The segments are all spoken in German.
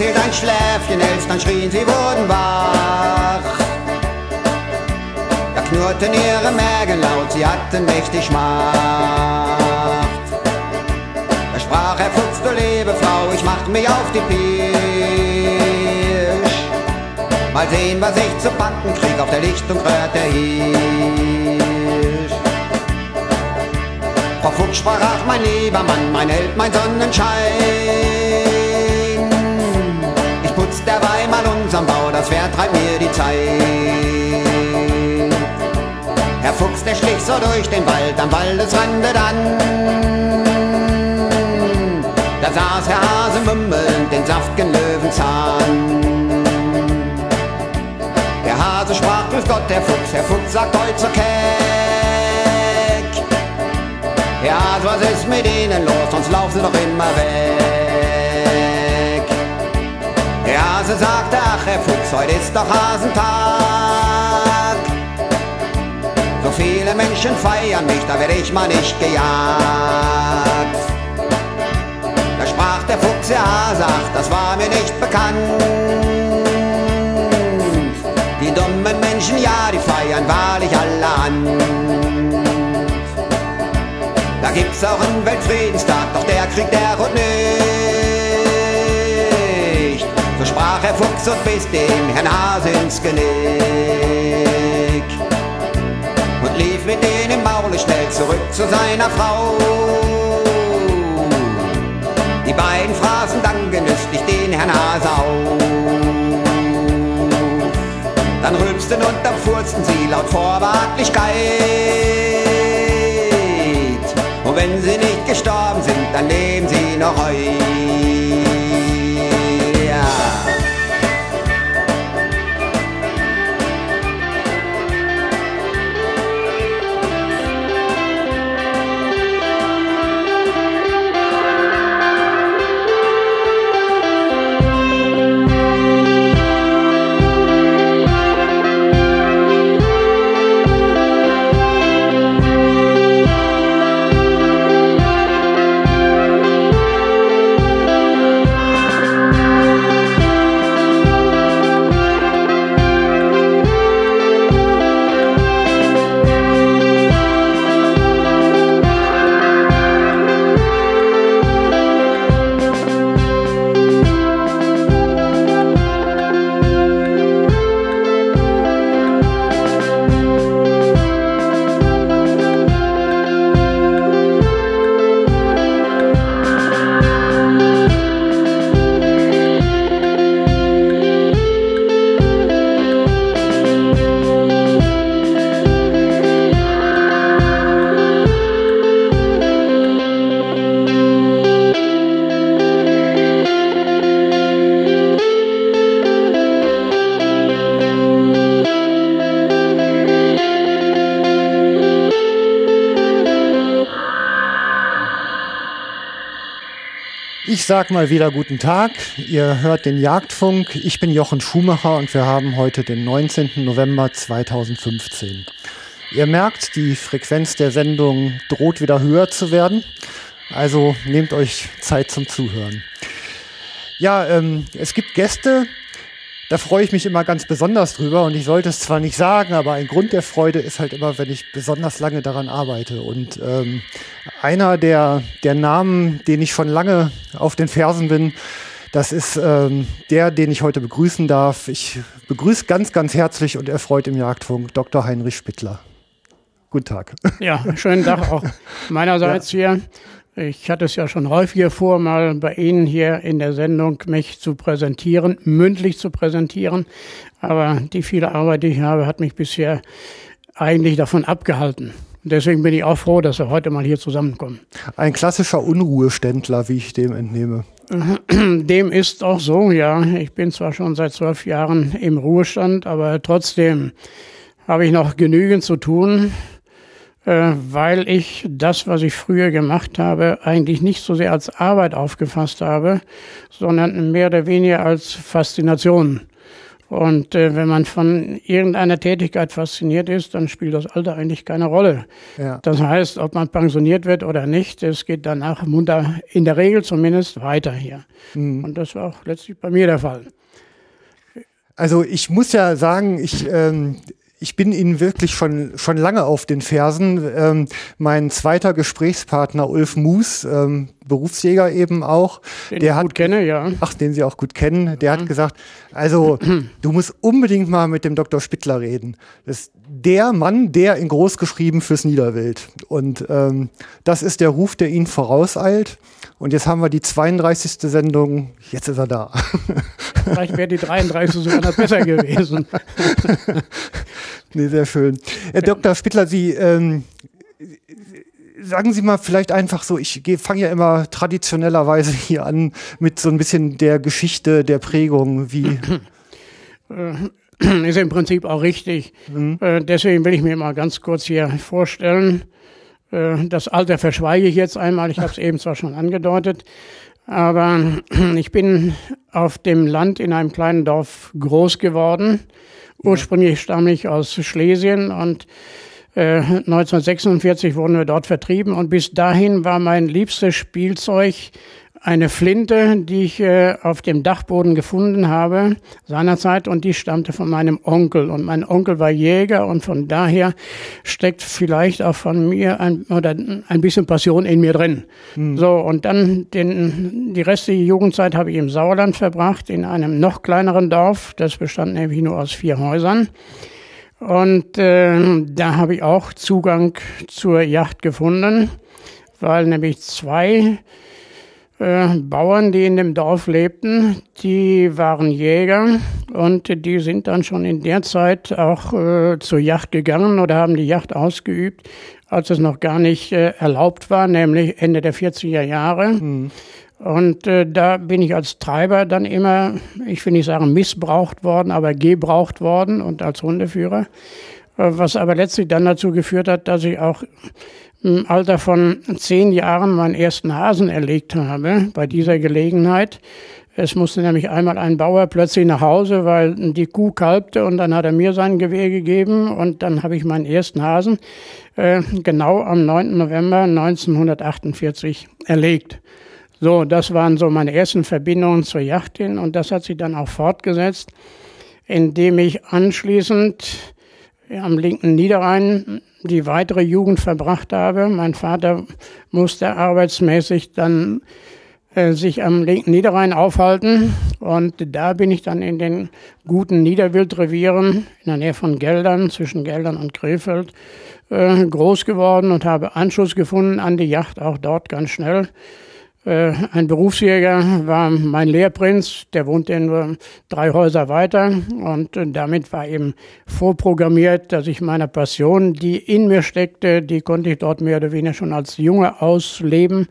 Hielt ein Schläfchen, Elstern schrien, sie wurden wach. Da knurrten ihre Mägen laut, sie hatten mächtig Macht. Da sprach Herr Fuchs, du liebe Frau, ich mach mich auf die Pirsch. Mal sehen, was ich zu packen krieg, auf der Lichtung rührt der Hirsch. Frau Fuchs sprach, ach mein lieber Mann, mein Held, mein Sonnenschein. Ich putz derweil mal unseren Bau, das Pferd treibt mir die Zeit. Herr Fuchs, der schlich so durch den Wald, am Waldesrande dann. Da saß Herr Hase mümmelnd den saftgen Löwenzahn. Der Hase sprach, grüß Gott, der Fuchs, Herr Fuchs sagt heut so keck. Herr Hase, was ist mit Ihnen los, sonst laufen Sie doch immer weg. Der Hase sagte, ach Herr Fuchs, heute ist doch Hasentag. So viele Menschen feiern mich, da werde ich mal nicht gejagt. Da sprach der Fuchs, ja, sagt, das war mir nicht bekannt. Die dummen Menschen, ja, die feiern wahrlich alle an. Da gibt's auch einen Weltfriedenstag, doch der kriegt der Rot nicht. So sprach Herr Fuchs und biss dem Herrn Hase ins Genick. Und lief mit denen Maule schnell zurück zu seiner Frau. Die beiden fraßen dann genüsslich den Herrn Hase auf. Dann rülpsten und dann furzten sie laut Vorwartlichkeit. Und wenn sie nicht gestorben sind, dann leben sie noch heute. Ich sag mal wieder guten Tag. Ihr hört den Jagdfunk. Ich bin Jochen Schumacher und wir haben heute den 19. November 2015. Ihr merkt, die Frequenz der Sendung droht wieder höher zu werden. Also nehmt euch Zeit zum Zuhören. Ja, ähm, es gibt Gäste, da freue ich mich immer ganz besonders drüber und ich sollte es zwar nicht sagen, aber ein Grund der Freude ist halt immer, wenn ich besonders lange daran arbeite. Und ähm, einer der, der Namen, den ich schon lange auf den Fersen bin, das ist ähm, der, den ich heute begrüßen darf. Ich begrüße ganz, ganz herzlich und erfreut im Jagdfunk Dr. Heinrich Spittler. Guten Tag. Ja, schönen Tag auch meinerseits ja. hier. Ich hatte es ja schon häufiger vor, mal bei Ihnen hier in der Sendung mich zu präsentieren, mündlich zu präsentieren. Aber die viele Arbeit, die ich habe, hat mich bisher eigentlich davon abgehalten. Deswegen bin ich auch froh, dass wir heute mal hier zusammenkommen. Ein klassischer Unruheständler, wie ich dem entnehme. Dem ist auch so, ja. Ich bin zwar schon seit zwölf Jahren im Ruhestand, aber trotzdem habe ich noch genügend zu tun weil ich das, was ich früher gemacht habe, eigentlich nicht so sehr als Arbeit aufgefasst habe, sondern mehr oder weniger als Faszination. Und äh, wenn man von irgendeiner Tätigkeit fasziniert ist, dann spielt das Alter eigentlich keine Rolle. Ja. Das heißt, ob man pensioniert wird oder nicht, es geht danach munter, in der Regel zumindest, weiter hier. Mhm. Und das war auch letztlich bei mir der Fall. Also ich muss ja sagen, ich ähm, ich bin Ihnen wirklich schon, schon lange auf den Fersen. Ähm, mein zweiter Gesprächspartner Ulf Moos, ähm, Berufsjäger eben auch, den der ich hat, gut kenne, ja. Ach, den Sie auch gut kennen, der mhm. hat gesagt, also du musst unbedingt mal mit dem Dr. Spittler reden. Das ist der Mann, der in groß geschrieben fürs Niederwild. Und ähm, das ist der Ruf, der ihn vorauseilt. Und jetzt haben wir die 32. Sendung, jetzt ist er da. Vielleicht wäre die 33 sogar noch besser gewesen. nee, sehr schön. Herr Dr. Spittler, Sie ähm, sagen Sie mal vielleicht einfach so, ich fange ja immer traditionellerweise hier an mit so ein bisschen der Geschichte, der Prägung, wie. Ist im Prinzip auch richtig. Mhm. Äh, deswegen will ich mir mal ganz kurz hier vorstellen. Äh, das Alter verschweige ich jetzt einmal. Ich habe es eben zwar schon angedeutet. Aber ich bin auf dem Land in einem kleinen Dorf groß geworden. Ursprünglich stamme ich aus Schlesien und äh, 1946 wurden wir dort vertrieben und bis dahin war mein liebstes Spielzeug eine Flinte, die ich äh, auf dem Dachboden gefunden habe seinerzeit und die stammte von meinem Onkel und mein Onkel war Jäger und von daher steckt vielleicht auch von mir ein, oder ein bisschen Passion in mir drin. Mhm. So und dann den, die restliche Jugendzeit habe ich im Sauerland verbracht in einem noch kleineren Dorf, das bestand nämlich nur aus vier Häusern. Und äh, da habe ich auch Zugang zur Yacht gefunden, weil nämlich zwei äh, Bauern, die in dem Dorf lebten, die waren Jäger und die sind dann schon in der Zeit auch äh, zur Yacht gegangen oder haben die Yacht ausgeübt, als es noch gar nicht äh, erlaubt war, nämlich Ende der 40er Jahre. Mhm. Und äh, da bin ich als Treiber dann immer, ich will nicht sagen missbraucht worden, aber gebraucht worden und als Hundeführer. Äh, was aber letztlich dann dazu geführt hat, dass ich auch im Alter von zehn Jahren meinen ersten Hasen erlegt habe bei dieser Gelegenheit. Es musste nämlich einmal ein Bauer plötzlich nach Hause, weil die Kuh kalbte und dann hat er mir sein Gewehr gegeben und dann habe ich meinen ersten Hasen äh, genau am 9. November 1948 erlegt. So, das waren so meine ersten Verbindungen zur Yacht hin und das hat sich dann auch fortgesetzt, indem ich anschließend am linken Niederrhein die weitere Jugend verbracht habe. Mein Vater musste arbeitsmäßig dann äh, sich am linken Niederrhein aufhalten und da bin ich dann in den guten Niederwildrevieren in der Nähe von Geldern, zwischen Geldern und Krefeld, äh, groß geworden und habe Anschluss gefunden an die Yacht, auch dort ganz schnell. Äh, ein Berufsjäger war mein Lehrprinz, der wohnte nur drei Häuser weiter und äh, damit war eben vorprogrammiert, dass ich meiner Passion, die in mir steckte, die konnte ich dort mehr oder weniger schon als Junge ausleben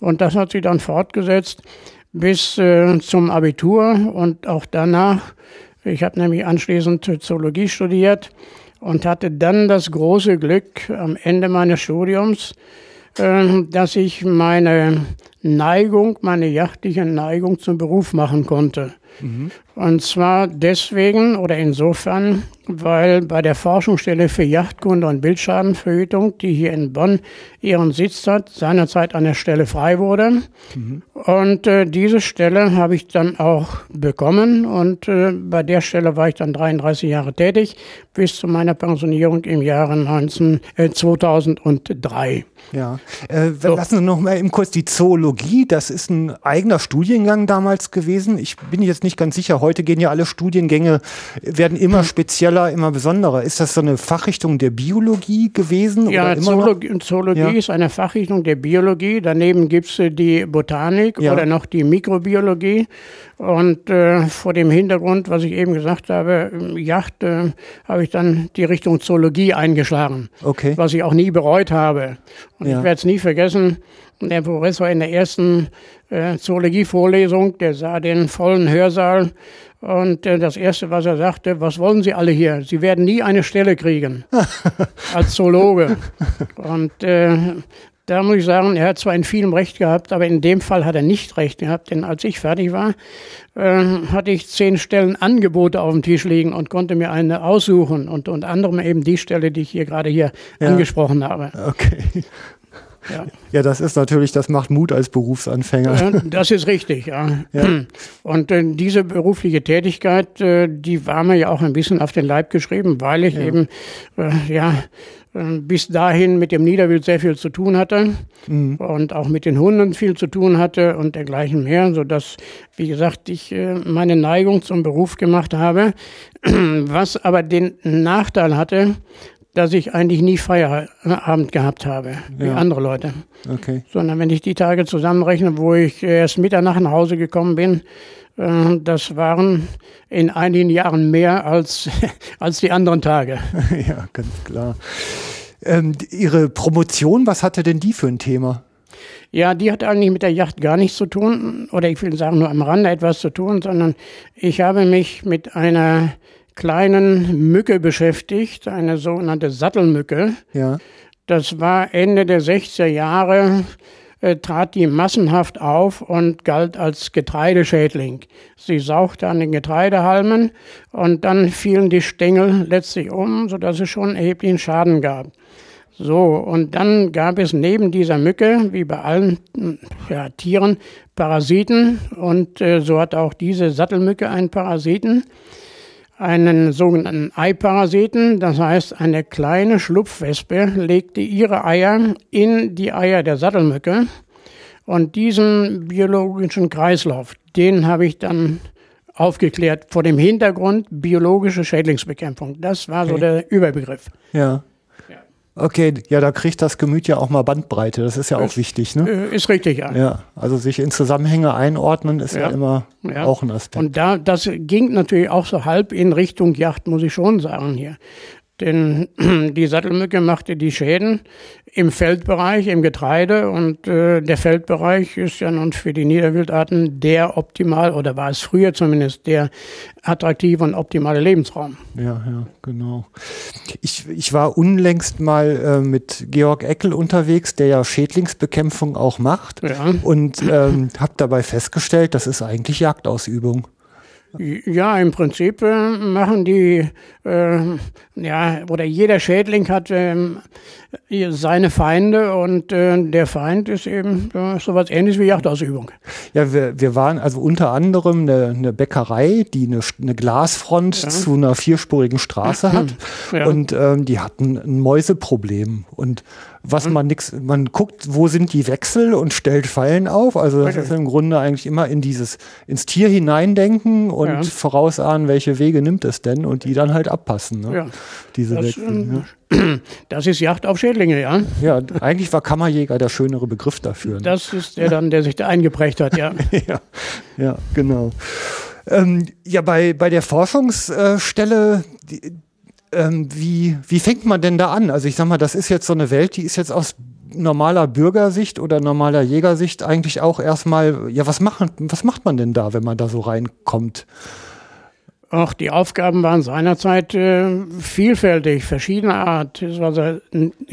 und das hat sich dann fortgesetzt bis äh, zum Abitur und auch danach. Ich habe nämlich anschließend Zoologie studiert und hatte dann das große Glück am Ende meines Studiums, äh, dass ich meine Neigung, meine jachtliche Neigung zum Beruf machen konnte. Mhm. Und zwar deswegen oder insofern, weil bei der Forschungsstelle für Yachtkunde und Bildschadenverhütung, die hier in Bonn ihren Sitz hat, seinerzeit an der Stelle frei wurde. Mhm. Und äh, diese Stelle habe ich dann auch bekommen und äh, bei der Stelle war ich dann 33 Jahre tätig bis zu meiner Pensionierung im Jahre 19, äh, 2003. Ja, äh, so. lassen Sie noch mal eben kurz die Zoologie, das ist ein eigener Studiengang damals gewesen. Ich bin jetzt nicht ganz sicher, heute gehen ja alle Studiengänge, werden immer spezieller, immer besonderer. Ist das so eine Fachrichtung der Biologie gewesen? Ja, Zoologie, Zoologie ja. ist eine Fachrichtung der Biologie. Daneben gibt es die Botanik ja. oder noch die Mikrobiologie. Und äh, vor dem Hintergrund, was ich eben gesagt habe, Yacht, äh, habe ich dann die Richtung Zoologie eingeschlagen. Okay. Was ich auch nie bereut habe. Und ja. ich werde es nie vergessen, der Professor in der ersten äh, Zoologie-Vorlesung, der sah den vollen Hörsaal und äh, das Erste, was er sagte, was wollen Sie alle hier? Sie werden nie eine Stelle kriegen als Zoologe. Und äh, Da muss ich sagen, er hat zwar in vielem Recht gehabt, aber in dem Fall hat er nicht Recht gehabt, denn als ich fertig war, äh, hatte ich zehn Stellen Angebote auf dem Tisch liegen und konnte mir eine aussuchen und unter anderem eben die Stelle, die ich hier gerade hier ja. angesprochen habe. Okay. Ja. ja, das ist natürlich, das macht Mut als Berufsanfänger. das ist richtig, ja. ja. Und äh, diese berufliche Tätigkeit, äh, die war mir ja auch ein bisschen auf den Leib geschrieben, weil ich ja. eben, äh, ja, äh, bis dahin mit dem Niederwild sehr viel zu tun hatte mhm. und auch mit den Hunden viel zu tun hatte und dergleichen mehr, sodass, wie gesagt, ich äh, meine Neigung zum Beruf gemacht habe, was aber den Nachteil hatte, dass ich eigentlich nie Feierabend gehabt habe, wie ja. andere Leute. Okay. Sondern wenn ich die Tage zusammenrechne, wo ich erst Mitternacht nach Hause gekommen bin, äh, das waren in einigen Jahren mehr als, als die anderen Tage. Ja, ganz klar. Ähm, Ihre Promotion, was hatte denn die für ein Thema? Ja, die hat eigentlich mit der Yacht gar nichts zu tun, oder ich will sagen nur am Rande etwas zu tun, sondern ich habe mich mit einer kleinen Mücke beschäftigt, eine sogenannte Sattelmücke. Ja. Das war Ende der 60er Jahre, äh, trat die massenhaft auf und galt als Getreideschädling. Sie sauchte an den Getreidehalmen und dann fielen die Stängel letztlich um, sodass es schon erheblichen Schaden gab. So, und dann gab es neben dieser Mücke, wie bei allen ja, Tieren, Parasiten. Und äh, so hat auch diese Sattelmücke einen Parasiten einen sogenannten Eiparasiten, das heißt eine kleine Schlupfwespe legte ihre Eier in die Eier der Sattelmücke und diesen biologischen Kreislauf, den habe ich dann aufgeklärt vor dem Hintergrund biologische Schädlingsbekämpfung. Das war okay. so der Überbegriff. Ja. Okay, ja, da kriegt das Gemüt ja auch mal Bandbreite. Das ist ja auch ist, wichtig, ne? Äh, ist richtig, ja. Ja, also sich in Zusammenhänge einordnen ist ja, ja immer ja. auch ein Aspekt. Und da, das ging natürlich auch so halb in Richtung Yacht, muss ich schon sagen hier. Denn die Sattelmücke machte die Schäden im Feldbereich, im Getreide. Und äh, der Feldbereich ist ja nun für die Niederwildarten der optimal, oder war es früher zumindest, der attraktive und optimale Lebensraum. Ja, ja, genau. Ich, ich war unlängst mal äh, mit Georg Eckel unterwegs, der ja Schädlingsbekämpfung auch macht. Ja. Und ähm, habe dabei festgestellt, das ist eigentlich Jagdausübung. Ja, im Prinzip äh, machen die, äh, ja, oder jeder Schädling hat äh, seine Feinde und äh, der Feind ist eben äh, sowas ähnliches wie Jagdausübung. Ja, wir, wir waren also unter anderem eine, eine Bäckerei, die eine, eine Glasfront ja. zu einer vierspurigen Straße hat ja. und ähm, die hatten ein Mäuseproblem und was man nix, man guckt, wo sind die Wechsel und stellt Fallen auf. Also das ist im Grunde eigentlich immer in dieses, ins Tier hineindenken und ja. vorausahnen, welche Wege nimmt es denn und die dann halt abpassen. Ne? Ja. Diese das, Wechsel. Ähm, ja. Das ist Jagd auf Schädlinge, ja. Ja, eigentlich war Kammerjäger der schönere Begriff dafür. Ne? Das ist der dann, der sich da eingeprägt hat, ja. ja, ja, genau. Ähm, ja, bei, bei der Forschungsstelle, die, ähm, wie, wie fängt man denn da an? Also ich sag mal, das ist jetzt so eine Welt, die ist jetzt aus normaler Bürgersicht oder normaler Jägersicht eigentlich auch erstmal, ja, was, machen, was macht man denn da, wenn man da so reinkommt? Auch die Aufgaben waren seinerzeit äh, vielfältig, verschiedener Art. Es war also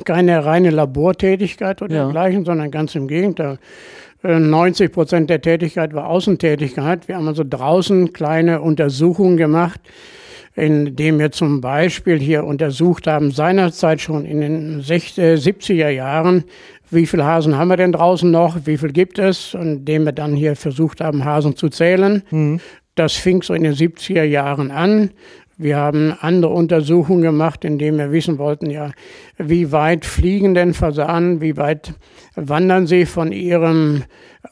keine reine Labortätigkeit oder ja. dergleichen, sondern ganz im Gegenteil. 90 äh, Prozent der Tätigkeit war Außentätigkeit. Wir haben also draußen kleine Untersuchungen gemacht indem wir zum Beispiel hier untersucht haben, seinerzeit schon in den 60, 70er Jahren, wie viele Hasen haben wir denn draußen noch, wie viel gibt es, und indem wir dann hier versucht haben, Hasen zu zählen. Mhm. Das fing so in den 70er Jahren an. Wir haben andere Untersuchungen gemacht, indem wir wissen wollten, ja, wie weit fliegen denn Fasanen, wie weit wandern sie von ihrem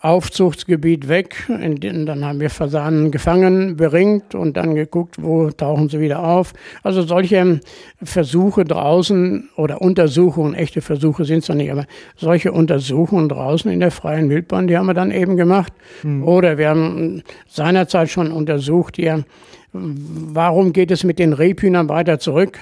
Aufzuchtsgebiet weg. Dann haben wir Fasanen gefangen, beringt und dann geguckt, wo tauchen sie wieder auf. Also solche Versuche draußen oder Untersuchungen, echte Versuche sind es noch nicht, aber solche Untersuchungen draußen in der freien Wildbahn, die haben wir dann eben gemacht. Mhm. Oder wir haben seinerzeit schon untersucht hier, warum geht es mit den Rebhühnern weiter zurück?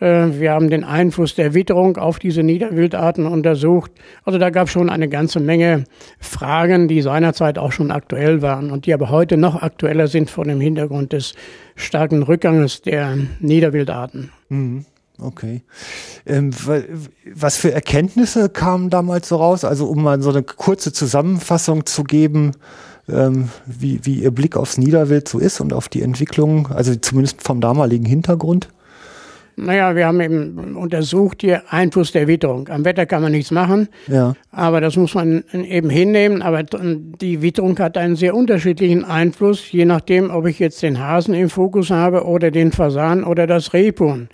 Äh, wir haben den Einfluss der Witterung auf diese Niederwildarten untersucht. Also da gab es schon eine ganze Menge Fragen, die seinerzeit auch schon aktuell waren und die aber heute noch aktueller sind vor dem Hintergrund des starken Rückganges der Niederwildarten. Mhm. Okay. Ähm, was für Erkenntnisse kamen damals so raus? Also um mal so eine kurze Zusammenfassung zu geben, ähm, wie, wie Ihr Blick aufs Niederwild so ist und auf die Entwicklung, also zumindest vom damaligen Hintergrund? Naja, wir haben eben untersucht hier Einfluss der Witterung. Am Wetter kann man nichts machen, ja. aber das muss man eben hinnehmen. Aber die Witterung hat einen sehr unterschiedlichen Einfluss, je nachdem, ob ich jetzt den Hasen im Fokus habe oder den Fasan oder das Rebhuhn.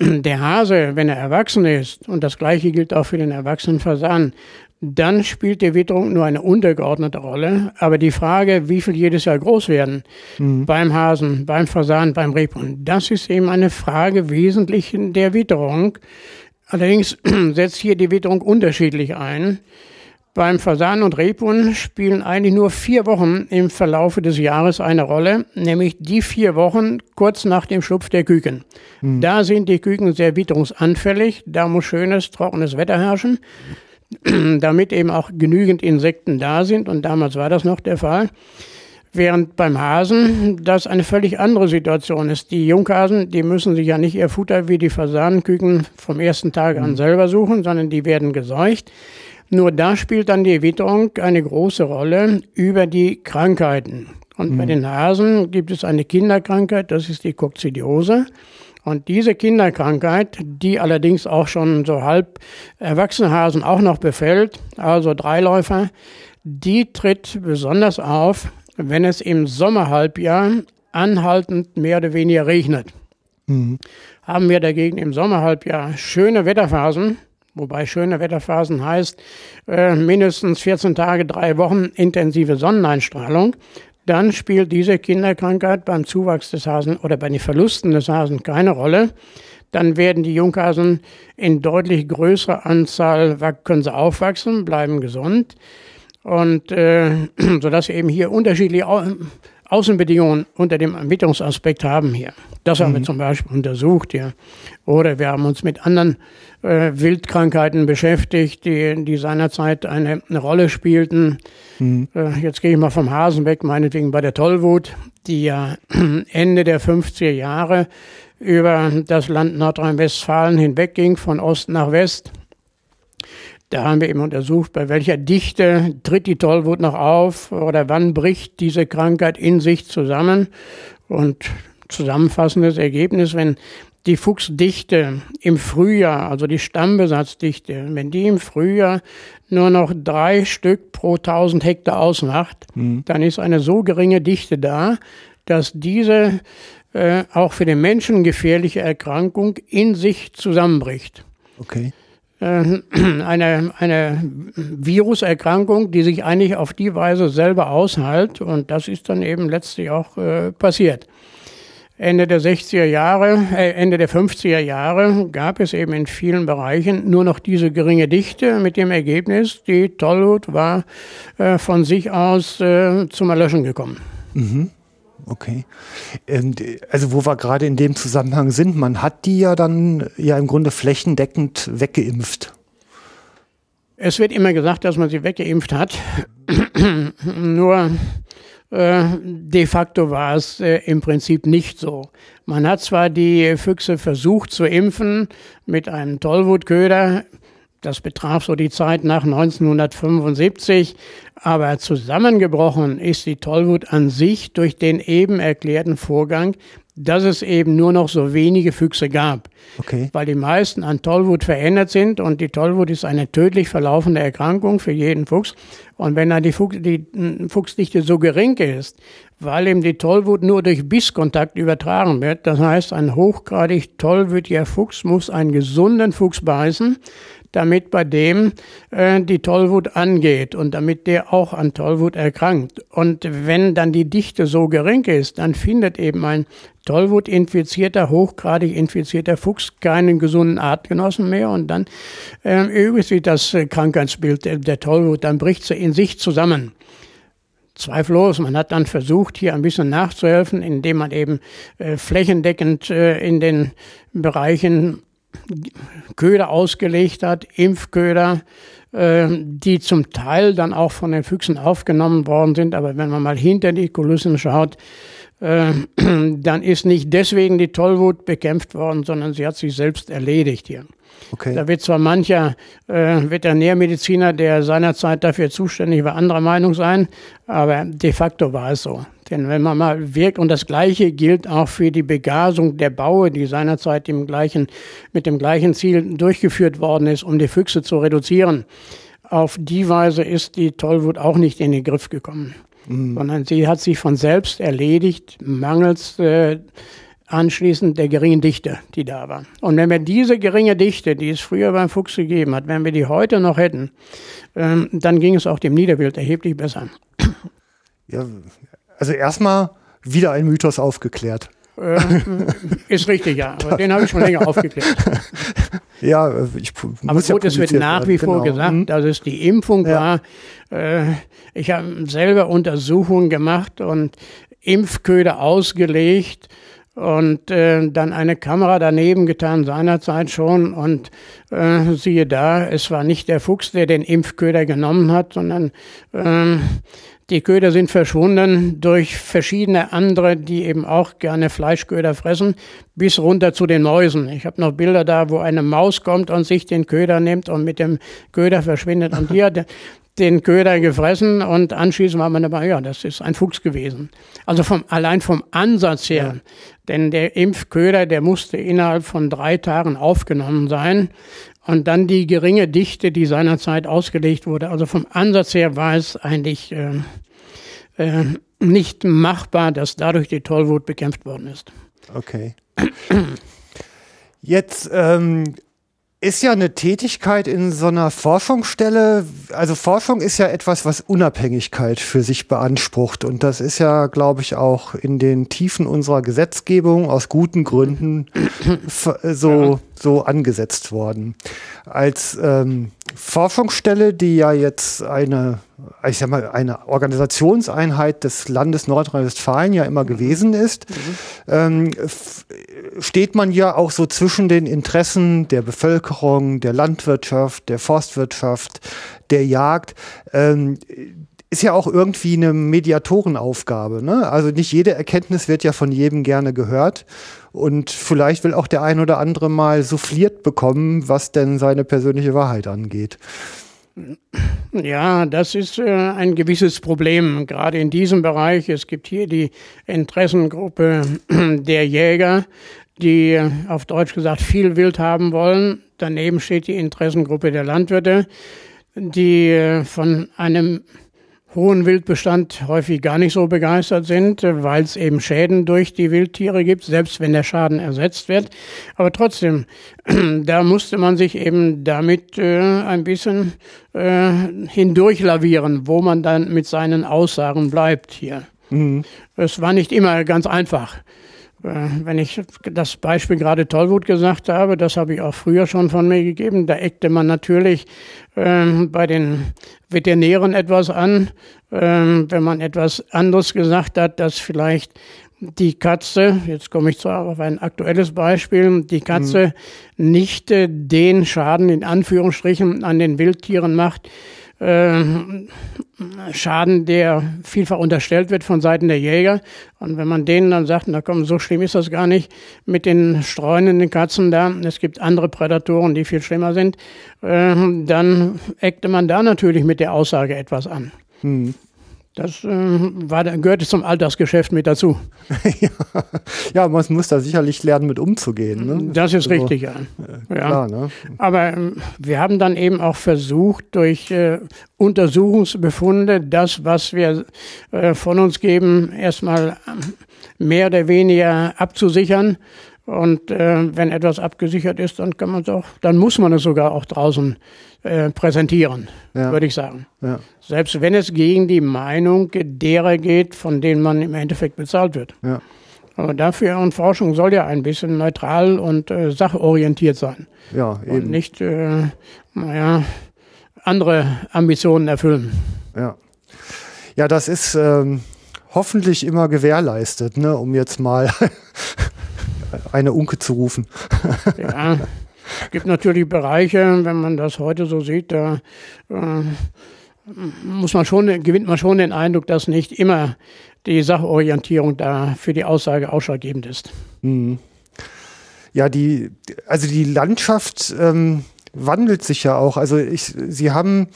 Der Hase, wenn er erwachsen ist, und das gleiche gilt auch für den erwachsenen Fasan, dann spielt die Witterung nur eine untergeordnete Rolle. Aber die Frage, wie viel jedes Jahr groß werden, mhm. beim Hasen, beim Fasan, beim Rebhuhn, das ist eben eine Frage wesentlich der Witterung. Allerdings setzt hier die Witterung unterschiedlich ein. Beim Fasan und Rebhuhn spielen eigentlich nur vier Wochen im Verlaufe des Jahres eine Rolle, nämlich die vier Wochen kurz nach dem Schlupf der Küken. Mhm. Da sind die Küken sehr witterungsanfällig, da muss schönes, trockenes Wetter herrschen. damit eben auch genügend Insekten da sind. Und damals war das noch der Fall. Während beim Hasen das eine völlig andere Situation ist. Die Junghasen, die müssen sich ja nicht ihr Futter wie die Fasanenküken vom ersten Tag an mhm. selber suchen, sondern die werden geseucht. Nur da spielt dann die Witterung eine große Rolle über die Krankheiten. Und mhm. bei den Hasen gibt es eine Kinderkrankheit, das ist die Kokzidiose. Und diese Kinderkrankheit, die allerdings auch schon so halb Erwachsenenhasen auch noch befällt, also Dreiläufer, die tritt besonders auf, wenn es im Sommerhalbjahr anhaltend mehr oder weniger regnet. Mhm. Haben wir dagegen im Sommerhalbjahr schöne Wetterphasen, wobei schöne Wetterphasen heißt äh, mindestens 14 Tage, drei Wochen intensive Sonneneinstrahlung, dann spielt diese Kinderkrankheit beim Zuwachs des Hasen oder bei den Verlusten des Hasen keine Rolle. Dann werden die Junghasen in deutlich größerer Anzahl können sie aufwachsen, bleiben gesund und äh, sodass wir eben hier unterschiedliche Außenbedingungen unter dem Ermittlungsaspekt haben hier. Das haben mhm. wir zum Beispiel untersucht, ja. Oder wir haben uns mit anderen äh, Wildkrankheiten beschäftigt, die, die seinerzeit eine, eine Rolle spielten. Mhm. Äh, jetzt gehe ich mal vom Hasen weg, meinetwegen bei der Tollwut, die ja Ende der 50er Jahre über das Land Nordrhein-Westfalen hinwegging, von Ost nach West. Da haben wir eben untersucht, bei welcher Dichte tritt die Tollwut noch auf oder wann bricht diese Krankheit in sich zusammen. Und zusammenfassendes Ergebnis, wenn die Fuchsdichte im Frühjahr, also die Stammbesatzdichte, wenn die im Frühjahr nur noch drei Stück pro 1000 Hektar ausmacht, mhm. dann ist eine so geringe Dichte da, dass diese äh, auch für den Menschen gefährliche Erkrankung in sich zusammenbricht. Okay. Äh, eine, eine Viruserkrankung, die sich eigentlich auf die Weise selber aushält. Und das ist dann eben letztlich auch äh, passiert. Ende der 60er Jahre, äh, Ende der 50er Jahre gab es eben in vielen Bereichen nur noch diese geringe Dichte mit dem Ergebnis, die Tollwut war äh, von sich aus äh, zum Erlöschen gekommen. Mhm. Okay. Ähm, also wo wir gerade in dem Zusammenhang sind, man hat die ja dann ja im Grunde flächendeckend weggeimpft. Es wird immer gesagt, dass man sie weggeimpft hat. Nur äh, de facto war es äh, im Prinzip nicht so. Man hat zwar die Füchse versucht zu impfen mit einem Tollwutköder, das betraf so die Zeit nach 1975. Aber zusammengebrochen ist die Tollwut an sich durch den eben erklärten Vorgang, dass es eben nur noch so wenige Füchse gab. Okay. Weil die meisten an Tollwut verändert sind und die Tollwut ist eine tödlich verlaufende Erkrankung für jeden Fuchs. Und wenn dann die, Fuchs, die Fuchsdichte so gering ist, weil eben die Tollwut nur durch Bisskontakt übertragen wird, das heißt, ein hochgradig tollwütiger Fuchs muss einen gesunden Fuchs beißen, damit bei dem äh, die Tollwut angeht und damit der auch an Tollwut erkrankt. Und wenn dann die Dichte so gering ist, dann findet eben ein Tollwut-infizierter, hochgradig infizierter Fuchs keinen gesunden Artgenossen mehr und dann äh, übt sich das äh, Krankheitsbild der, der Tollwut, dann bricht sie in sich zusammen. Zweifellos, man hat dann versucht, hier ein bisschen nachzuhelfen, indem man eben äh, flächendeckend äh, in den Bereichen Köder ausgelegt hat, Impfköder, äh, die zum Teil dann auch von den Füchsen aufgenommen worden sind. Aber wenn man mal hinter die Kulissen schaut, äh, dann ist nicht deswegen die Tollwut bekämpft worden, sondern sie hat sich selbst erledigt hier. Okay. Da wird zwar mancher äh, Veterinärmediziner, der seinerzeit dafür zuständig war, anderer Meinung sein, aber de facto war es so. Denn wenn man mal wirkt, und das Gleiche gilt auch für die Begasung der Baue, die seinerzeit im gleichen, mit dem gleichen Ziel durchgeführt worden ist, um die Füchse zu reduzieren. Auf die Weise ist die Tollwut auch nicht in den Griff gekommen, mhm. sondern sie hat sich von selbst erledigt, mangels äh, anschließend der geringen Dichte, die da war. Und wenn wir diese geringe Dichte, die es früher beim Fuchs gegeben hat, wenn wir die heute noch hätten, ähm, dann ging es auch dem Niederwild erheblich besser. Ja, also erstmal wieder ein Mythos aufgeklärt. Äh, ist richtig, ja. Aber den habe ich schon länger aufgeklärt. Ja, ich Aber gut, ja es wird nach wie vor genau. gesagt, mhm. dass es die Impfung ja. war. Äh, ich habe selber Untersuchungen gemacht und Impfköder ausgelegt und äh, dann eine Kamera daneben getan, seinerzeit schon. Und äh, siehe da, es war nicht der Fuchs, der den Impfköder genommen hat, sondern äh, die Köder sind verschwunden durch verschiedene andere, die eben auch gerne Fleischköder fressen, bis runter zu den Mäusen. Ich habe noch Bilder da, wo eine Maus kommt und sich den Köder nimmt und mit dem Köder verschwindet. Und hat den Köder gefressen und anschließend war man dabei, ja, das ist ein Fuchs gewesen. Also vom, allein vom Ansatz her, ja. denn der Impfköder, der musste innerhalb von drei Tagen aufgenommen sein. Und dann die geringe Dichte, die seinerzeit ausgelegt wurde. Also vom Ansatz her war es eigentlich äh, äh, nicht machbar, dass dadurch die Tollwut bekämpft worden ist. Okay. Jetzt ähm, ist ja eine Tätigkeit in so einer Forschungsstelle, also Forschung ist ja etwas, was Unabhängigkeit für sich beansprucht. Und das ist ja, glaube ich, auch in den Tiefen unserer Gesetzgebung aus guten Gründen so, so angesetzt worden. Als ähm, Forschungsstelle, die ja jetzt eine, ich sag mal, eine Organisationseinheit des Landes Nordrhein-Westfalen ja immer gewesen ist, mhm. ähm, steht man ja auch so zwischen den Interessen der Bevölkerung, der Landwirtschaft, der Forstwirtschaft, der Jagd. Ähm, ist ja auch irgendwie eine Mediatorenaufgabe. Ne? Also nicht jede Erkenntnis wird ja von jedem gerne gehört. Und vielleicht will auch der ein oder andere mal souffliert bekommen, was denn seine persönliche Wahrheit angeht. Ja, das ist äh, ein gewisses Problem, gerade in diesem Bereich. Es gibt hier die Interessengruppe der Jäger, die auf Deutsch gesagt viel Wild haben wollen. Daneben steht die Interessengruppe der Landwirte, die äh, von einem hohen Wildbestand häufig gar nicht so begeistert sind, weil es eben Schäden durch die Wildtiere gibt, selbst wenn der Schaden ersetzt wird. Aber trotzdem, da musste man sich eben damit äh, ein bisschen äh, hindurchlavieren, wo man dann mit seinen Aussagen bleibt hier. Mhm. Es war nicht immer ganz einfach. Äh, wenn ich das Beispiel gerade Tollwut gesagt habe, das habe ich auch früher schon von mir gegeben, da eckte man natürlich ähm, bei den Veterinären etwas an, ähm, wenn man etwas anderes gesagt hat, dass vielleicht die Katze, jetzt komme ich zwar auf ein aktuelles Beispiel, die Katze mhm. nicht äh, den Schaden in Anführungsstrichen an den Wildtieren macht, Schaden, der vielfach unterstellt wird von Seiten der Jäger. Und wenn man denen dann sagt, na komm, so schlimm ist das gar nicht mit den streunenden Katzen da, es gibt andere Prädatoren, die viel schlimmer sind, äh, dann eckte man da natürlich mit der Aussage etwas an. Hm. Das äh, war, gehörte zum Alltagsgeschäft mit dazu. ja. ja, man muss da sicherlich lernen, mit umzugehen. Ne? Das ist so, richtig, ja. Äh, ja. Klar, ne? Aber äh, wir haben dann eben auch versucht, durch äh, Untersuchungsbefunde das, was wir äh, von uns geben, erstmal äh, mehr oder weniger abzusichern und äh, wenn etwas abgesichert ist, dann kann man es auch, dann muss man es sogar auch draußen äh, präsentieren, ja. würde ich sagen. Ja. Selbst wenn es gegen die Meinung derer geht, von denen man im Endeffekt bezahlt wird. Ja. Aber dafür und Forschung soll ja ein bisschen neutral und äh, sachorientiert sein. Ja, eben. Und nicht, äh, naja, andere Ambitionen erfüllen. Ja. Ja, das ist ähm, hoffentlich immer gewährleistet, ne, um jetzt mal eine Unke zu rufen. ja, es gibt natürlich Bereiche, wenn man das heute so sieht, da äh, muss man schon, gewinnt man schon den Eindruck, dass nicht immer die Sachorientierung da für die Aussage ausschlaggebend ist. Mhm. Ja, die, also die Landschaft ähm, wandelt sich ja auch. Also ich, Sie haben,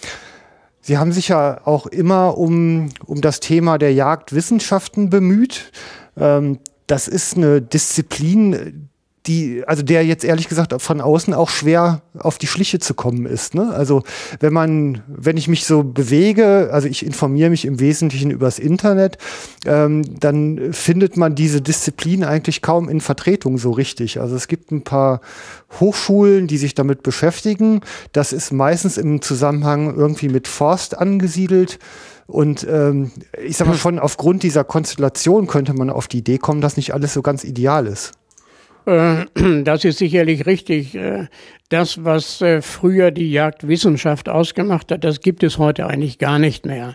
Sie haben sich ja auch immer um, um das Thema der Jagdwissenschaften bemüht. Ähm, das ist eine Disziplin, die, also der jetzt ehrlich gesagt von außen auch schwer auf die Schliche zu kommen ist. Ne? Also wenn man, wenn ich mich so bewege, also ich informiere mich im Wesentlichen übers Internet, ähm, dann findet man diese Disziplin eigentlich kaum in Vertretung so richtig. Also es gibt ein paar Hochschulen, die sich damit beschäftigen. Das ist meistens im Zusammenhang irgendwie mit Forst angesiedelt. Und ähm, ich sag mal, schon aufgrund dieser Konstellation könnte man auf die Idee kommen, dass nicht alles so ganz ideal ist. Äh, das ist sicherlich richtig. Äh, das, was äh, früher die Jagdwissenschaft ausgemacht hat, das gibt es heute eigentlich gar nicht mehr.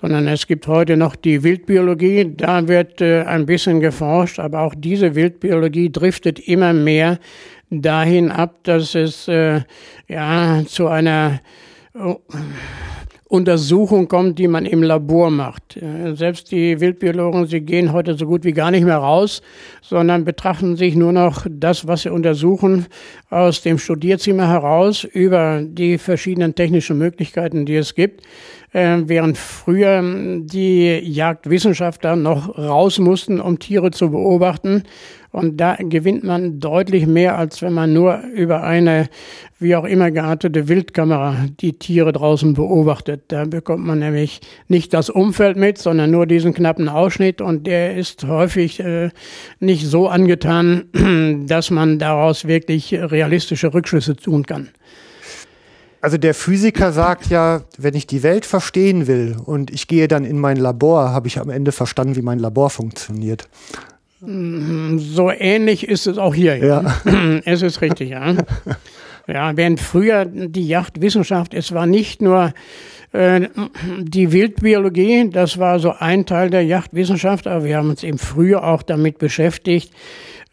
Sondern es gibt heute noch die Wildbiologie. Da wird ein bisschen geforscht, aber auch diese Wildbiologie driftet immer mehr dahin ab, dass es ja zu einer oh, Untersuchung kommt, die man im Labor macht. Äh, selbst die Wildbiologen, sie gehen heute so gut wie gar nicht mehr raus, sondern betrachten sich nur noch das, was sie untersuchen, aus dem Studierzimmer heraus über die verschiedenen technischen Möglichkeiten, die es gibt. Äh, während früher die Jagdwissenschaftler noch raus mussten, um Tiere zu beobachten und da gewinnt man deutlich mehr, als wenn man nur über eine wie auch immer geartete Wildkamera die Tiere draußen beobachtet. Da bekommt man nämlich nicht das Umfeld mit, sondern nur diesen knappen Ausschnitt und der ist häufig äh, nicht so angetan, dass man daraus wirklich realistische Rückschlüsse tun kann. Also der Physiker sagt ja, wenn ich die Welt verstehen will und ich gehe dann in mein Labor, habe ich am Ende verstanden, wie mein Labor funktioniert. So ähnlich ist es auch hier. Ja. Es ist richtig, ja. Ja, während früher die Jagdwissenschaft, es war nicht nur äh, die Wildbiologie, das war so ein Teil der Jagdwissenschaft, aber wir haben uns eben früher auch damit beschäftigt,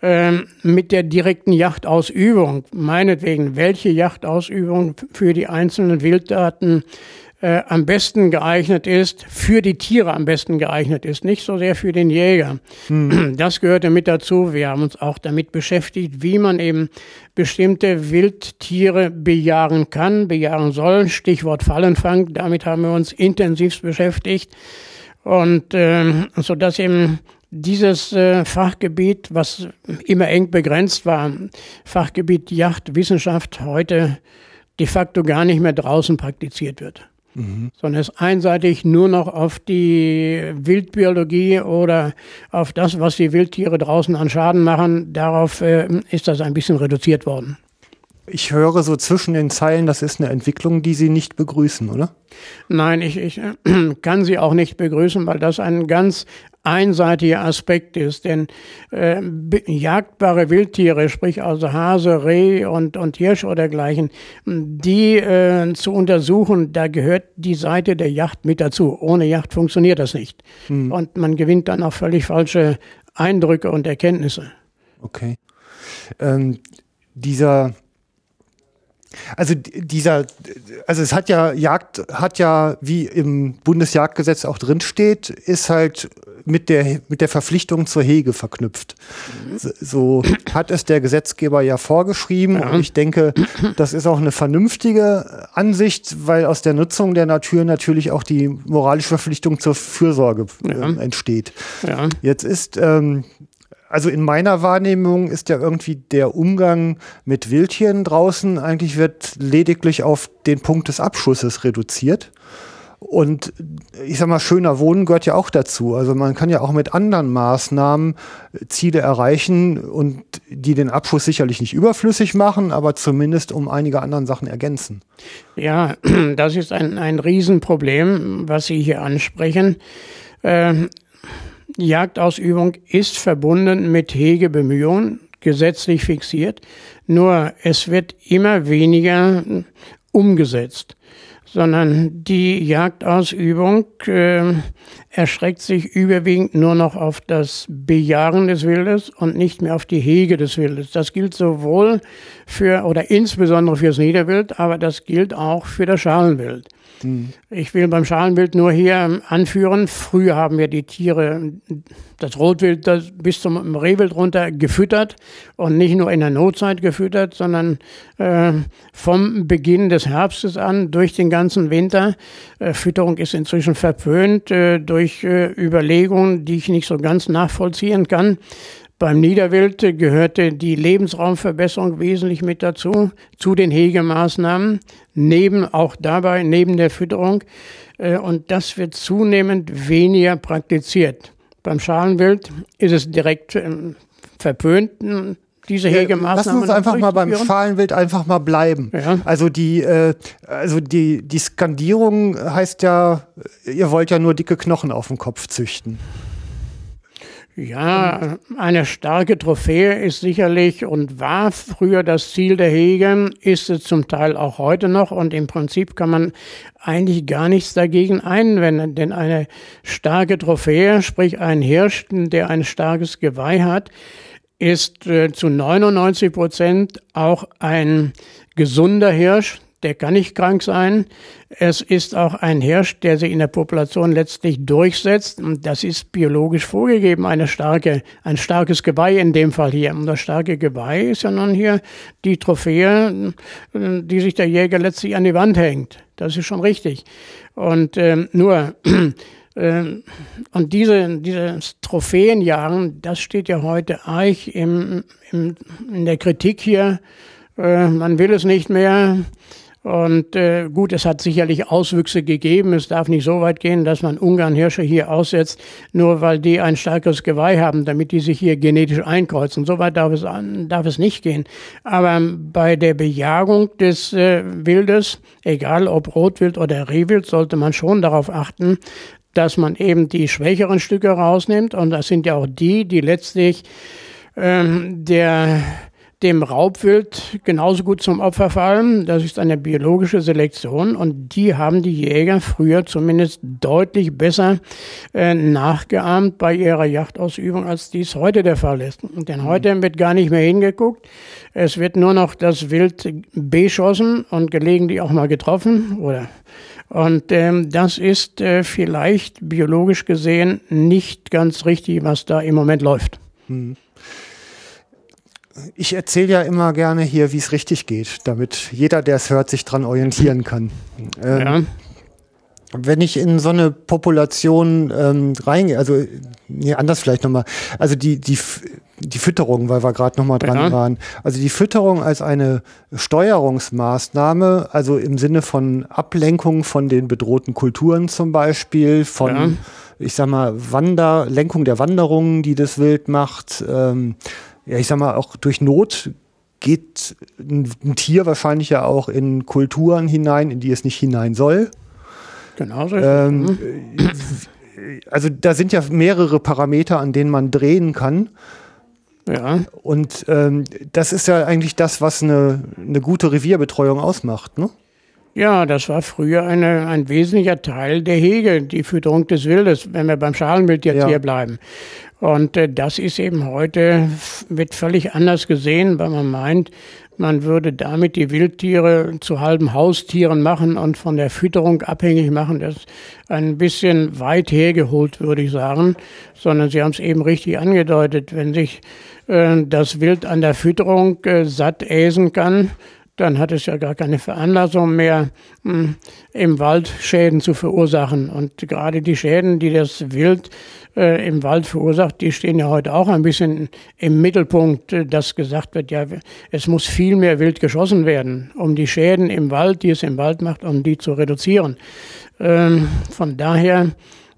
äh, mit der direkten Jagdausübung. Meinetwegen, welche Jagdausübung für die einzelnen Wilddaten äh, am besten geeignet ist, für die Tiere am besten geeignet ist, nicht so sehr für den Jäger. Hm. Das gehörte mit dazu. Wir haben uns auch damit beschäftigt, wie man eben bestimmte Wildtiere bejagen kann, bejagen soll. Stichwort Fallenfang. Damit haben wir uns intensivst beschäftigt. Und äh, so dass eben dieses äh, Fachgebiet, was immer eng begrenzt war, Fachgebiet Jagdwissenschaft, heute de facto gar nicht mehr draußen praktiziert wird mhm. sondern es einseitig nur noch auf die Wildbiologie oder auf das, was die Wildtiere draußen an Schaden machen, darauf äh, ist das ein bisschen reduziert worden. Ich höre so zwischen den Zeilen, das ist eine Entwicklung, die Sie nicht begrüßen, oder? Nein, ich, ich kann sie auch nicht begrüßen, weil das ein ganz einseitiger Aspekt ist. Denn äh, jagdbare Wildtiere, sprich also Hase, Reh und, und Hirsch oder dergleichen, die äh, zu untersuchen, da gehört die Seite der Yacht mit dazu. Ohne Yacht funktioniert das nicht. Hm. Und man gewinnt dann auch völlig falsche Eindrücke und Erkenntnisse. Okay. Ähm, dieser also dieser, also es hat ja, Jagd hat ja, wie im Bundesjagdgesetz auch drinsteht, ist halt mit der, mit der Verpflichtung zur Hege verknüpft. So hat es der Gesetzgeber ja vorgeschrieben. Ja. Und ich denke, das ist auch eine vernünftige Ansicht, weil aus der Nutzung der Natur natürlich auch die moralische Verpflichtung zur Fürsorge äh, entsteht. Ja. Jetzt ist ähm, also in meiner Wahrnehmung ist ja irgendwie der Umgang mit Wildtieren draußen eigentlich wird lediglich auf den Punkt des Abschusses reduziert. Und ich sag mal, schöner Wohnen gehört ja auch dazu. Also man kann ja auch mit anderen Maßnahmen Ziele erreichen und die den Abschuss sicherlich nicht überflüssig machen, aber zumindest um einige anderen Sachen ergänzen. Ja, das ist ein, ein Riesenproblem, was Sie hier ansprechen. Ähm, Jagdausübung ist verbunden mit Hegebemühungen, gesetzlich fixiert, nur es wird immer weniger umgesetzt, sondern die Jagdausübung äh, erschreckt sich überwiegend nur noch auf das Bejagen des Wildes und nicht mehr auf die Hege des Wildes. Das gilt sowohl für oder insbesondere fürs Niederwild, aber das gilt auch für das Schalenwild. Ich will beim Schalenwild nur hier anführen, früher haben wir die Tiere, das Rotwild das bis zum Rehwild runter gefüttert und nicht nur in der Notzeit gefüttert, sondern äh, vom Beginn des Herbstes an durch den ganzen Winter. Äh, Fütterung ist inzwischen verpönt äh, durch äh, Überlegungen, die ich nicht so ganz nachvollziehen kann. Beim Niederwild gehörte die Lebensraumverbesserung wesentlich mit dazu, zu den Hegemaßnahmen, neben auch dabei, neben der Fütterung. Äh, und das wird zunehmend weniger praktiziert. Beim Schalenwild ist es direkt ähm, verpönt, diese Hegemaßnahmen. Lass uns einfach mal beim Schalenwild einfach mal bleiben. Ja. Also die, äh, also die, die Skandierung heißt ja, ihr wollt ja nur dicke Knochen auf dem Kopf züchten. Ja, eine starke Trophäe ist sicherlich und war früher das Ziel der Hege, ist es zum Teil auch heute noch und im Prinzip kann man eigentlich gar nichts dagegen einwenden, denn eine starke Trophäe, sprich ein Hirsch, der ein starkes Geweih hat, ist äh, zu 99 Prozent auch ein gesunder Hirsch, der kann nicht krank sein. Es ist auch ein Hirsch, der sich in der Population letztlich durchsetzt. Und das ist biologisch vorgegeben, eine starke, ein starkes Geweih in dem Fall hier. Und das starke Geweih ist ja nun hier die Trophäe, die sich der Jäger letztlich an die Wand hängt. Das ist schon richtig. Und ähm, nur, ähm, und diese, dieses Trophäenjagen, das steht ja heute arg im, im, in der Kritik hier. Äh, man will es nicht mehr. Und äh, gut, es hat sicherlich Auswüchse gegeben. Es darf nicht so weit gehen, dass man Ungarn-Hirsche hier aussetzt, nur weil die ein starkes Geweih haben, damit die sich hier genetisch einkreuzen. So weit darf es, darf es nicht gehen. Aber bei der Bejagung des äh, Wildes, egal ob Rotwild oder Rehwild, sollte man schon darauf achten, dass man eben die schwächeren Stücke rausnimmt. Und das sind ja auch die, die letztlich ähm, der dem Raubwild genauso gut zum Opfer fallen. Das ist eine biologische Selektion und die haben die Jäger früher zumindest deutlich besser äh, nachgeahmt bei ihrer Jagdausübung, als dies heute der Fall ist. Denn heute wird gar nicht mehr hingeguckt. Es wird nur noch das Wild beschossen und gelegentlich auch mal getroffen oder und ähm, das ist äh, vielleicht biologisch gesehen nicht ganz richtig, was da im Moment läuft. Hm ich erzähle ja immer gerne hier, wie es richtig geht, damit jeder, der es hört, sich dran orientieren kann. Ähm, ja. Wenn ich in so eine Population ähm, reingehe, also nee, anders vielleicht nochmal, also die, die, die Fütterung, weil wir gerade nochmal dran ja. waren. Also die Fütterung als eine Steuerungsmaßnahme, also im Sinne von Ablenkung von den bedrohten Kulturen zum Beispiel, von, ja. ich sag mal, Wander, Lenkung der Wanderungen, die das Wild macht, ähm, ja, ich sag mal, auch durch Not geht ein, Tier wahrscheinlich ja auch in Kulturen hinein, in die es nicht hinein soll. Genau so. Ähm, mhm. also da sind ja mehrere Parameter, an denen man drehen kann. Ja. Und ähm, das ist ja eigentlich das, was eine, eine gute Revierbetreuung ausmacht, ne? Ja, das war früher eine, ein wesentlicher Teil der Hege, die Fütterung des Wildes, wenn wir beim Schalenwild jetzt ja. hier bleiben. Und äh, das ist eben heute, wird völlig anders gesehen, weil man meint, man würde damit die Wildtiere zu halben Haustieren machen und von der Fütterung abhängig machen. Das ist ein bisschen weit hergeholt, würde ich sagen. Sondern Sie haben es eben richtig angedeutet. Wenn sich äh, das Wild an der Fütterung äh, satt äsen kann, dann hat es ja gar keine Veranlassung mehr, hm, im Wald Schäden zu verursachen. Und gerade die Schäden, die das Wild äh, im Wald verursacht, die stehen ja heute auch ein bisschen im Mittelpunkt, äh, dass gesagt wird, ja, es muss viel mehr Wild geschossen werden, um die Schäden im Wald, die es im Wald macht, um die zu reduzieren. Ähm, von daher,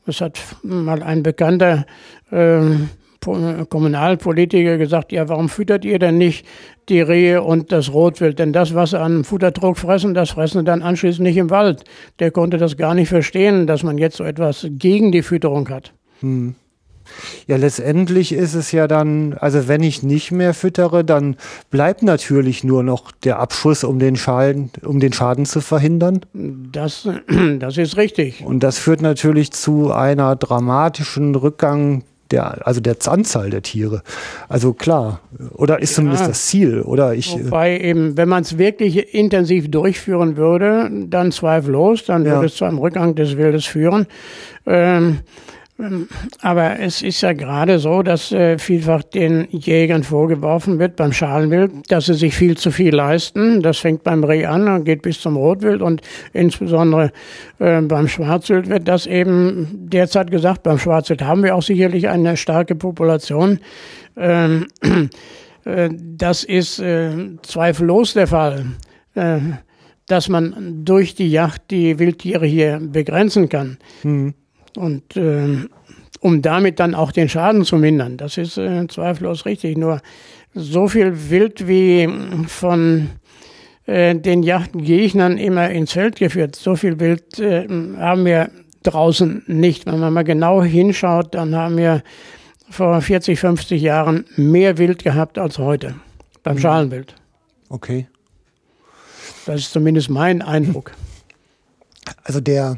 es hat mal ein bekannter ähm, Kommunalpolitiker gesagt, ja, warum füttert ihr denn nicht die Rehe und das Rotwild? Denn das, was sie an Futterdruck fressen, das fressen sie dann anschließend nicht im Wald. Der konnte das gar nicht verstehen, dass man jetzt so etwas gegen die Fütterung hat. Hm. Ja, letztendlich ist es ja dann, also wenn ich nicht mehr füttere, dann bleibt natürlich nur noch der Abschuss, um den Schaden, um den Schaden zu verhindern. Das, das ist richtig. Und das führt natürlich zu einer dramatischen Rückgang der, also der Anzahl der Tiere. Also klar, oder ist ja, zumindest das Ziel, oder ich. Äh, Wobei eben, wenn man es wirklich intensiv durchführen würde, dann zweifellos, dann ja. würde es zu einem Rückgang des Wildes führen. Ähm, ähm, aber es ist ja gerade so, dass äh, vielfach den Jägern vorgeworfen wird beim Schalenwild, dass sie sich viel zu viel leisten. Das fängt beim Reh an und geht bis zum Rotwild und insbesondere äh, beim Schwarzwild wird das eben derzeit gesagt. Beim Schwarzwild haben wir auch sicherlich eine starke Population. Ähm, äh, das ist äh, zweifellos der Fall. Äh, dass man durch die Yacht die Wildtiere hier begrenzen kann. Mhm. Und äh, um damit dann auch den Schaden zu mindern. Das ist äh, zweifellos richtig. Nur so viel Wild wie von äh, den Jagdgegnern immer ins Feld geführt, so viel Wild äh, haben wir draußen nicht. Wenn man mal genau hinschaut, dann haben wir vor 40, 50 Jahren mehr Wild gehabt als heute beim mhm. Schalenwild. Okay. Das ist zumindest mein Eindruck. Also der,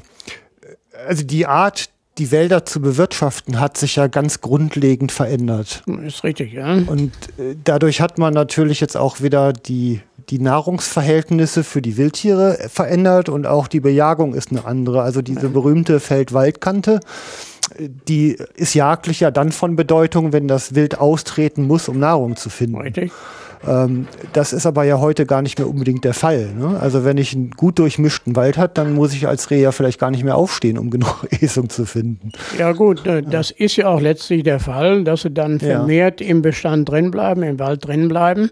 also die Art, die Wälder zu bewirtschaften, hat sich ja ganz grundlegend verändert. Ist richtig, ja. Und äh, dadurch hat man natürlich jetzt auch wieder die, die Nahrungsverhältnisse für die Wildtiere verändert und auch die Bejagung ist eine andere. Also diese berühmte Feld-Wald-Kante, die ist jagdlich ja dann von Bedeutung, wenn das Wild austreten muss, um Nahrung zu finden. Richtig. Ähm, das ist aber ja heute gar nicht mehr unbedingt der Fall. Ne? Also wenn ich einen gut durchmischten Wald habe, dann muss ich als Reh ja vielleicht gar nicht mehr aufstehen, um genug Esung zu finden. Ja gut, äh, das ist ja auch letztlich der Fall, dass sie dann vermehrt ja. im Bestand drinbleiben, im Wald drinbleiben.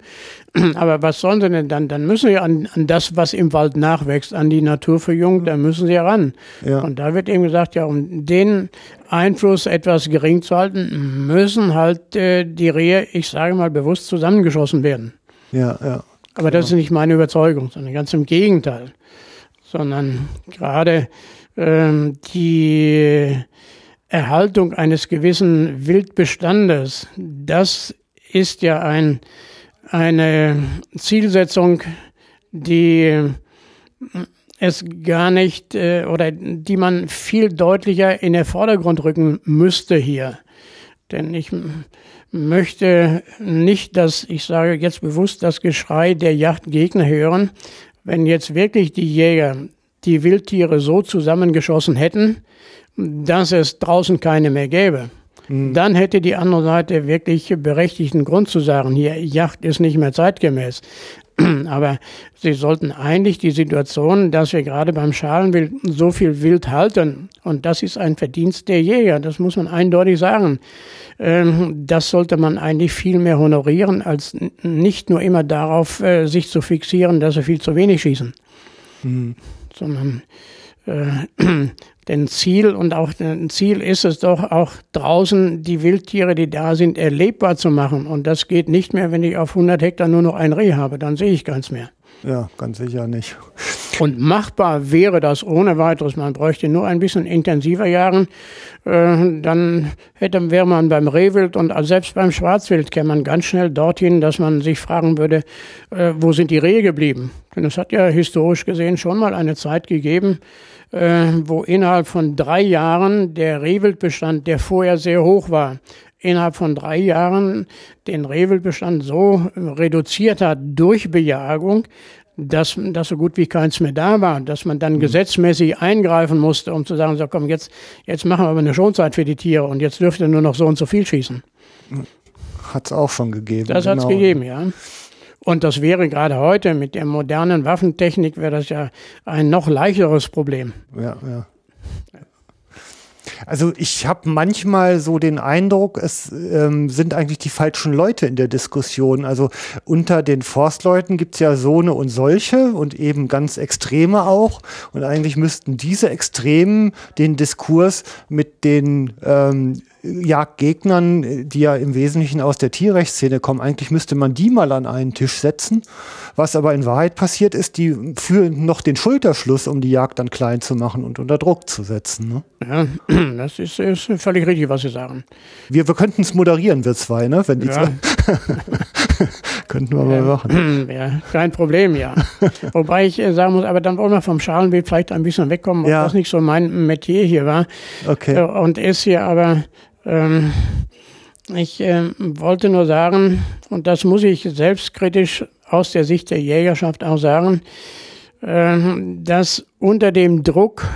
Aber was sollen sie denn dann? Dann müssen sie an, an das, was im Wald nachwächst, an die Naturverjüngung, da müssen sie ran. Ja. Und da wird eben gesagt, ja, um den Einfluss etwas gering zu halten, müssen halt äh, die Rehe, ich sage mal bewusst, zusammengeschossen werden. Ja, ja. Aber das ist nicht meine Überzeugung, sondern ganz im Gegenteil. Sondern gerade ähm, die Erhaltung eines gewissen Wildbestandes, das ist ja ein eine Zielsetzung, die es gar nicht äh, oder die man viel deutlicher in den Vordergrund rücken müsste hier. Denn ich möchte nicht, dass ich sage jetzt bewusst das Geschrei der Yachtgegner hören, wenn jetzt wirklich die Jäger die Wildtiere so zusammengeschossen hätten, dass es draußen keine mehr gäbe. Mhm. Dann hätte die andere Seite wirklich berechtigten Grund zu sagen, hier, Yacht ist nicht mehr zeitgemäß. Aber sie sollten eigentlich die Situation, dass wir gerade beim Schalenwild so viel Wild halten, und das ist ein Verdienst der Jäger, das muss man eindeutig sagen, ähm, das sollte man eigentlich viel mehr honorieren, als nicht nur immer darauf äh, sich zu fixieren, dass sie viel zu wenig schießen, mhm. sondern äh, denn Ziel und auch ein Ziel ist es doch auch draußen die Wildtiere, die da sind, erlebbar zu machen. Und das geht nicht mehr, wenn ich auf 100 Hektar nur noch ein Reh habe. Dann sehe ich keins mehr. Ja, ganz sicher nicht. Und machbar wäre das ohne weiteres. Man bräuchte nur ein bisschen intensiver jagen. Äh, dann hätte, wäre man beim Rehwild und selbst beim Schwarzwild käme man ganz schnell dorthin, dass man sich fragen würde, äh, wo sind die Rehe geblieben? Denn es hat ja historisch gesehen schon mal eine Zeit gegeben, äh, wo innerhalb von drei Jahren der Rehwildbestand, der vorher sehr hoch war, innerhalb von drei Jahren den Rehwildbestand so reduziert hat durch Bejagung, dass, dass so gut wie keins mehr da war, dass man dann mhm. gesetzmäßig eingreifen musste, um zu sagen, so komm, jetzt, jetzt machen wir aber eine Schonzeit für die Tiere und jetzt dürft ihr nur noch so und so viel schießen. Hat es auch schon gegeben. Das genau. hat es gegeben, ja. Und das wäre gerade heute mit der modernen Waffentechnik, wäre das ja ein noch leichteres Problem. Ja, ja. Also ich habe manchmal so den Eindruck, es ähm, sind eigentlich die falschen Leute in der Diskussion. Also unter den Forstleuten gibt es ja so eine und solche und eben ganz Extreme auch. Und eigentlich müssten diese Extremen den Diskurs mit den ähm, Jagdgegnern, die ja im Wesentlichen aus der Tierrechtsszene kommen, eigentlich müsste man die mal an einen Tisch setzen. Was aber in Wahrheit passiert ist, die führen noch den Schulterschluss, um die Jagd dann klein zu machen und unter Druck zu setzen. Ne? Ja, das ist, ist, völlig richtig, was Sie sagen. Wir, wir könnten es moderieren, wir zwei, ne? Wenn die ja. zwei könnten wir mal machen. Ja, kein Problem, ja. Wobei ich äh, sagen muss, aber dann wollen wir vom Schalenwild vielleicht ein bisschen wegkommen, ja. ob das nicht so mein Metier hier war. Okay. Äh, und ist hier aber Ähm, ich äh, wollte nur sagen, und das muss ich selbstkritisch aus der Sicht der Jägerschaft auch sagen, äh, dass unter dem Druck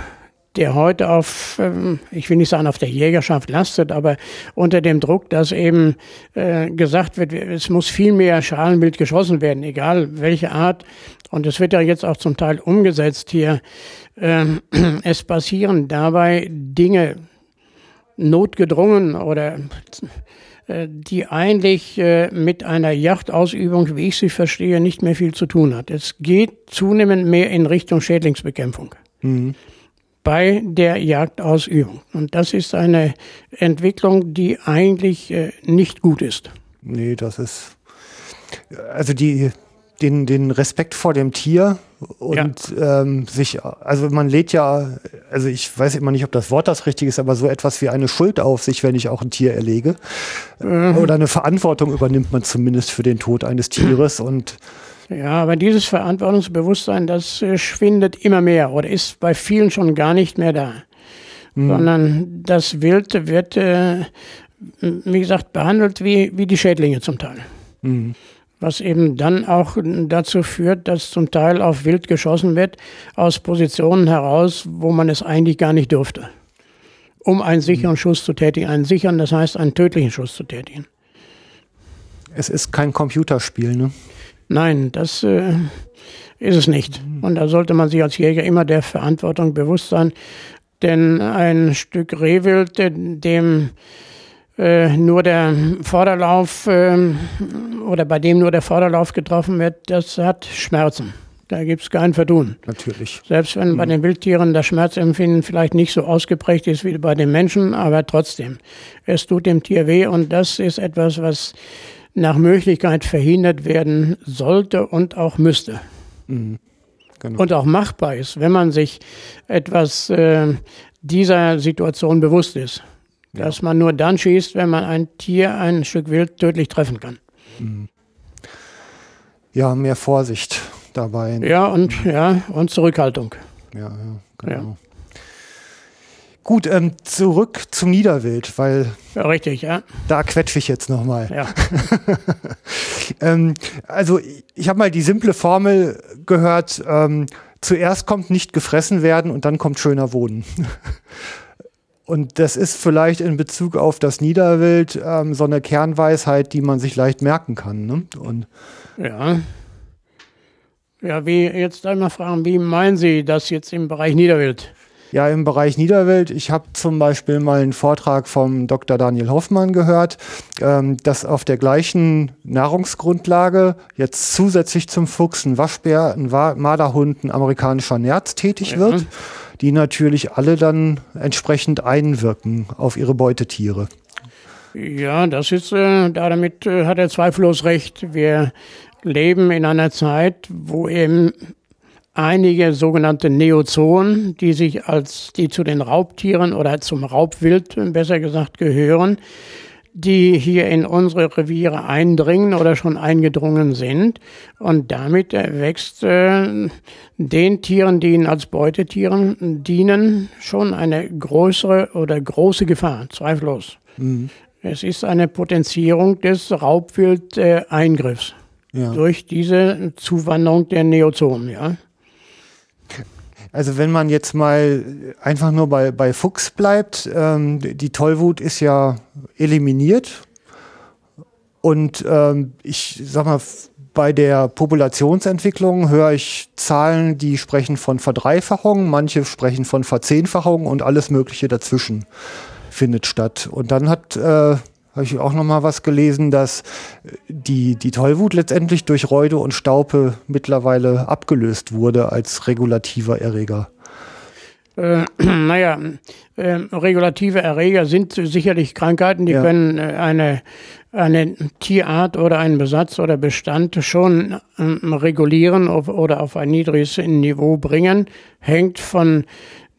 der heute auf, ähm, ich will nicht sagen auf der Jägerschaft lastet, aber unter dem Druck, dass eben äh, gesagt wird, es muss viel mehr Schalenwild geschossen werden, egal welche Art. Und es wird ja jetzt auch zum Teil umgesetzt hier. Ähm, es passieren dabei Dinge notgedrungen oder äh, die eigentlich äh, mit einer Jagdausübung, wie ich sie verstehe, nicht mehr viel zu tun hat. Es geht zunehmend mehr in Richtung Schädlingsbekämpfung. Mhm bei der Jagdausübung. Und das ist eine Entwicklung, die eigentlich äh, nicht gut ist. Nee, das ist, also die, den, den Respekt vor dem Tier und ja. ähm, sich, also man lädt ja, also ich weiß immer nicht, ob das Wort das richtig ist, aber so etwas wie eine Schuld auf sich, wenn ich auch ein Tier erlege. Mhm. Oder eine Verantwortung übernimmt man zumindest für den Tod eines Tieres und ja, aber dieses Verantwortungsbewusstsein, das äh, schwindet immer mehr oder ist bei vielen schon gar nicht mehr da. Mhm. Sondern das Wild wird, äh, wie gesagt, behandelt wie, wie die Schädlinge zum Teil. Mhm. Was eben dann auch dazu führt, dass zum Teil auf Wild geschossen wird, aus Positionen heraus, wo man es eigentlich gar nicht dürfte. Um einen sicheren mhm. Schuss zu tätigen. Einen sicheren, das heißt einen tödlichen Schuss zu tätigen. Es ist kein Computerspiel, ne? Nein, das äh, ist es nicht. Und da sollte man sich als Jäger immer der Verantwortung bewusst sein. Denn ein Stück Rehwild, dem äh, nur der Vorderlauf äh, oder bei dem nur der Vorderlauf getroffen wird, das hat Schmerzen. Da gibt es kein Verdun. Natürlich. Selbst wenn mhm. bei den Wildtieren das Schmerzempfinden vielleicht nicht so ausgeprägt ist wie bei den Menschen, aber trotzdem, es tut dem Tier weh und das ist etwas, was nach Möglichkeit verhindert werden sollte und auch müsste. Mhm. Genau. Und auch machbar ist, wenn man sich etwas äh, dieser Situation bewusst ist. Ja. Dass man nur dann schießt, wenn man ein Tier, ein Stück Wild tödlich treffen kann. Mhm. Ja, mehr Vorsicht dabei. Ja, und, ja, und Zurückhaltung. Ja, ja genau. Ja. Gut, ähm, zurück zum Niederwild, weil. Ja, richtig, ja. Da quetsche ich jetzt nochmal. Ja. ähm, also, ich habe mal die simple Formel gehört: ähm, zuerst kommt nicht gefressen werden und dann kommt schöner Wohnen. Und das ist vielleicht in Bezug auf das Niederwild ähm, so eine Kernweisheit, die man sich leicht merken kann. Ne? Und ja. Ja, wie jetzt einmal fragen, wie meinen Sie das jetzt im Bereich Niederwild? Ja, im Bereich Niederwelt. Ich habe zum Beispiel mal einen Vortrag vom Dr. Daniel Hoffmann gehört, ähm, dass auf der gleichen Nahrungsgrundlage jetzt zusätzlich zum Fuchs ein Waschbär, ein Marderhund, ein amerikanischer Nerz tätig ja. wird, die natürlich alle dann entsprechend einwirken auf ihre Beutetiere. Ja, das ist, äh, damit äh, hat er zweifellos recht. Wir leben in einer Zeit, wo eben einige sogenannte Neozoen, die sich als, die zu den Raubtieren oder zum Raubwild, besser gesagt, gehören, die hier in unsere Reviere eindringen oder schon eingedrungen sind. Und damit wächst äh, den Tieren, die ihnen als Beutetieren dienen, schon eine größere oder große Gefahr, zweifellos. Mhm. Es ist eine Potenzierung des Raubwild-Eingriffs ja. durch diese Zuwanderung der Neozoen, ja. Also wenn man jetzt mal einfach nur bei, bei Fuchs bleibt, ähm, die Tollwut ist ja eliminiert. Und ähm, ich sag mal, bei der Populationsentwicklung höre ich Zahlen, die sprechen von Verdreifachung, manche sprechen von Verzehnfachung und alles Mögliche dazwischen findet statt. Und dann hat äh, habe ich auch noch mal was gelesen, dass die, die Tollwut letztendlich durch Reude und Staupe mittlerweile abgelöst wurde als regulativer Erreger. Äh, naja, äh, regulative Erreger sind sicherlich Krankheiten, die ja. können äh, eine, eine Tierart oder einen Besatz oder Bestand schon äh, regulieren auf, oder auf ein niedriges Niveau bringen. Hängt von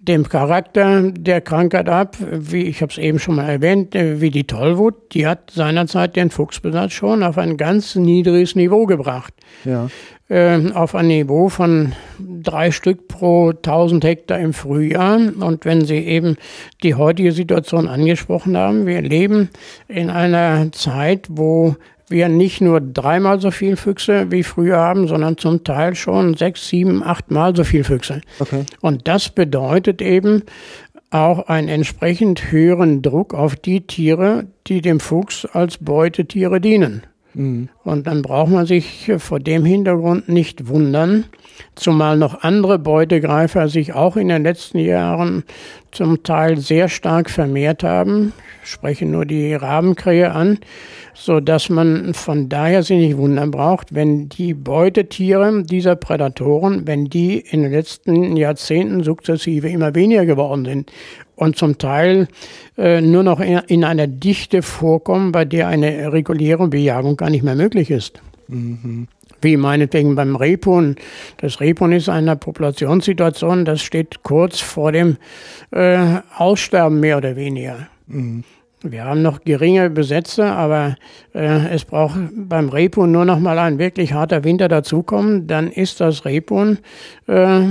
dem Charakter der Krankheit ab, wie ich habe es eben schon mal erwähnt, äh, wie die Tollwut, die hat seinerzeit den Fuchsbesatz schon auf ein ganz niedriges Niveau gebracht. Ja. äh, auf ein Niveau von drei Stück pro 1000 Hektar im Frühjahr. Und wenn Sie eben die heutige Situation angesprochen haben, wir leben in einer Zeit, wo wir nicht nur dreimal so viel Füchse wie früher haben, sondern zum Teil schon sechs, sieben, achtmal so viel Füchse. Okay. Und das bedeutet eben auch einen entsprechend höheren Druck auf die Tiere, die dem Fuchs als Beutetiere dienen. Mhm. Und dann braucht man sich vor dem Hintergrund nicht wundern, zumal noch andere Beutegreifer sich auch in den letzten Jahren zum Teil sehr stark vermehrt haben. Ich spreche nur die Rabenkrähe an, so dass man von daher sich nicht wundern braucht, wenn die Beutetiere dieser Prädatoren, wenn die in den letzten Jahrzehnten sukzessive immer weniger geworden sind und zum Teil äh, nur noch in, in, einer Dichte vorkommen, bei der eine reguläre Bejagung gar nicht mehr möglich ist. Mhm. Wie meinetwegen beim Rebhuhn. Das Rebhuhn ist eine Populationssituation, das steht kurz vor dem äh, Aussterben mehr oder weniger. Mhm. Wir haben noch geringe Besätze, aber äh, es braucht beim Rebhuhn nur noch mal ein wirklich harter Winter dazukommen, dann ist das Rebhuhn äh,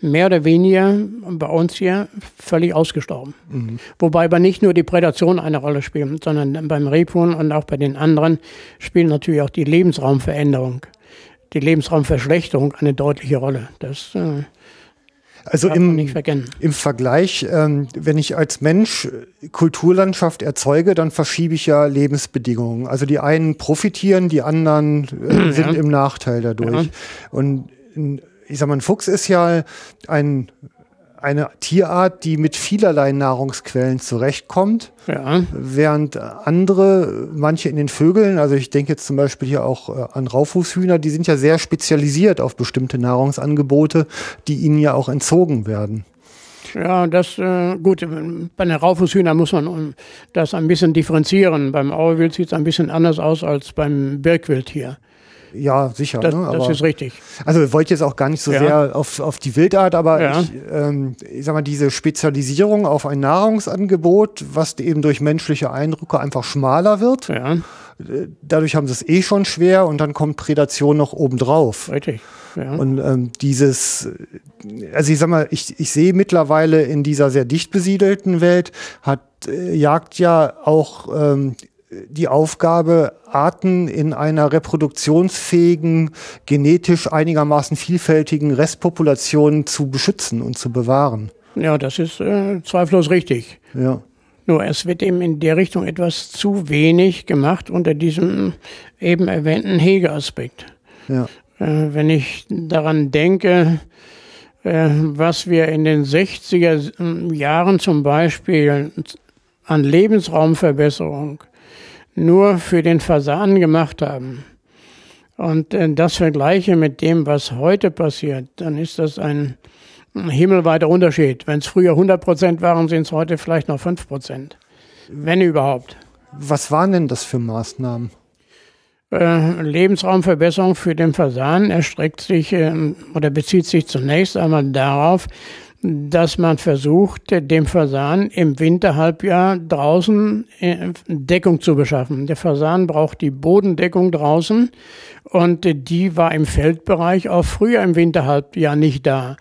mehr oder weniger bei uns hier völlig ausgestorben. Mhm. Wobei aber nicht nur die Prädation eine Rolle spielt, sondern beim Rebhuhn und auch bei den anderen spielt natürlich auch die Lebensraumveränderung, die Lebensraumverschlechterung eine deutliche Rolle. Das äh, also im, im Vergleich, ähm, wenn ich als Mensch Kulturlandschaft erzeuge, dann verschiebe ich ja Lebensbedingungen. Also die einen profitieren, die anderen äh, sind ja. im Nachteil dadurch. Ja. Und ich sag mal, ein Fuchs ist ja ein, eine Tierart, die mit vielerlei Nahrungsquellen zurechtkommt. Ja. Während andere, manche in den Vögeln, also ich denke jetzt zum Beispiel hier auch äh, an Raufußhühner, die sind ja sehr spezialisiert auf bestimmte Nahrungsangebote, die ihnen ja auch entzogen werden. Ja, das äh, gut. Bei den Raufußhühnern muss man das ein bisschen differenzieren. Beim Auerwild sieht es ein bisschen anders aus als beim Birkwild hier. Ja, sicher. Das, ne? das ist richtig. Also ich wollte jetzt auch gar nicht so ja. sehr auf, auf die Wildart, aber ja. ich, ähm, ich sag mal, diese Spezialisierung auf ein Nahrungsangebot, was eben durch menschliche Eindrücke einfach schmaler wird. Ja. Äh, dadurch haben sie es eh schon schwer und dann kommt Prädation noch obendrauf. Richtig. Ja. Und ähm, dieses, also ich sag mal, ich, ich sehe mittlerweile in dieser sehr dicht besiedelten Welt, hat äh, Jagd ja auch ähm, die Aufgabe, Arten in einer reproduktionsfähigen, genetisch einigermaßen vielfältigen Restpopulation zu beschützen und zu bewahren. Ja, das ist äh, zweifellos richtig. Ja. Nur es wird eben in der Richtung etwas zu wenig gemacht unter diesem eben erwähnten Hegeaspekt. Ja. Äh, wenn ich daran denke, äh, was wir in den 60er Jahren zum Beispiel an Lebensraumverbesserung nur für den Fasan gemacht haben und äh, das vergleiche mit dem, was heute passiert, dann ist das ein himmelweiter Unterschied. Wenn es früher 100 Prozent waren, sind es heute vielleicht noch 5 Prozent. Wenn überhaupt. Was waren denn das für Maßnahmen? Äh, Lebensraumverbesserung für den Fasan erstreckt sich äh, oder bezieht sich zunächst einmal darauf, dass man versucht, dem Fasan im Winterhalbjahr draußen äh, Deckung zu beschaffen. Der Fasan braucht die Bodendeckung draußen und die war im Feldbereich auch früher im Winterhalbjahr nicht da.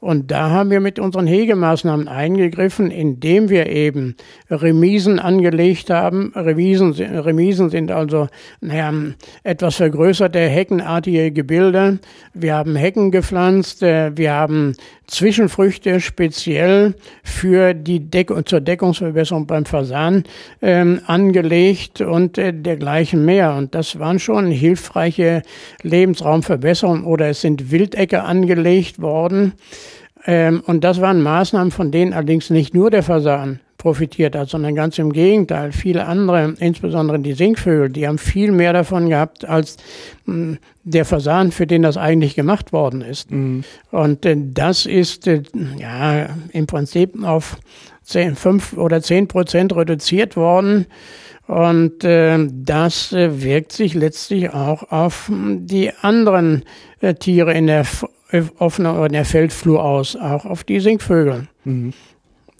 Und da haben wir mit unseren Hegemaßnahmen eingegriffen, indem wir eben Remisen angelegt haben. Remisen, Remisen sind also naja, etwas vergrößerte heckenartige Gebilde. Wir haben Hecken gepflanzt, äh, wir haben Zwischenfrüchte speziell für die Deck zur Deckungsverbesserung beim Fasan ähm, angelegt und äh, dergleichen mehr. Und das waren schon hilfreiche Lebensraumverbesserungen oder es sind Wildecke angelegt worden. Ähm, und das waren Maßnahmen, von denen allerdings nicht nur der Fasan profitiert hat, sondern ganz im Gegenteil. Viele andere, insbesondere die Singvögel, die haben viel mehr davon gehabt als mh, hm, der Fasan, für den das eigentlich gemacht worden ist. Mhm. Und äh, das ist äh, ja im Prinzip auf 10, 5 oder 10 Prozent reduziert worden. Und äh, das äh, wirkt sich letztlich auch auf hm, die anderen Tiere in der offenen oder in der Feldflur aus, auch auf die Singvögel. Mhm.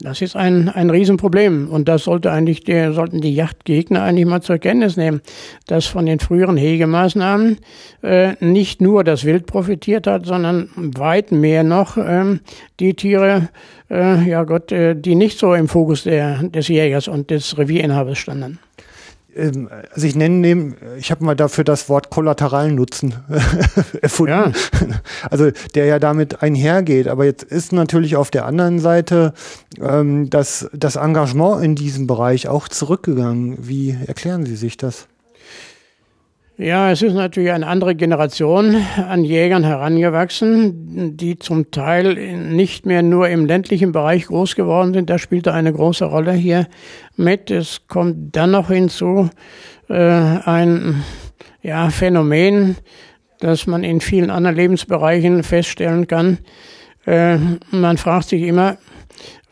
Das ist ein, ein Riesenproblem. Und das sollte eigentlich der, sollten die Yachtgegner eigentlich mal zur Kenntnis nehmen, dass von den früheren Hegemaßnahmen äh, nicht nur das Wild profitiert hat, sondern weit mehr noch ähm, die Tiere, äh, ja Gott, äh, die nicht so im Fokus der, des Jägers und des Revierinhabers standen. Ähm, also ich nenne dem, ich habe mal dafür das Wort kollateralen Nutzen erfunden. Ja. Also der ja damit einhergeht. Aber jetzt ist natürlich auf der anderen Seite ähm, das, das Engagement in diesem Bereich auch zurückgegangen. Wie erklären Sie sich das? Ja, es ist natürlich eine andere Generation an Jägern herangewachsen, die zum Teil nicht mehr nur im ländlichen Bereich groß geworden sind. Das spielte eine große Rolle hier mit. Es kommt dann noch hinzu äh, ein ja, Phänomen, das man in vielen anderen Lebensbereichen feststellen kann. Äh, man fragt sich immer,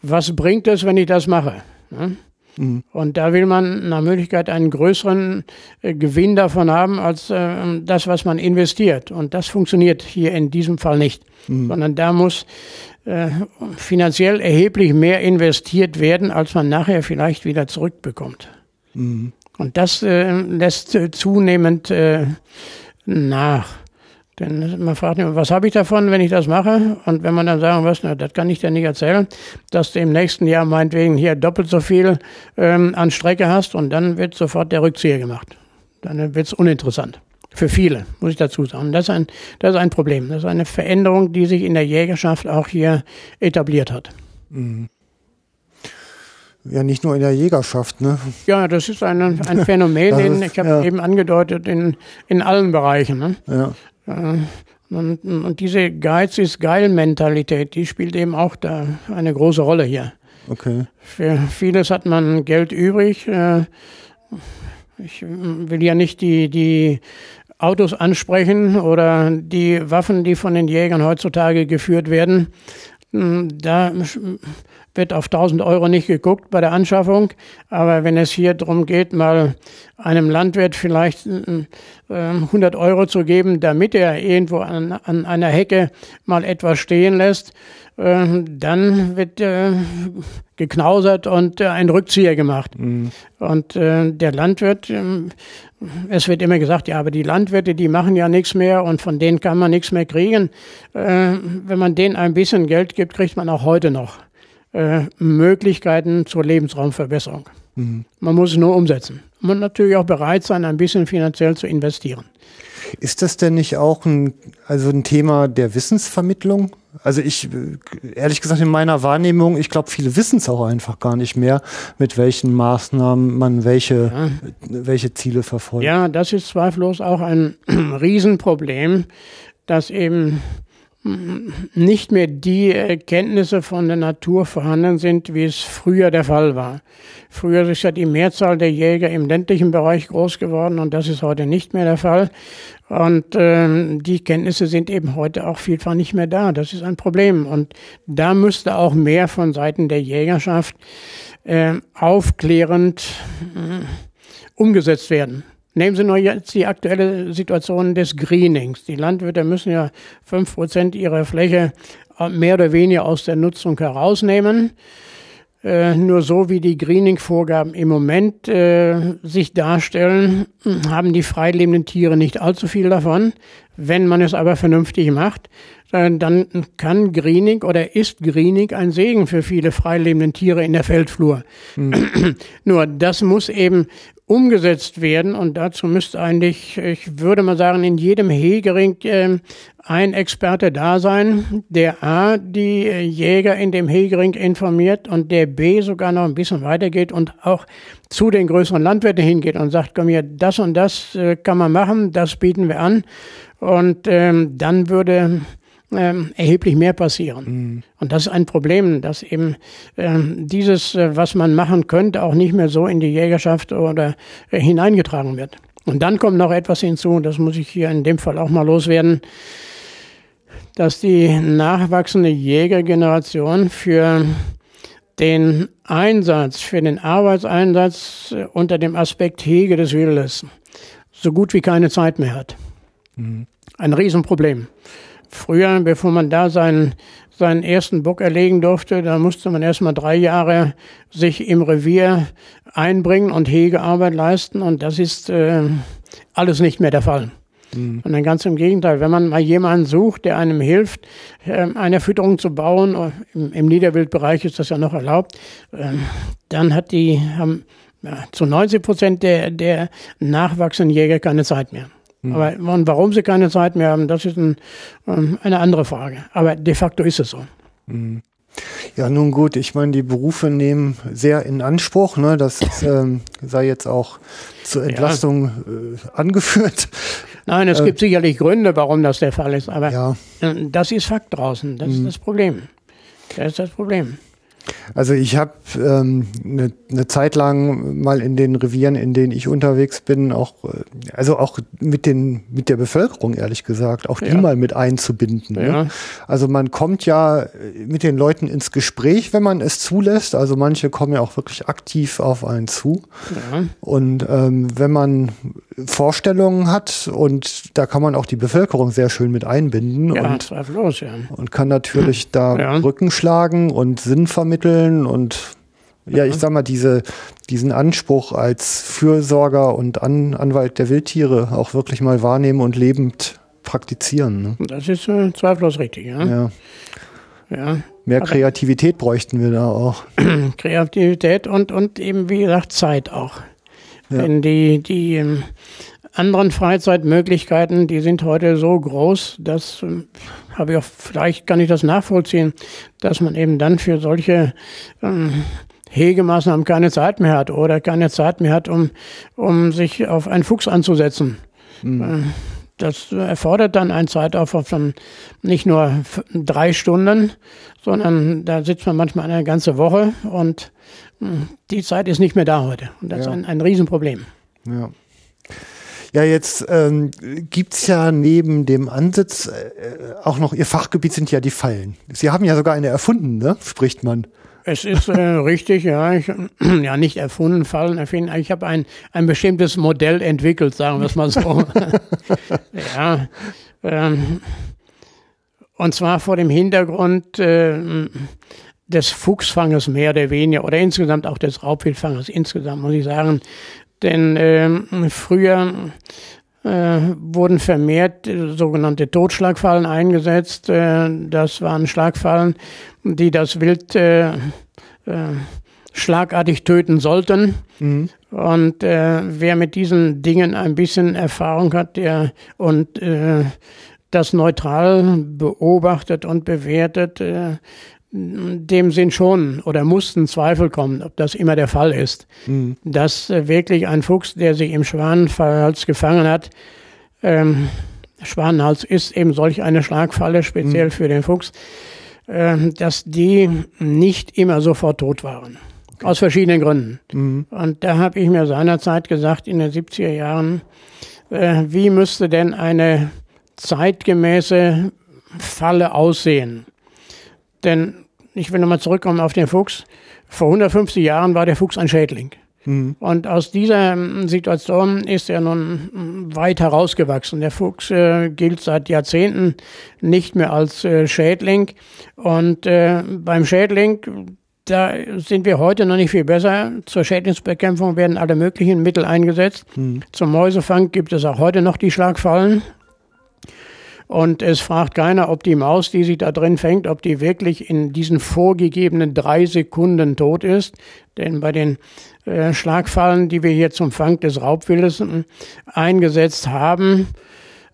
was bringt es, wenn ich das mache? Ja? Mhm. Und da will man nach Möglichkeit einen größeren äh, Gewinn davon haben als äh, das, was man investiert. Und das funktioniert hier in diesem Fall nicht, mhm. sondern da muss äh, finanziell erheblich mehr investiert werden, als man nachher vielleicht wieder zurückbekommt. Mhm. Und das lässt zunehmend nach. Denn man fragt immer, was habe ich davon, wenn ich das mache? Und wenn man dann sagen muss, na, das kann ich dir nicht erzählen, dass du im nächsten Jahr meinetwegen hier doppelt so viel ähm, an Strecke hast und dann wird sofort der Rückzieher gemacht. Dann wird es uninteressant. Für viele, muss ich dazu sagen. Das ist, ein, das ist ein Problem. Das ist eine Veränderung, die sich in der Jägerschaft auch hier etabliert hat. Mhm. Ja, nicht nur in der Jägerschaft, ne? Ja, das ist ein, ein Phänomen, in, ich habe ja. eben angedeutet, in, in allen Bereichen. Ne? Ja. Und, und diese Geiz ist geil Mentalität, die spielt eben auch da eine große Rolle hier. Okay. Für vieles hat man Geld übrig. Äh, ich will ja nicht die, die Autos ansprechen oder die Waffen, die von den Jägern heutzutage geführt werden. Da wird auf 1000 Euro nicht geguckt bei der Anschaffung. Aber wenn es hier darum geht, mal einem Landwirt vielleicht äh, 100 Euro zu geben, damit er irgendwo an, an einer Hecke mal etwas stehen lässt, äh, dann wird äh, geknausert und äh, ein Rückzieher gemacht. Mhm. Und äh, der Landwirt, ähm, es wird immer gesagt, ja, aber die Landwirte, die machen ja nichts mehr und von denen kann man nichts mehr kriegen. Äh, wenn man denen ein bisschen Geld gibt, kriegt man auch heute noch äh, Möglichkeiten zur Lebensraumverbesserung. Mhm. Man muss es nur umsetzen. Man muss natürlich auch bereit sein, ein bisschen finanziell zu investieren. Ist das denn nicht auch ein, also ein Thema der Wissensvermittlung? Also ich, ehrlich gesagt, in meiner Wahrnehmung, ich glaube, viele wissen es auch einfach gar nicht mehr, mit welchen Maßnahmen man welche, ja. welche Ziele verfolgt. Ja, das ist zweifellos auch ein Riesenproblem, dass eben nicht mehr die Erkenntnisse von der Natur vorhanden sind, wie es früher der Fall war. Früher ist ja die Mehrzahl der Jäger im ländlichen Bereich groß geworden und das ist heute nicht mehr der Fall. Und äh, die Kenntnisse sind eben heute auch vielfach nicht mehr da. Das ist ein Problem. Und da müsste auch mehr von Seiten der Jägerschaft äh, aufklärend äh, umgesetzt werden. Nehmen Sie nur jetzt die aktuelle Situation des Greenings. Die Landwirte müssen ja fünf Prozent ihrer Fläche äh, mehr oder weniger aus der Nutzung herausnehmen. Äh, nur so wie die Greening-Vorgaben im Moment äh, sich darstellen, haben die freilebenden Tiere nicht allzu viel davon. Wenn man es aber vernünftig macht, äh, dann kann Greening oder ist Greening ein Segen für viele freilebenden Tiere in der Feldflur. Mhm. Nur das muss eben umgesetzt werden und dazu müsste eigentlich, ich würde mal sagen, in jedem Hegering äh, ein Experte da sein, der A, die Jäger in dem Hegering informiert und der B sogar noch ein bisschen weitergeht und auch zu den größeren Landwirten hingeht und sagt, komm hier, das und das äh, kann man machen, das bieten wir an. Und ähm, dann würde ähm, erheblich mehr passieren. Mhm. Und das ist ein Problem, dass eben ähm, dieses, äh, was man machen könnte, auch nicht mehr so in die Jägerschaft oder äh, hineingetragen wird. Und dann kommt noch etwas hinzu, das muss ich hier in dem Fall auch mal loswerden, dass die nachwachsende Jägergeneration für den Einsatz, für den Arbeitseinsatz äh, unter dem Aspekt Hege des Wildes so gut wie keine Zeit mehr hat. Mhm. Ein Riesenproblem. Früher, bevor man da sein, seinen ersten Bock erlegen durfte, da musste man erstmal drei Jahre sich im Revier einbringen und Hegearbeit leisten. Und das ist äh, alles nicht mehr der Fall. Mhm. Und dann ganz im Gegenteil, wenn man mal jemanden sucht, der einem hilft, äh, eine Fütterung zu bauen, äh, im, im Niederwildbereich ist das ja noch erlaubt, äh, dann hat die, haben ja, zu 90 Prozent der, der nachwachsenden Jäger keine Zeit mehr. Mhm. Aber warum sie keine Zeit mehr haben, das ist ein, ähm, eine andere Frage. Aber de facto ist es so. Mhm. Ja, nun gut, ich meine, die Berufe nehmen sehr in Anspruch, ne? das ähm, sei jetzt auch zur Entlastung ja. äh, angeführt. Nein, es äh, gibt sicherlich Gründe, warum das der Fall ist, aber ja. das ist Fakt draußen, das mhm. ist das Problem. Das ist das Problem. Also ich habe eine ähm, ne, ne Zeit lang mal in den Revieren, in denen ich unterwegs bin, auch äh, also auch mit den mit der Bevölkerung ehrlich gesagt, auch ja. die mal mit einzubinden. Ne? Ja. Ne? Also man kommt ja mit den Leuten ins Gespräch, wenn man es zulässt. Also manche kommen ja auch wirklich aktiv auf einen zu. Ja. Und ähm, wenn man Vorstellungen hat und da kann man auch die Bevölkerung sehr schön mit einbinden ja, und, zweifellos, ja. und kann natürlich da ja. Brücken schlagen und Sinn vermitteln und ja, ich sag mal, diese, diesen Anspruch als Fürsorger und An Anwalt der Wildtiere auch wirklich mal wahrnehmen und lebend praktizieren. Ne? Das ist äh, zweifellos richtig, ja. ja. ja. Mehr Kreativität bräuchten wir da auch. Kreativität und, und eben, wie gesagt, Zeit auch. Ja. Denn die, die ähm, anderen Freizeitmöglichkeiten, die sind heute so groß, dass ähm, habe ich auch, vielleicht kann ich das nachvollziehen, dass man eben dann für solche ähm, Hegemaßnahmen keine Zeit mehr hat oder keine Zeit mehr hat, um, um sich auf einen Fuchs anzusetzen. Mhm. Das erfordert dann einen Zeitaufwand von nicht nur drei Stunden, sondern da sitzt man manchmal eine ganze Woche und hm, die Zeit ist nicht mehr da heute. Und das ja. ist ein, ein Riesenproblem. Ja. Ja, jetzt ähm, gibt ja neben dem Ansitz äh, auch noch, Ihr Fachgebiet sind ja die Fallen. Sie haben ja sogar eine erfunden, ne? spricht man. Es ist äh, richtig, ja. Ich, ja, nicht erfunden, Fallen erfinden. Ich habe ein, ein bestimmtes Modell entwickelt, sagen wir es mal so. ja. Ähm, und zwar vor dem Hintergrund äh, des Fuchsfanges mehr oder weniger oder insgesamt auch des Raubwildfanges insgesamt, muss ich sagen. Denn äh, früher äh, wurden vermehrt sogenannte Totschlagfallen eingesetzt. Äh, das waren Schlagfallen, die das Wild äh, äh, schlagartig töten sollten. Mhm. Und äh, wer mit diesen Dingen ein bisschen Erfahrung hat, der und äh, das neutral beobachtet und bewertet, dem sind schon oder mussten Zweifel kommen, ob das immer der Fall ist. Mhm. Dass äh, wirklich ein Fuchs, der sich im Schwanenhals gefangen hat, ähm, Schwanenhals ist eben solch eine Schlagfalle, speziell mhm. für den Fuchs, äh, dass die nicht immer sofort tot waren. Okay. Aus verschiedenen Gründen. Mhm. Und da habe ich mir seinerzeit gesagt, in den 70er Jahren, äh, wie müsste denn eine zeitgemäße Falle aussehen? Denn ich will nochmal zurückkommen auf den Fuchs. Vor 150 Jahren war der Fuchs ein Schädling. Mhm. Und aus dieser ähm, Situation ist er nun ähm, weit herausgewachsen. Der Fuchs äh, gilt seit Jahrzehnten nicht mehr als äh, Schädling. Und äh, beim Schädling, da sind wir heute noch nicht viel besser. Zur Schädlingsbekämpfung werden alle möglichen Mittel eingesetzt. Mhm. Zum Mäusefang gibt es auch heute noch die Schlagfallen. Und es fragt keiner, ob die Maus, die sich da drin fängt, ob die wirklich in diesen vorgegebenen drei Sekunden tot ist. Denn bei den äh, Schlagfallen, die wir hier zum Fang des Raubwildes äh, eingesetzt haben,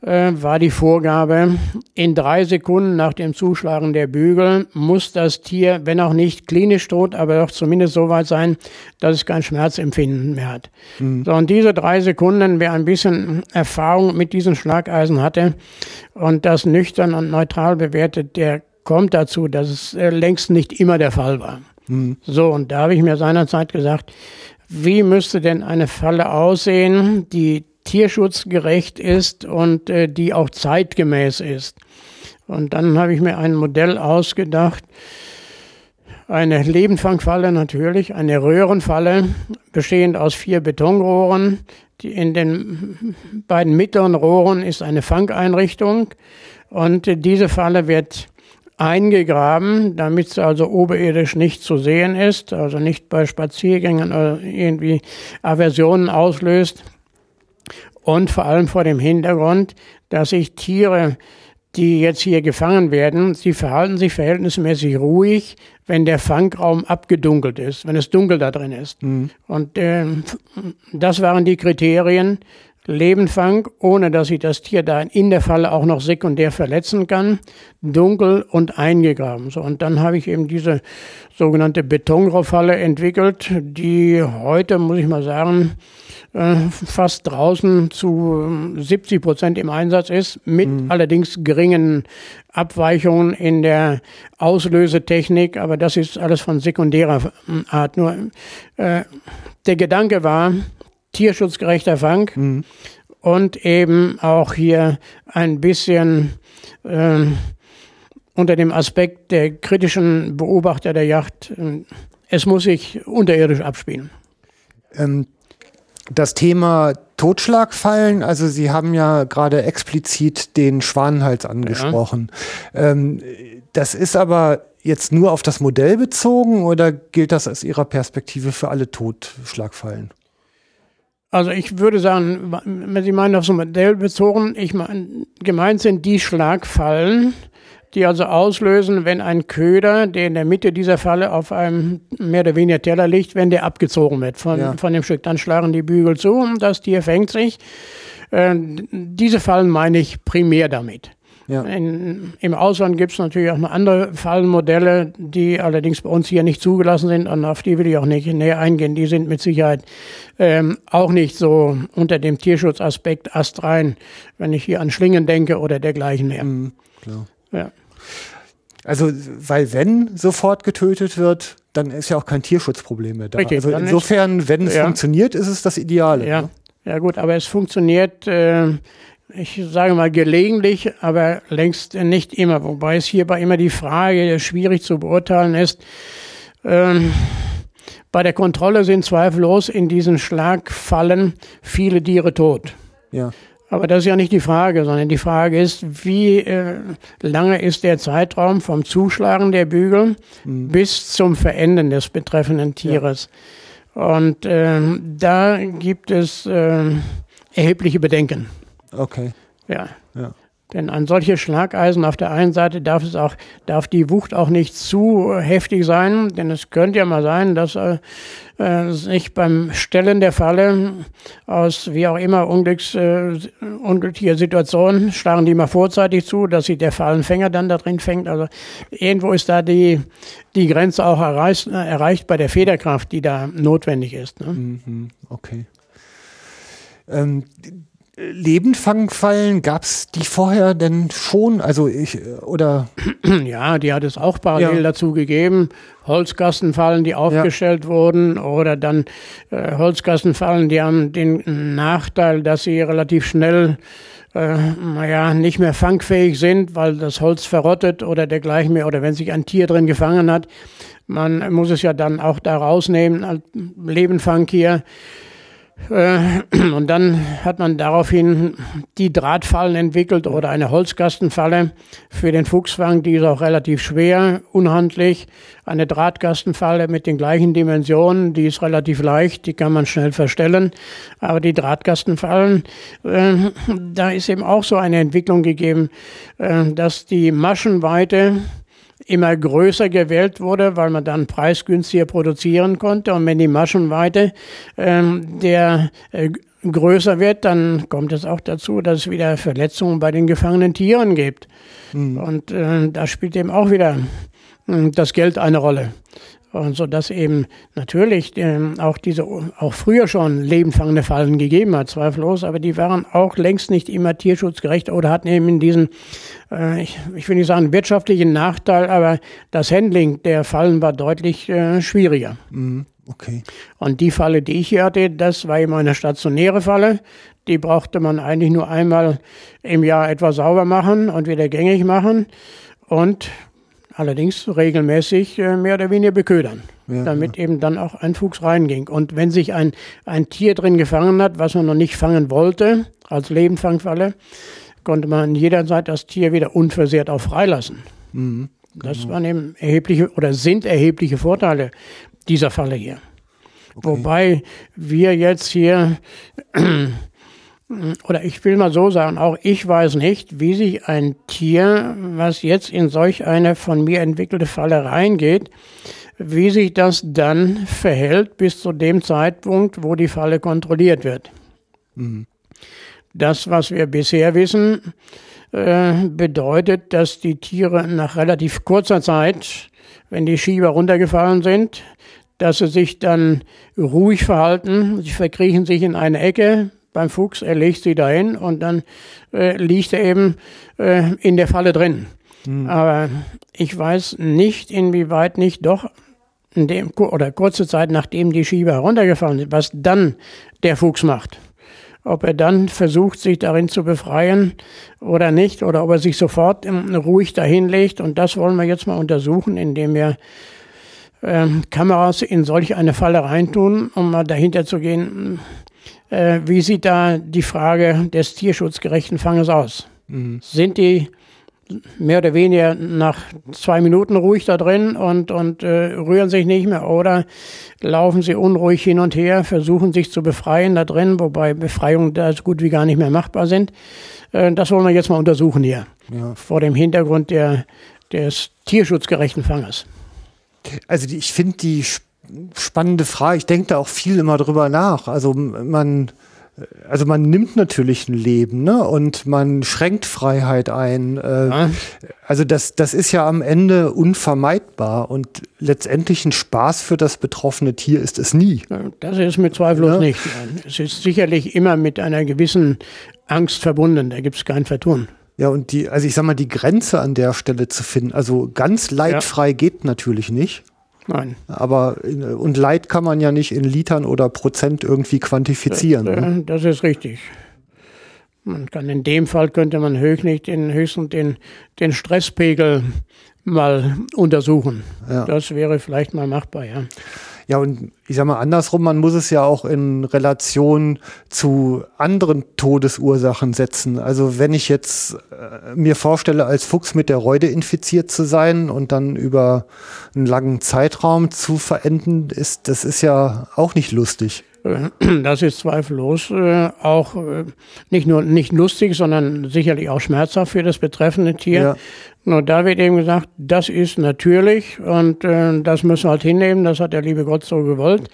äh, war die Vorgabe, in drei Sekunden nach dem Zuschlagen der Bügel muss das Tier, wenn auch nicht klinisch tot, aber doch zumindest so weit sein, dass es kein Schmerzempfinden mehr hat. Mhm. So, und diese drei Sekunden, wer ein bisschen Erfahrung mit diesen Schlageisen hatte und das nüchtern und neutral bewertet, der kommt dazu, dass es äh, längst nicht immer der Fall war. Mhm. So, und da habe ich mir seinerzeit gesagt, wie müsste denn eine Falle aussehen, die tierschutzgerecht ist und äh, die auch zeitgemäß ist. Und dann habe ich mir ein Modell ausgedacht, eine Lebenfangfalle natürlich, eine Röhrenfalle, bestehend aus vier Betonrohren. Die in den beiden mittleren Rohren ist eine Fangeinrichtung und diese Falle wird eingegraben, damit es also oberirdisch nicht zu sehen ist, also nicht bei Spaziergängen oder irgendwie Aversionen auslöst. Und vor allem vor dem Hintergrund, dass sich Tiere, die jetzt hier gefangen werden, sie verhalten sich verhältnismäßig ruhig, wenn der Fangraum abgedunkelt ist, wenn es dunkel da drin ist. Mhm. Und äh, das waren die Kriterien, Lebenfang, ohne dass ich das Tier da in der Falle auch noch sekundär verletzen kann, dunkel und eingegraben. So, und dann habe ich eben diese sogenannte Betonrohrfalle entwickelt, die heute, muss ich mal sagen, äh, fast draußen zu 70 Prozent im Einsatz ist, mit mhm. allerdings geringen Abweichungen in der Auslösetechnik, aber das ist alles von sekundärer Art. Nur äh, der Gedanke war, tierschutzgerechter Fang mhm. und eben auch hier ein bisschen äh, unter dem Aspekt der kritischen Beobachter der Yacht. Äh, es muss sich unterirdisch abspielen. Ähm, das Thema Totschlagfallen, also Sie haben ja gerade explizit den Schwanenhals angesprochen. Ja. Ähm, das ist aber jetzt nur auf das Modell bezogen oder gilt das aus Ihrer Perspektive für alle Totschlagfallen? Also ich würde sagen, wenn Sie meinen auf so ein Modell bezogen, ich meine, gemeint sind die Schlagfallen, die also auslösen, wenn ein Köder, der in der Mitte dieser Falle auf einem mehr oder weniger Teller liegt, wenn der abgezogen wird von, ja. von dem Stück. Dann schlagen die Bügel zu und das Tier fängt sich. Äh, diese Fallen meine ich primär damit. Ja. In, Im Ausland gibt es natürlich auch noch andere Fallenmodelle, die allerdings bei uns hier nicht zugelassen sind und auf die will ich auch nicht näher eingehen. Die sind mit Sicherheit ähm, auch nicht so unter dem Tierschutzaspekt astrein, wenn ich hier an Schlingen denke oder dergleichen mehr. Mhm, klar. Ja. Also, weil wenn sofort getötet wird, dann ist ja auch kein Tierschutzproblem mehr da. Richtig, also insofern, wenn es ja. funktioniert, ist es das Ideale. Ja, ne? ja gut, aber es funktioniert äh, ich sage mal gelegentlich, aber längst nicht immer. Wobei es hierbei immer die Frage schwierig zu beurteilen ist. Ähm, bei der Kontrolle sind zweifellos in diesen Schlagfallen viele Tiere tot. Ja. Aber das ist ja nicht die Frage, sondern die Frage ist, wie äh, lange ist der Zeitraum vom Zuschlagen der Bügel mhm. bis zum Verenden des betreffenden Tieres. Ja. Und äh, da gibt es äh, erhebliche Bedenken. Okay. Ja. ja. Denn ein solches Schlageisen auf der einen Seite darf es auch, darf die Wucht auch nicht zu heftig sein, denn es könnte ja mal sein, dass äh, äh sich beim Stellen der Falle aus wie auch immer Unglücks, äh, unglücklicher Situation schlagen die mal vorzeitig zu, dass sich der Fallenfänger dann da drin fängt. Also irgendwo ist da die, die Grenze auch erreicht, erreicht bei der Federkraft, die da notwendig ist. Ne? Mhm, okay. Ähm, Lebendfangfallen, gab es die vorher denn schon? Also ich, oder? Ja, die hat es auch parallel ja. dazu gegeben. Holzkastenfallen, die aufgestellt ja. wurden, oder dann äh, Holzkastenfallen, die haben den Nachteil, dass sie relativ schnell äh, naja, nicht mehr fangfähig sind, weil das Holz verrottet oder dergleichen mehr, oder wenn sich ein Tier drin gefangen hat. Man muss es ja dann auch da rausnehmen, als Lebenfang hier. Äh, und dann hat man daraufhin die Drahtfallen entwickelt oder eine Holzkastenfalle für den Fuchsfang. Die ist auch relativ schwer, unhandlich. Eine Drahtkastenfalle mit den gleichen Dimensionen, die ist relativ leicht, die kann man schnell verstellen. Aber die Drahtkastenfallen, äh, da ist eben auch so eine Entwicklung gegeben, äh, dass die Maschenweite immer größer gewählt wurde, weil man dann preisgünstiger produzieren konnte. Und wenn die Maschenweite ähm, der äh, größer wird, dann kommt es auch dazu, dass es wieder Verletzungen bei den gefangenen Tieren gibt. Mhm. Und äh, da spielt eben auch wieder äh, das Geld eine Rolle. Und so dass eben natürlich ähm, auch diese auch früher schon lebendfangende Fallen gegeben hat, zweifellos, aber die waren auch längst nicht immer tierschutzgerecht oder hatten eben diesen, äh, ich, ich will nicht sagen wirtschaftlichen Nachteil, aber das Handling der Fallen war deutlich äh, schwieriger. Mhm. Okay. Und die Falle, die ich hier hatte, das war eben eine stationäre Falle. Die brauchte man eigentlich nur einmal im Jahr etwa sauber machen und wieder gängig machen. Und allerdings regelmäßig äh, mehr oder weniger beködern, ja, damit ja. eben dann auch ein Fuchs reinging. Und wenn sich ein, ein Tier drin gefangen hat, was man noch nicht fangen wollte, als Lebendfangfalle, konnte man jederzeit das Tier wieder unversehrt auch freilassen. Mhm. Das genau. waren eben erhebliche oder sind erhebliche Vorteile dieser Falle hier. Okay. Wobei wir jetzt hier, oder ich will mal so sagen, auch ich weiß nicht, wie sich ein Tier, was jetzt in solch eine von mir entwickelte Falle reingeht, wie sich das dann verhält bis zu dem Zeitpunkt, wo die Falle kontrolliert wird. Mhm. Das, was wir bisher wissen, äh, bedeutet, dass die Tiere nach relativ kurzer Zeit, wenn die Schieber runtergefallen sind, dass sie sich dann ruhig verhalten. Sie verkriechen sich in eine Ecke. Beim Fuchs, er legt sie dahin und dann äh, liegt er eben äh, in der Falle drin. Mhm. Aber ich weiß nicht, inwieweit nicht doch in dem, oder kurze Zeit nachdem die Schieber heruntergefallen sind, was dann der Fuchs macht. Ob er dann versucht, sich darin zu befreien oder nicht, oder ob er sich sofort ruhig dahin legt. Und das wollen wir jetzt mal untersuchen, indem wir äh, Kameras in solch eine Falle reintun, um mal dahinter zu gehen, äh, wie sieht da die Frage des tierschutzgerechten Fanges aus? Mhm. Sind die mehr oder weniger nach zwei Minuten ruhig da drin und, und äh, rühren sich nicht mehr oder laufen sie unruhig hin und her, versuchen sich zu befreien da drin, wobei Befreiungen da so gut wie gar nicht mehr machbar sind. Äh, das wollen wir jetzt mal untersuchen hier, ja. vor dem Hintergrund der, des tierschutzgerechten Fanges. Also die, ich finde die spannende Frage, ich denke da auch viel immer drüber nach. Also man, also man nimmt natürlich ein Leben, ne? Und man schränkt Freiheit ein. Äh, ja. Also das, das ist ja am Ende unvermeidbar und letztendlich ein Spaß für das betroffene Tier ist es nie. Das ist mit zweifellos ja. nicht. Es ist sicherlich immer mit einer gewissen Angst verbunden. Da gibt es kein Vertun. Ja, und die, also ich sag mal, die Grenze an der Stelle zu finden, also ganz leidfrei ja. geht natürlich nicht. Nein. Aber und Leid kann man ja nicht in Litern oder Prozent irgendwie quantifizieren. Das, ne? das ist richtig. Man kann in dem Fall könnte man höchstens den, höchstens den, den Stresspegel mal untersuchen. Ja. Das wäre vielleicht mal machbar, ja. Ja, und ich sag mal andersrum, man muss es ja auch in Relation zu anderen Todesursachen setzen. Also wenn ich jetzt äh, mir vorstelle, als Fuchs mit der Reude infiziert zu sein und dann über einen langen Zeitraum zu verenden, ist, das ist ja auch nicht lustig. Das ist zweifellos äh, auch äh, nicht nur nicht lustig, sondern sicherlich auch schmerzhaft für das betreffende Tier. Ja. Nur da wird eben gesagt, das ist natürlich und äh, das müssen wir halt hinnehmen, das hat der liebe Gott so gewollt.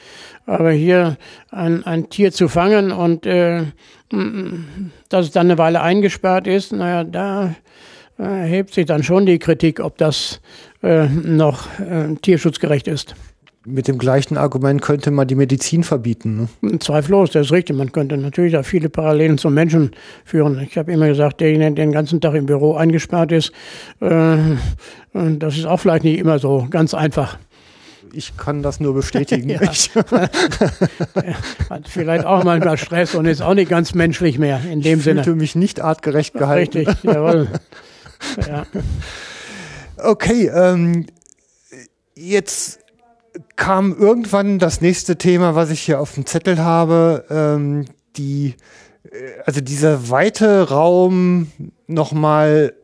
Aber hier ein, ein Tier zu fangen und äh, dass es dann eine Weile eingesperrt ist, naja, da äh, hebt sich dann schon die Kritik, ob das äh, noch äh, tierschutzgerecht ist mit dem gleichen Argument könnte man die Medizin verbieten. Ne? Zweifellos, das ist richtig. Man könnte natürlich da viele Parallelen zum Menschen führen. Ich habe immer gesagt, derjenige, der den ganzen Tag im Büro eingesperrt ist, äh, das ist auch vielleicht nicht immer so ganz einfach. Ich kann das nur bestätigen. Hat vielleicht auch manchmal Stress und ist auch nicht ganz menschlich mehr in dem ich Sinne. Ich fühlte mich nicht artgerecht gehalten. Richtig, jawohl. Ja. Okay, ähm, jetzt kam irgendwann das nächste Thema, was ich hier auf dem Zettel habe, ähm, die, äh, also dieser weite Raum nochmal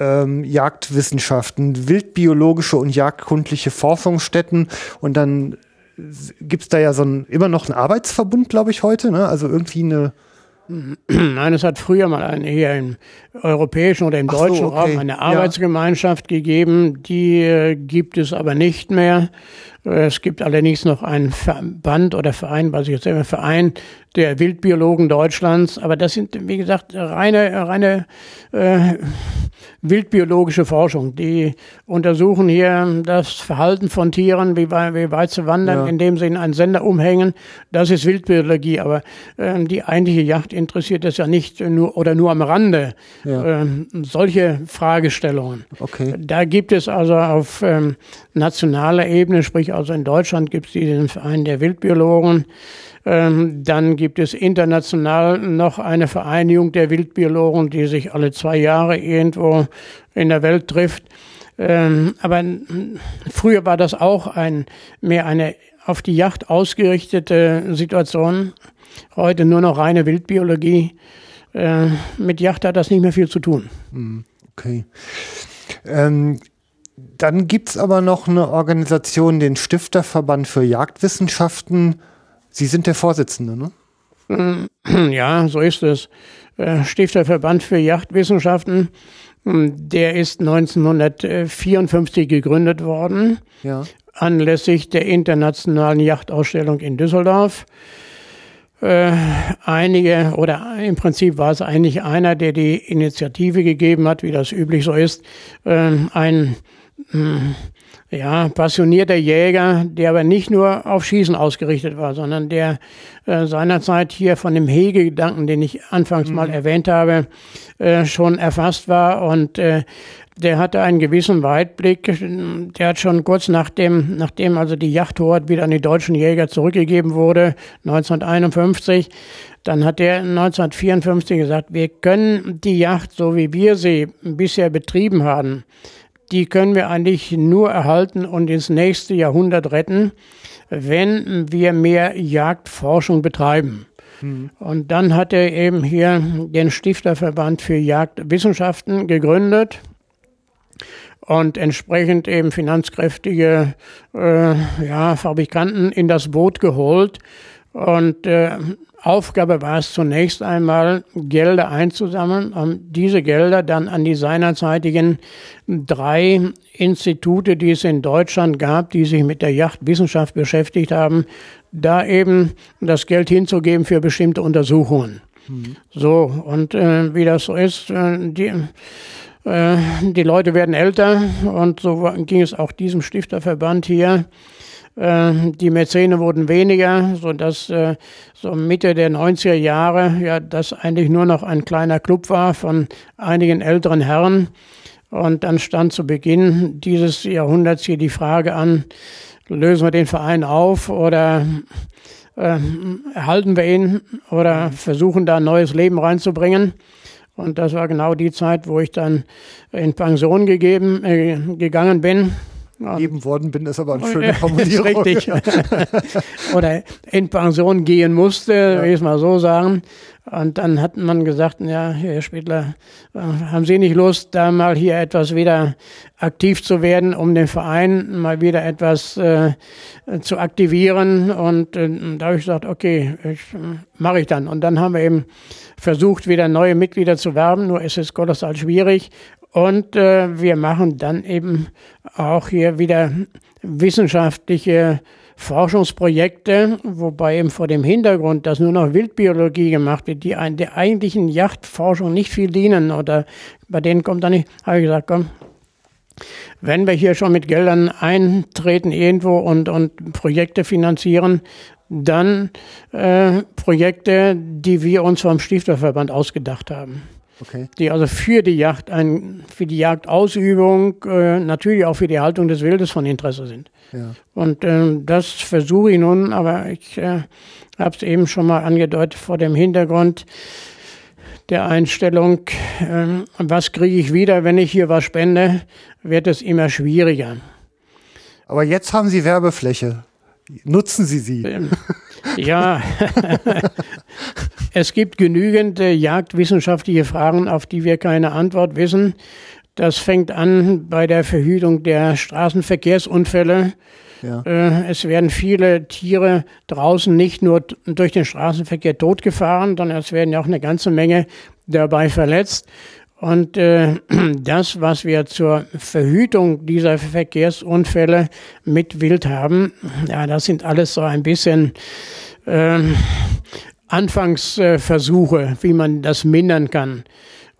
ähm, Jagdwissenschaften, wildbiologische und jagdkundliche Forschungsstätten und dann gibt es da ja so ein, immer noch einen Arbeitsverbund, glaube ich, heute, ne? also irgendwie eine Nein, es hat früher mal eine, hier im europäischen oder im Ach deutschen so, okay. Raum eine Arbeitsgemeinschaft ja. gegeben. Die äh, gibt es aber nicht mehr. Es gibt allerdings noch einen Verband oder Verein, was ich jetzt immer Verein der Wildbiologen Deutschlands. Aber das sind, wie gesagt, reine, reine äh, wildbiologische Forschung. Die untersuchen hier das Verhalten von Tieren, wie, wie weit sie wandern, ja. indem sie in einen Sender umhängen. Das ist Wildbiologie. Aber äh, die eigentliche Yacht interessiert es ja nicht nur oder nur am Rande. Ja. Äh, solche Fragestellungen. Okay. Da gibt es also auf ähm, nationaler Ebene, sprich also in Deutschland gibt es diesen Verein der Wildbiologen. Ähm, dann gibt es international noch eine Vereinigung der Wildbiologen, die sich alle zwei Jahre irgendwo in der Welt trifft. Ähm, aber früher war das auch ein, mehr eine auf die Yacht ausgerichtete Situation. Heute nur noch reine Wildbiologie. Äh, mit Yacht hat das nicht mehr viel zu tun. Hm, okay. Ähm, Dann gibt es aber noch eine Organisation, den Stifterverband für Jagdwissenschaften. Sie sind der Vorsitzende, ne? Ja, so ist es. Äh, Stifterverband für Jagdwissenschaften, hm, der ist 1954 gegründet worden, ja. anlässlich der internationalen Jachtausstellung in Düsseldorf. Äh, einige, oder im Prinzip war es eigentlich einer, der die Initiative gegeben hat, wie das üblich so ist, äh, ein hm, ja, passionierter Jäger, der aber nicht nur auf Schießen ausgerichtet war, sondern der äh, seinerzeit hier von dem Hegegedanken, den ich anfangs mhm. mal erwähnt habe, äh, schon erfasst war und äh, der hatte einen gewissen Weitblick. Der hat schon kurz nachdem, nachdem also die Yachthoheit wieder an die deutschen Jäger zurückgegeben wurde, 1951, dann hat er 1954 gesagt, wir können die Yacht, so wie wir sie bisher betrieben haben, die können wir eigentlich nur erhalten und ins nächste Jahrhundert retten, wenn wir mehr Jagdforschung betreiben. Mhm. Und dann hat er eben hier den Stifterverband für Jagdwissenschaften gegründet und entsprechend eben finanzkräftige äh, ja, Fabrikanten in das Boot geholt. Und äh, Aufgabe war es zunächst einmal, Gelder einzusammeln, um diese Gelder dann an die seinerzeitigen drei Institute, die es in Deutschland gab, die sich mit der Yachtwissenschaft beschäftigt haben, da eben das Geld hinzugeben für bestimmte Untersuchungen. Mhm. So, und äh, wie das so ist, äh, die, äh, die Leute werden älter und so ging es auch diesem Stifterverband hier. Äh, die Mäzene wurden weniger, sodass äh, so Mitte der 90er Jahre ja das eigentlich nur noch ein kleiner Club war von einigen älteren Herren. Und dann stand zu Beginn dieses Jahrhunderts hier die Frage an, lösen wir den Verein auf oder äh, erhalten wir ihn oder versuchen da ein neues Leben reinzubringen. Und das war genau die Zeit, wo ich dann in Pension gegeben, äh, gegangen bin gegeben worden bin, ist aber eine schöne Formulierung. Richtig. Oder in Pension gehen musste, ja. will ich es mal so sagen. Und dann hat man gesagt, ja, Herr Spittler, äh, haben Sie nicht Lust, da mal hier etwas wieder aktiv zu werden, um den Verein mal wieder etwas äh, zu aktivieren? Und äh, da habe ich gesagt, okay, äh, mache ich dann. Und dann haben wir eben versucht, wieder neue Mitglieder zu werben, nur ist es kolossal schwierig. Und äh, wir machen dann eben auch hier wieder wissenschaftliche Forschungsprojekte, wobei eben vor dem Hintergrund, dass nur noch Wildbiologie gemacht wird, die ein, der eigentlichen Yachtforschung nicht viel dienen oder bei denen kommt dann nicht, habe ich gesagt, komm, wenn wir hier schon mit Geldern eintreten irgendwo und, und Projekte finanzieren, dann äh, Projekte, die wir uns vom Stifterverband ausgedacht haben. Okay. Die also für die Jagd, ein, für die Jagdausübung, äh, natürlich auch für die Haltung des Wildes von Interesse sind. Ja. Und äh, das versuche ich nun, aber ich äh, habe es eben schon mal angedeutet vor dem Hintergrund der Einstellung, äh, was kriege ich wieder, wenn ich hier was spende, wird es immer schwieriger. Aber jetzt haben Sie Werbefläche. Nutzen Sie sie. Ähm, ja, es gibt genügend äh, jagdwissenschaftliche Fragen, auf die wir keine Antwort wissen. Das fängt an bei der Verhütung der Straßenverkehrsunfälle. Ja. Äh, es werden viele Tiere draußen nicht nur durch den Straßenverkehr totgefahren, sondern es werden ja auch eine ganze Menge dabei verletzt. Und äh, das, was wir zur Verhütung dieser Verkehrsunfälle mit Wild haben, ja, das sind alles so ein bisschen äh, Anfangsversuche, wie man das mindern kann.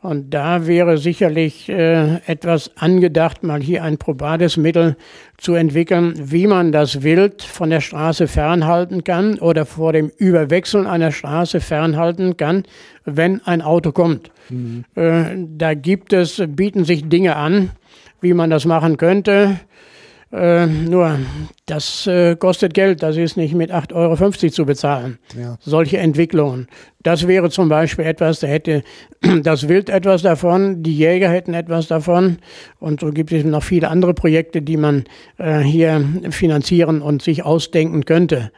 Und da wäre sicherlich äh, etwas angedacht, mal hier ein probates Mittel zu entwickeln, wie man das Wild von der Straße fernhalten kann oder vor dem Überwechseln einer Straße fernhalten kann, wenn ein Auto kommt. Mhm. Äh, da gibt es, bieten sich Dinge an, wie man das machen könnte. Äh, nur, das äh, kostet Geld, das ist nicht mit 8,50 Euro zu bezahlen. Ja. Solche Entwicklungen. Das wäre zum Beispiel etwas, da hätte das Wild etwas davon, die Jäger hätten etwas davon. Und so gibt es noch viele andere Projekte, die man äh, hier finanzieren und sich ausdenken könnte.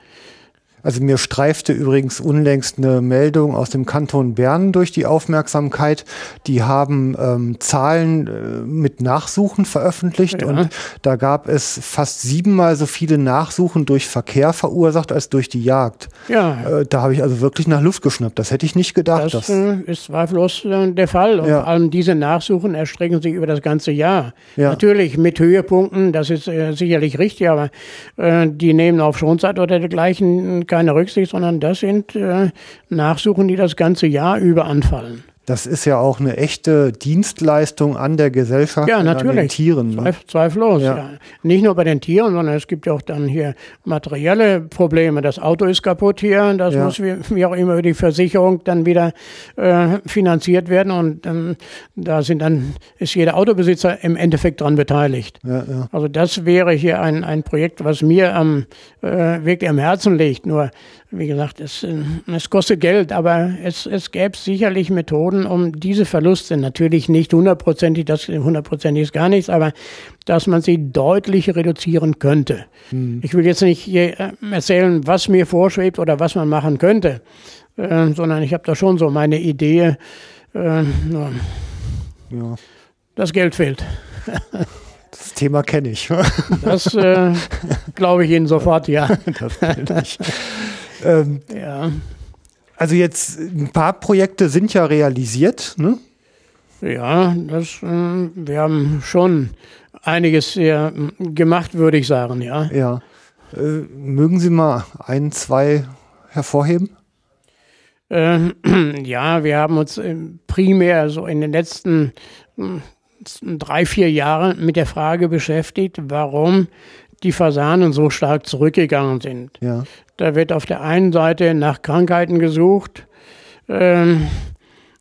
Also mir streifte übrigens unlängst eine Meldung aus dem Kanton Bern durch die Aufmerksamkeit. Die haben ähm, Zahlen äh, mit Nachsuchen veröffentlicht ja. und da gab es fast siebenmal so viele Nachsuchen durch Verkehr verursacht als durch die Jagd. Ja. Äh, da habe ich also wirklich nach Luft geschnappt. Das hätte ich nicht gedacht. Das äh, ist zweifellos äh, der Fall. Und ja. vor allem diese Nachsuchen erstrecken sich über das ganze Jahr. Ja. Natürlich mit Höhepunkten, das ist äh, sicherlich richtig, aber äh, die nehmen auf Schonzeit oder dergleichen keine Rücksicht, sondern das sind äh, Nachsuchen, die das ganze Jahr über anfallen. Das ist ja auch eine echte Dienstleistung an der Gesellschaft ja, natürlich. an den Tieren. Ne? Zweif zweifellos, ja. ja. Nicht nur bei den Tieren, sondern es gibt ja auch dann hier materielle Probleme. Das Auto ist kaputt hier, das ja. muss wie, wie, auch immer über die Versicherung dann wieder äh, finanziert werden und ähm, da sind dann, ist jeder Autobesitzer im Endeffekt dran beteiligt. Ja, also das wäre hier ein, ein Projekt, was mir am, äh, wirklich am Herzen liegt. Nur wie gesagt, es, äh, es kostet Geld, aber es, es gäbe sicherlich Methoden, um diese Verluste, natürlich nicht hundertprozentig, das hundertprozentig ist gar nichts, aber dass man sie deutlich reduzieren könnte. Hm. Ich will jetzt nicht äh, erzählen, was mir vorschwebt oder was man machen könnte, äh, sondern ich habe da schon so meine Idee. Äh, ja. Das Geld fehlt. Das Thema kenne ich. Das äh, glaube ich Ihnen sofort, ja. das ich. Ähm, ja. Also jetzt ein paar Projekte sind ja realisiert, ne? Ja, das, äh, wir haben schon einiges äh, gemacht, würde ich sagen, ja. Ja. Äh, mögen Sie mal ein, zwei hervorheben? Äh, ja, wir haben uns äh, primär so in den letzten hm, drei, vier Jahren mit der Frage beschäftigt, warum die Fasanen so stark zurückgegangen sind. Ja. Da wird auf der einen Seite nach Krankheiten gesucht, ähm,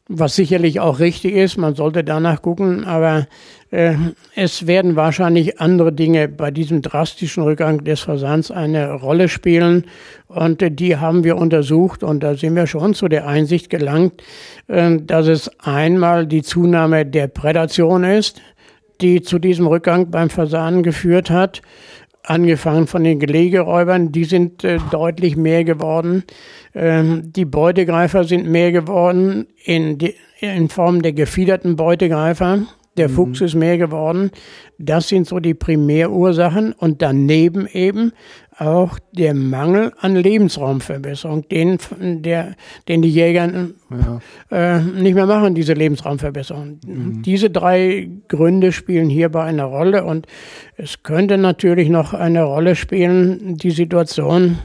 was sicherlich auch richtig ist, man sollte danach gucken, aber äh, es werden wahrscheinlich andere Dinge bei diesem drastischen Rückgang des Fasans eine Rolle spielen und äh, die haben wir untersucht und da sind wir schon zu der Einsicht gelangt, äh, dass es einmal die Zunahme der Prädation ist, die zu diesem Rückgang beim Fasan geführt hat angefangen von den Gelegeräubern, die sind äh, deutlich mehr geworden. Ähm, die Beutegreifer sind mehr geworden in, die, in Form der gefiederten Beutegreifer. Der mhm. Fuchs ist mehr geworden. Das sind so die Primärursachen. Und daneben eben auch der Mangel an Lebensraumverbesserung, den, der, den die Jäger ja. äh, nicht mehr machen, diese Lebensraumverbesserung. Mhm. Diese drei Gründe spielen hierbei eine Rolle und es könnte natürlich noch eine Rolle spielen, die Situation,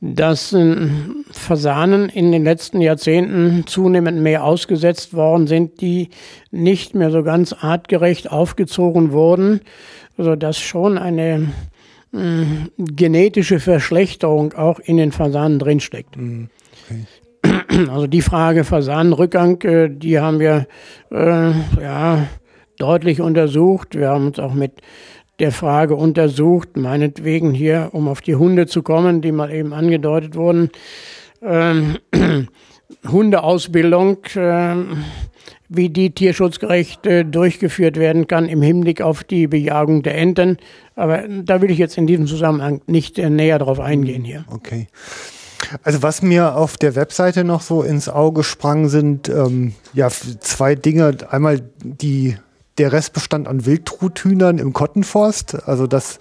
dass äh, Fasanen in den letzten Jahrzehnten zunehmend mehr ausgesetzt worden sind, die nicht mehr so ganz artgerecht aufgezogen wurden, sodass schon eine äh, genetische Verschlechterung auch in den Fasanen drinsteckt. Mhm. Okay. Also die Frage Fasanenrückgang, äh, die haben wir äh, ja, deutlich untersucht. Wir haben uns auch mit der Frage untersucht, meinetwegen hier, um auf die Hunde zu kommen, die mal eben angedeutet wurden. Ähm, Hundeausbildung, äh, wie die tierschutzgerecht äh, durchgeführt werden kann im Hinblick auf die Bejagung der Enten. Aber da will ich jetzt in diesem Zusammenhang nicht äh, näher drauf eingehen hier. Okay. Also was mir auf der Webseite noch so ins Auge sprang, sind ähm, ja zwei Dinge. Einmal die der Restbestand an Wildtruthühnern im Kottenforst. Also das,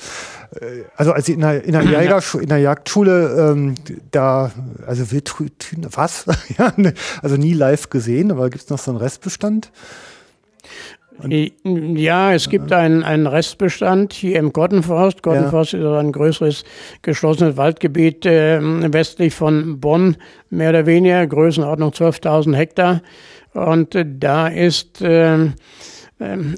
also als ich in der, in der, Jäger, in der Jagdschule ähm, da, also Wildtruthühner, was? ja, ne, also nie live gesehen, aber gibt es noch so einen Restbestand? Und, ja, es gibt einen, einen Restbestand hier im Kottenforst. Kottenforst ja. ist ein größeres geschlossenes Waldgebiet äh, westlich von Bonn, mehr oder weniger, Größenordnung 12.000 Hektar. Und äh, da ist äh,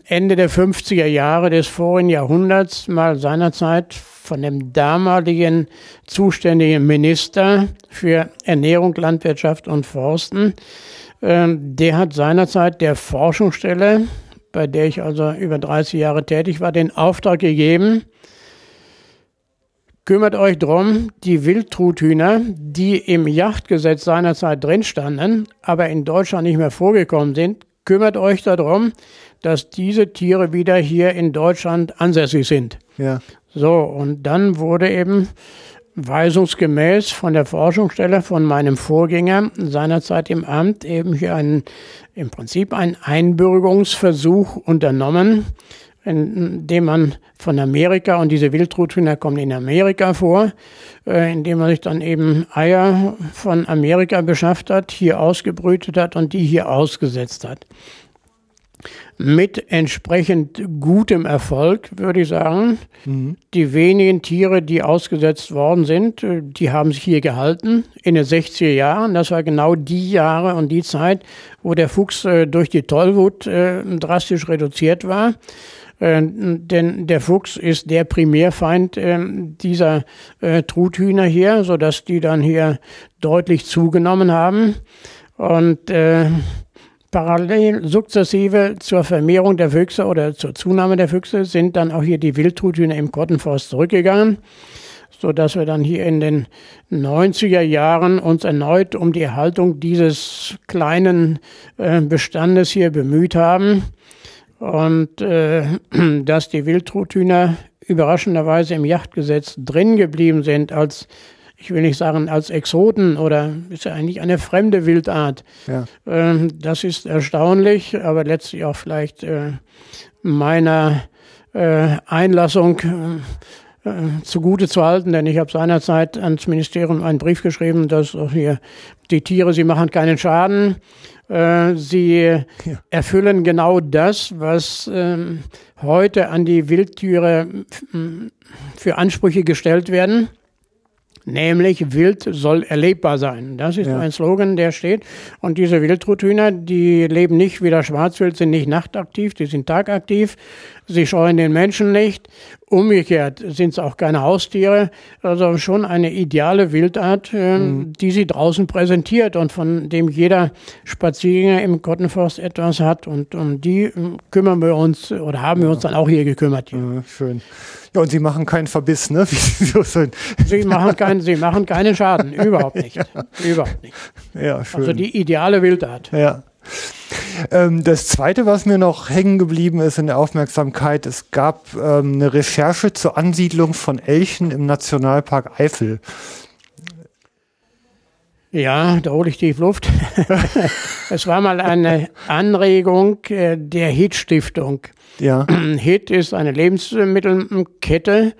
Ende der 50er Jahre des vorigen Jahrhunderts mal seinerzeit von dem damaligen zuständigen Minister für Ernährung, Landwirtschaft und Forsten. Ähm, der hat seinerzeit der Forschungsstelle, bei der ich also über 30 Jahre tätig war, den Auftrag gegeben, kümmert euch drum, die Wildtruthühner, die im Yachtgesetz seinerzeit drin standen, aber in Deutschland nicht mehr vorgekommen sind, kümmert euch darum, dass diese Tiere wieder hier in Deutschland ansässig sind. Ja. So, und dann wurde eben weisungsgemäß von der Forschungsstelle von meinem Vorgänger seinerzeit im Amt eben hier einen, im Prinzip einen Einbürgerungsversuch unternommen, indem man von Amerika, und diese Wildruthühner kommen in Amerika vor, äh, indem man sich dann eben Eier von Amerika beschafft hat, hier ausgebrütet hat und die hier ausgesetzt hat mit entsprechend gutem Erfolg, würde ich sagen. Mhm. Die wenigen Tiere, die ausgesetzt worden sind, äh, die haben sich hier gehalten in den 60er Jahren. Das war genau die Jahre und die Zeit, wo der Fuchs äh, durch die Tollwut äh, drastisch reduziert war. denn der Fuchs ist der Primärfeind dieser Truthühner hier, sodass die dann hier deutlich zugenommen haben. Und Parallel sukzessive zur Vermehrung der Füchse oder zur Zunahme der Füchse sind dann auch hier die Wildtruthühner im Kottenforst zurückgegangen, so dass wir dann hier in den 90er Jahren uns erneut um die Erhaltung dieses kleinen äh, Bestandes hier bemüht haben. Und äh, dass die Wildtruthühner überraschenderweise im Yachtgesetz drin geblieben sind als ich will nicht sagen als Exoten oder ist ja eigentlich eine fremde Wildart. Ja. Ähm, das ist erstaunlich, aber letztlich auch vielleicht äh, meiner äh, Einlassung äh, zugute zu halten, denn ich habe seinerzeit ans Ministerium einen Brief geschrieben, dass auch hier die Tiere, sie machen keinen Schaden. Sie ja. erfüllen genau das, was ähm, heute an die Wildtiere für Ansprüche gestellt werden. Nämlich Wild soll erlebbar sein. Das ist ja. ein Slogan, der steht. Und diese Wildruthühner, die leben nicht wie der Schwarzwild, sind nicht nachtaktiv, die sind tagaktiv. Sie scheuen den Menschen nicht. Umgekehrt sind es auch keine Haustiere. Also schon eine ideale Wildart, äh, mhm. die sie draußen präsentiert und von dem jeder Spaziergänger im Kottenforst etwas hat. Und um die äh, kümmern wir uns oder haben wir uns dann auch hier gekümmert. Hier. Ja, schön. Ja, und Sie machen keinen Verbiss, ne? Sie machen, keinen, Sie machen keinen Schaden, überhaupt nicht. Ja. Überhaupt nicht. Ja, schön. Also die ideale Wildart. Ja. Ähm, das Zweite, was mir noch hängen geblieben ist in der Aufmerksamkeit, es gab ähm, eine Recherche zur Ansiedlung von Elchen im Nationalpark Eifel. Ja, da hole ich tief Luft. es war mal eine Anregung äh, der HIT-Stiftung. Ja. HIT ist eine Lebensmittelkette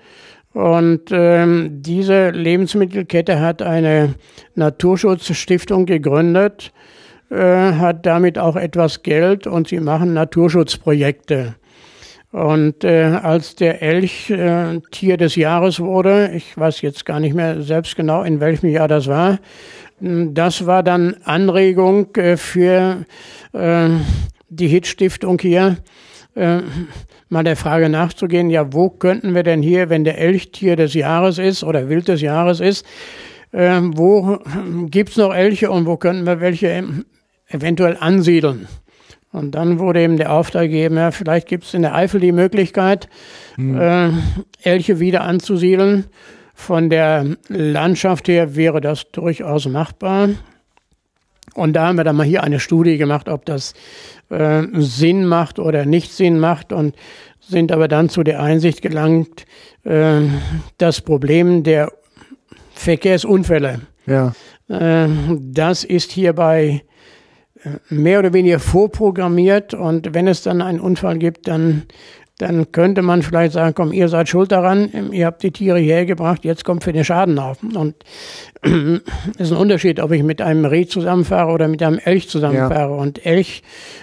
und ähm, diese Lebensmittelkette hat eine Naturschutzstiftung gegründet, äh, hat damit auch etwas Geld und sie machen Naturschutzprojekte. Und äh, als der Elch äh, Tier des Jahres wurde, ich weiß jetzt gar nicht mehr selbst genau, in welchem Jahr das war, das war dann Anregung äh, für äh, die HIT-Stiftung hier, äh, mal der Frage nachzugehen, ja, wo könnten wir denn hier, wenn der Elchtier des Jahres ist oder Wild des Jahres ist, wo gibt's noch Elche und wo könnten wir welche eventuell ansiedeln? Und dann wurde eben der Auftrag gegeben, ja, vielleicht gibt es in der Eifel die Möglichkeit, hm. Elche wieder anzusiedeln. Von der Landschaft her wäre das durchaus machbar. Und da haben wir dann mal hier eine Studie gemacht, ob das äh, Sinn macht oder nicht Sinn macht und sind aber dann zu der Einsicht gelangt, äh, das Problem der Verkehrsunfälle, ja. äh, das ist hierbei äh, mehr oder weniger vorprogrammiert und wenn es dann einen Unfall gibt, dann dann könnte man vielleicht sagen, komm, ihr seid schuld daran, ihr habt die Tiere hierher gebracht, jetzt kommt für den Schaden auf. Und es ist ein Unterschied, ob ich mit einem Reh zusammenfahre oder mit einem Elch zusammenfahre. Ja. Und Elch,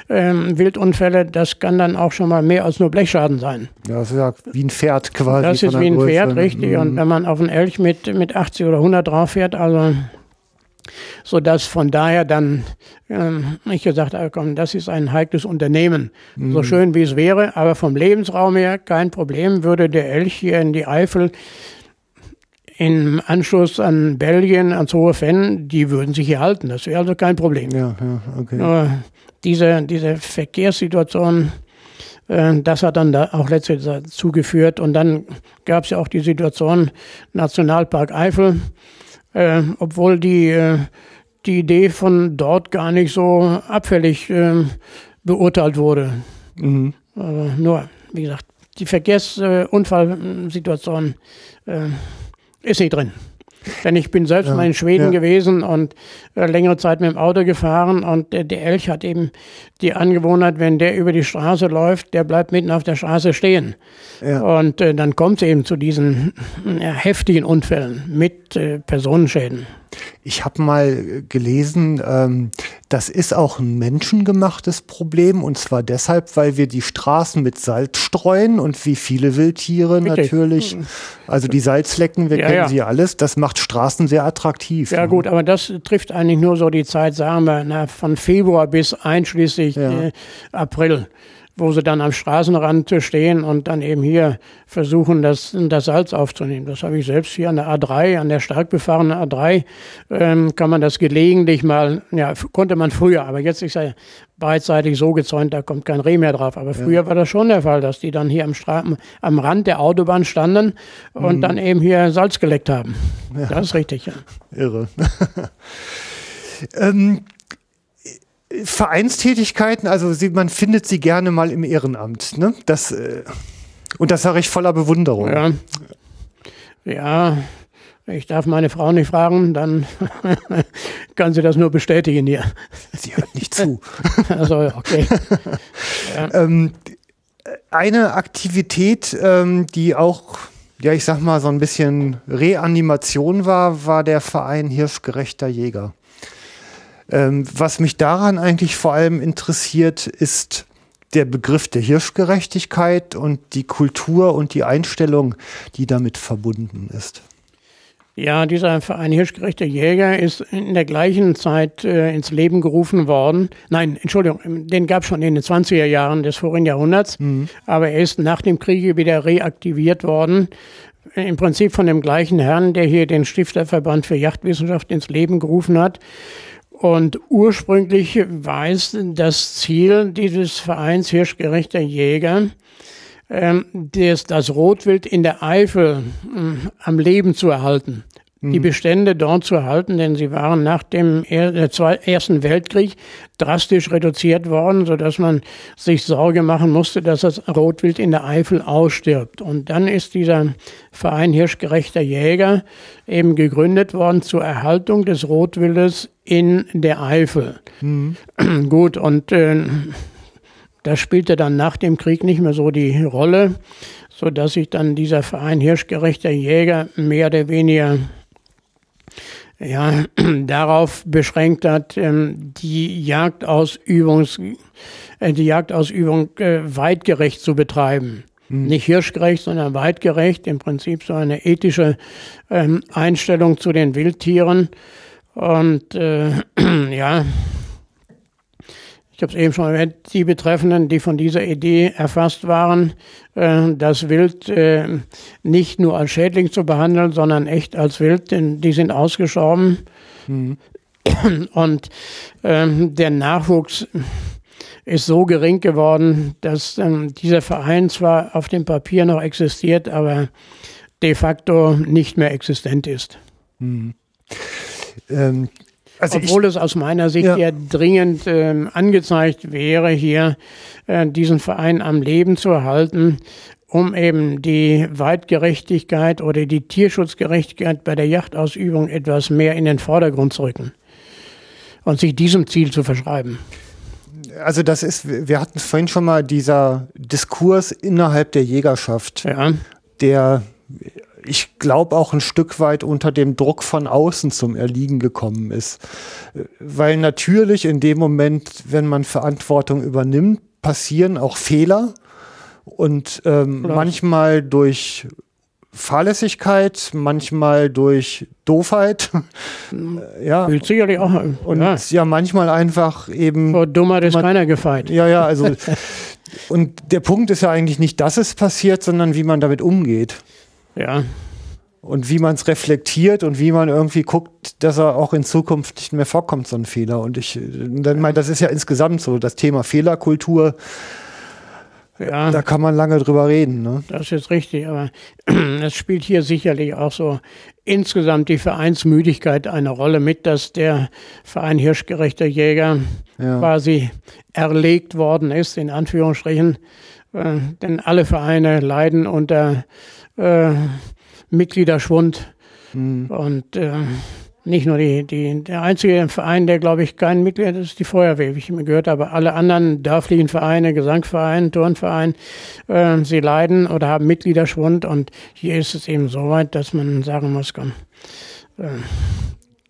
ähm, Wildunfälle, das kann dann auch schon mal mehr als nur Blechschaden sein. Ja, das ist ja wie ein Pferd quasi. Das ist wie ein Pferd, richtig. Mhm. Und wenn man auf einen Elch mit, mit 80 oder 100 drauf fährt, also so dass von daher dann ähm, ich gesagt habe, komm, das ist ein heikles Unternehmen. Mhm. So schön wie es wäre, aber vom Lebensraum her kein Problem, würde der Elch hier in die Eifel im Anschluss an Belgien, ans Hohe Fenn, die würden sich hier halten. Das wäre also kein Problem. Ja, ja, okay. Nur diese, diese Verkehrssituation, äh, das hat dann da auch letztlich dazu geführt. Und dann gab es ja auch die Situation Nationalpark Eifel äh, obwohl die, äh, die Idee von dort gar nicht so abfällig äh, beurteilt wurde. Mhm. nur, wie gesagt, die Verkehrsunfallsituation äh, ist nicht drin. Denn ich bin selbst ja, mal in Schweden ja. gewesen und äh, längere Zeit mit dem Auto gefahren und äh, der Elch hat eben die Angewohnheit, wenn der über die Straße läuft, der bleibt mitten auf der Straße stehen. Ja. Und äh, dann kommt es eben zu diesen heftigen Unfällen mit äh, Personenschäden. Ich habe mal gelesen, ähm, das ist auch ein menschengemachtes Problem und zwar deshalb, weil wir die Straßen mit Salz streuen und wie viele Wildtiere Richtig. natürlich. Also die Salzflecken, wir ja, kennen ja. sie alles, das macht Straßen sehr attraktiv. Ja ne? gut, aber das trifft eigentlich nur so die Zeit, sagen wir, na, von Februar bis einschließlich ja. äh, April wo sie dann am Straßenrand stehen und dann eben hier versuchen, das, das Salz aufzunehmen. Das habe ich selbst hier an der A3, an der stark befahrenen A3, ähm, kann man das gelegentlich mal, ja, konnte man früher, aber jetzt ist er beidseitig so gezäunt, da kommt kein Reh mehr drauf. Aber früher ja. war das schon der Fall, dass die dann hier am, Stra am Rand der Autobahn standen und mhm. dann eben hier Salz geleckt haben. Ja. Das ist richtig, ja. Irre. ähm, Vereinstätigkeiten, also sie, man findet sie gerne mal im Ehrenamt. Ne? Das, äh, und das sage ich voller Bewunderung. Ja. ja, ich darf meine Frau nicht fragen, dann kann sie das nur bestätigen hier. Sie hört nicht zu. also, okay. Ja. Ähm, eine Aktivität, ähm, die auch, ja, ich sag mal, so ein bisschen Reanimation war, war der Verein Hirschgerechter Jäger. Ähm, was mich daran eigentlich vor allem interessiert, ist der Begriff der Hirschgerechtigkeit und die Kultur und die Einstellung, die damit verbunden ist. Ja, dieser Verein Hirschgerechter Jäger ist in der gleichen Zeit äh, ins Leben gerufen worden. Nein, Entschuldigung, den gab es schon in den 20er Jahren des vorigen Jahrhunderts, mhm. aber er ist nach dem Kriege wieder reaktiviert worden. Im Prinzip von dem gleichen Herrn, der hier den Stifterverband für Yachtwissenschaft ins Leben gerufen hat. Und ursprünglich war es das Ziel dieses Vereins Hirschgerechter Jäger, ähm, das, Rotwild in der Eifel äh, am Leben zu erhalten die mhm. Bestände dort zu erhalten, denn sie waren nach dem Ersten Weltkrieg drastisch reduziert worden, sodass man sich Sorge machen musste, dass das Rotwild in der Eifel ausstirbt. Und dann ist dieser Verein Hirschgerechter Jäger eben gegründet worden zur Erhaltung des Rotwildes in der Eifel. Mhm. Gut, und äh, das spielte dann nach dem Krieg nicht mehr so die Rolle, sodass sich dann dieser Verein Hirschgerechter Jäger mehr oder weniger ja, darauf beschränkt hat, ähm, die Jagdausübungs, äh, die Jagdausübung äh, weitgerecht zu betreiben. Mhm. Nicht hirschgerecht, sondern weitgerecht. Im Prinzip so eine ethische ähm, Einstellung zu den Wildtieren. Und äh, ja, ich habe es eben schon erwähnt, die Betreffenden, die von dieser Idee erfasst waren, äh, das Wild äh, nicht nur als Schädling zu behandeln, sondern echt als Wild, denn die sind ausgestorben. Mhm. Und ähm, der Nachwuchs ist so gering geworden, dass ähm, dieser Verein zwar auf dem Papier noch existiert, aber de facto nicht mehr existent ist. Mhm. Ähm, also Obwohl es aus meiner Sicht ja, ja dringend äh, angezeigt wäre, hier äh, diesen Verein am Leben zu erhalten, um eben die Weitgerechtigkeit oder die Tierschutzgerechtigkeit bei der Jachtausübung etwas mehr in den Vordergrund zu rücken und sich diesem Ziel zu verschreiben. Also das ist, wir hatten vorhin schon mal dieser Diskurs innerhalb der Jägerschaft, ja. der ich glaube, auch ein Stück weit unter dem Druck von außen zum Erliegen gekommen ist. Weil natürlich in dem Moment, wenn man Verantwortung übernimmt, passieren auch Fehler und ähm, manchmal durch Fahrlässigkeit, manchmal durch Doofheit. ja. Will sicherlich auch. Und ja. ja, manchmal einfach eben. Vor Dummheit ist keiner gefeit. Ja, ja, also. und der Punkt ist ja eigentlich nicht, dass es passiert, sondern wie man damit umgeht. Ja. Und wie man es reflektiert und wie man irgendwie guckt, dass er auch in Zukunft nicht mehr vorkommt, so ein Fehler. Und ich, dann meine, das ist ja insgesamt so das Thema Fehlerkultur. Ja, da kann man lange drüber reden. Ne? Das ist richtig, aber es spielt hier sicherlich auch so insgesamt die Vereinsmüdigkeit eine Rolle mit, dass der Verein Hirschgerechter Jäger ja. quasi erlegt worden ist, in Anführungsstrichen. Äh, denn alle Vereine leiden unter äh, Mitgliederschwund Mhm. Und äh, nicht nur die, die, der einzige Verein, der, glaube ich, kein Mitglied ist, ist die Feuerwehr, wie ich immer gehört habe. Alle anderen dörflichen Vereine, Gesangsvereine, Turnvereine, äh, sie leiden oder haben Mitgliederschwund. Und hier ist es eben so weit, dass man sagen muss, komm, äh,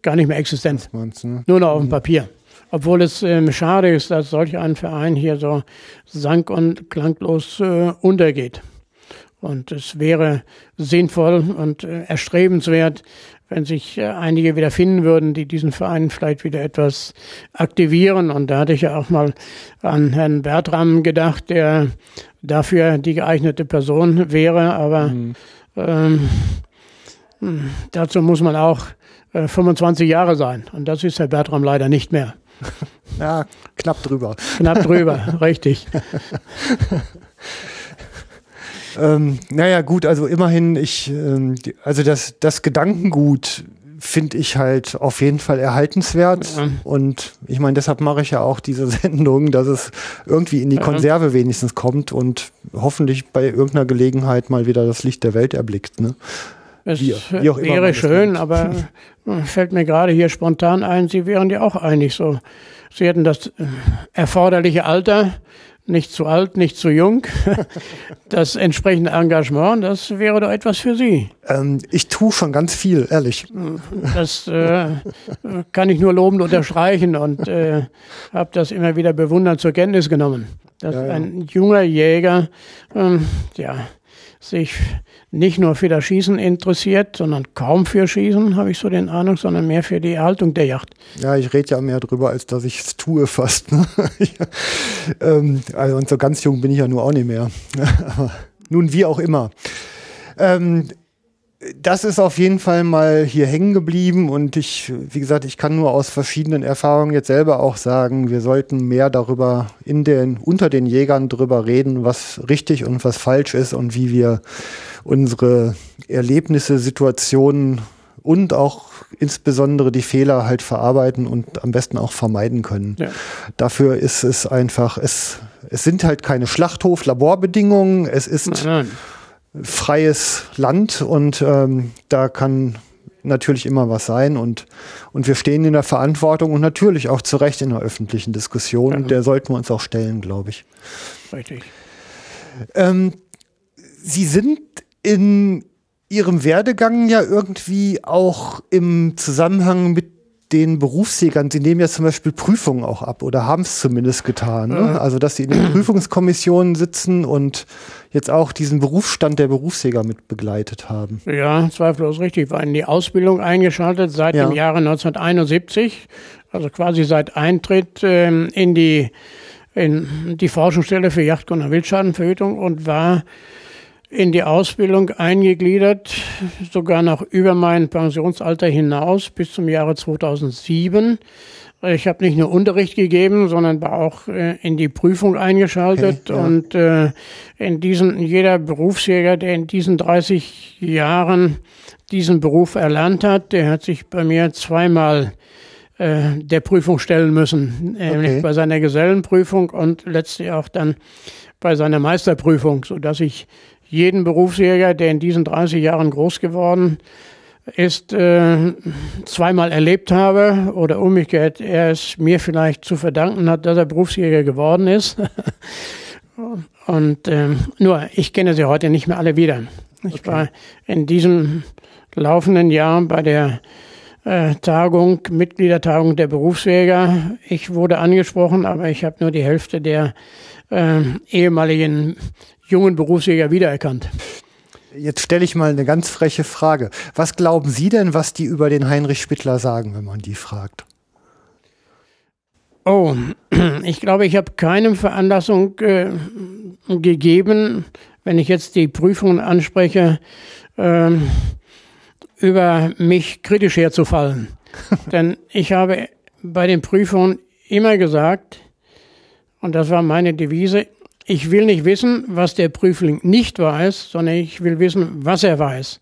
gar nicht mehr existent. Ne? Nur noch auf dem mhm. Papier. Obwohl es äh, schade ist, dass solch ein Verein hier so sank- und klanglos äh, untergeht. Und es wäre sinnvoll und äh, erstrebenswert, wenn sich äh, einige wieder finden würden, die diesen Verein vielleicht wieder etwas aktivieren. Und da hatte ich ja auch mal an Herrn Bertram gedacht, der dafür die geeignete Person wäre. Aber mhm. ähm, hm, dazu muss man auch äh, 25 Jahre sein. Und das ist Herr Bertram leider nicht mehr. Ja, knapp drüber. Knapp drüber, richtig. Ähm, naja, gut, also immerhin, ich, ähm, also das, das Gedankengut finde ich halt auf jeden Fall erhaltenswert. Ja. Und ich meine, deshalb mache ich ja auch diese Sendung, dass es irgendwie in die Konserve ja. wenigstens kommt und hoffentlich bei irgendeiner Gelegenheit mal wieder das Licht der Welt erblickt. Ne? Es wie, wie wäre schön, aber fällt mir gerade hier spontan ein, Sie wären ja auch einig so. Sie hätten das äh, erforderliche Alter nicht zu alt, nicht zu jung. Das entsprechende Engagement, das wäre doch etwas für Sie. Ähm, ich tue schon ganz viel, ehrlich. Das äh, kann ich nur lobend unterstreichen und äh, habe das immer wieder bewundernd zur Kenntnis genommen. Dass ja, ja. ein junger Jäger, ähm, ja, sich nicht nur für das Schießen interessiert, sondern kaum für Schießen, habe ich so den Ahnung, sondern mehr für die Erhaltung der Yacht. Ja, ich rede ja mehr drüber, als dass ich es tue fast. Ne? ähm, also, und so ganz jung bin ich ja nur auch nicht mehr. nun, wie auch immer. Ähm, das ist auf jeden Fall mal hier hängen geblieben und ich, wie gesagt, ich kann nur aus verschiedenen Erfahrungen jetzt selber auch sagen, wir sollten mehr darüber in den, unter den Jägern drüber reden, was richtig und was falsch ist und wie wir unsere Erlebnisse, Situationen und auch insbesondere die Fehler halt verarbeiten und am besten auch vermeiden können. Ja. Dafür ist es einfach, es, es sind halt keine Schlachthof-Laborbedingungen, es ist nein, nein freies Land und ähm, da kann natürlich immer was sein und, und wir stehen in der Verantwortung und natürlich auch zu Recht in der öffentlichen Diskussion und der sollten wir uns auch stellen, glaube ich. Richtig. Ähm, Sie sind in Ihrem Werdegang ja irgendwie auch im Zusammenhang mit den Berufsjägern, sie nehmen ja zum Beispiel Prüfungen auch ab oder haben es zumindest getan. Ne? Also, dass sie in den Prüfungskommissionen sitzen und jetzt auch diesen Berufsstand der Berufsjäger mit begleitet haben. Ja, zweifellos richtig. War in die Ausbildung eingeschaltet seit ja. dem Jahre 1971, also quasi seit Eintritt äh, in die in die Forschungsstelle für Yachtkunde und Wildschadenverhütung und war in die Ausbildung eingegliedert, sogar noch über mein Pensionsalter hinaus bis zum Jahre 2007. Ich habe nicht nur Unterricht gegeben, sondern war auch äh, in die Prüfung eingeschaltet. Okay, ja. Und äh, in diesen, jeder Berufsjäger, der in diesen 30 Jahren diesen Beruf erlernt hat, der hat sich bei mir zweimal äh, der Prüfung stellen müssen. Okay. Nämlich bei seiner Gesellenprüfung und letztlich auch dann bei seiner Meisterprüfung, sodass ich jeden Berufsjäger, der in diesen 30 Jahren groß geworden ist, äh, zweimal erlebt habe oder umgekehrt, er es mir vielleicht zu verdanken hat, dass er Berufsjäger geworden ist. Und äh, nur, ich kenne sie heute nicht mehr alle wieder. Ich okay. war in diesem laufenden Jahr bei der äh, Tagung, Mitgliedertagung der Berufsjäger. Ich wurde angesprochen, aber ich habe nur die Hälfte der äh, ehemaligen jungen Berufsjäger wiedererkannt. Jetzt stelle ich mal eine ganz freche Frage. Was glauben Sie denn, was die über den Heinrich Spittler sagen, wenn man die fragt? Oh, ich glaube, ich habe keine Veranlassung äh, gegeben, wenn ich jetzt die Prüfungen anspreche, äh, über mich kritisch herzufallen. Denn ich habe bei den Prüfungen immer gesagt, und das war meine Devise, ich will nicht wissen, was der Prüfling nicht weiß, sondern ich will wissen, was er weiß.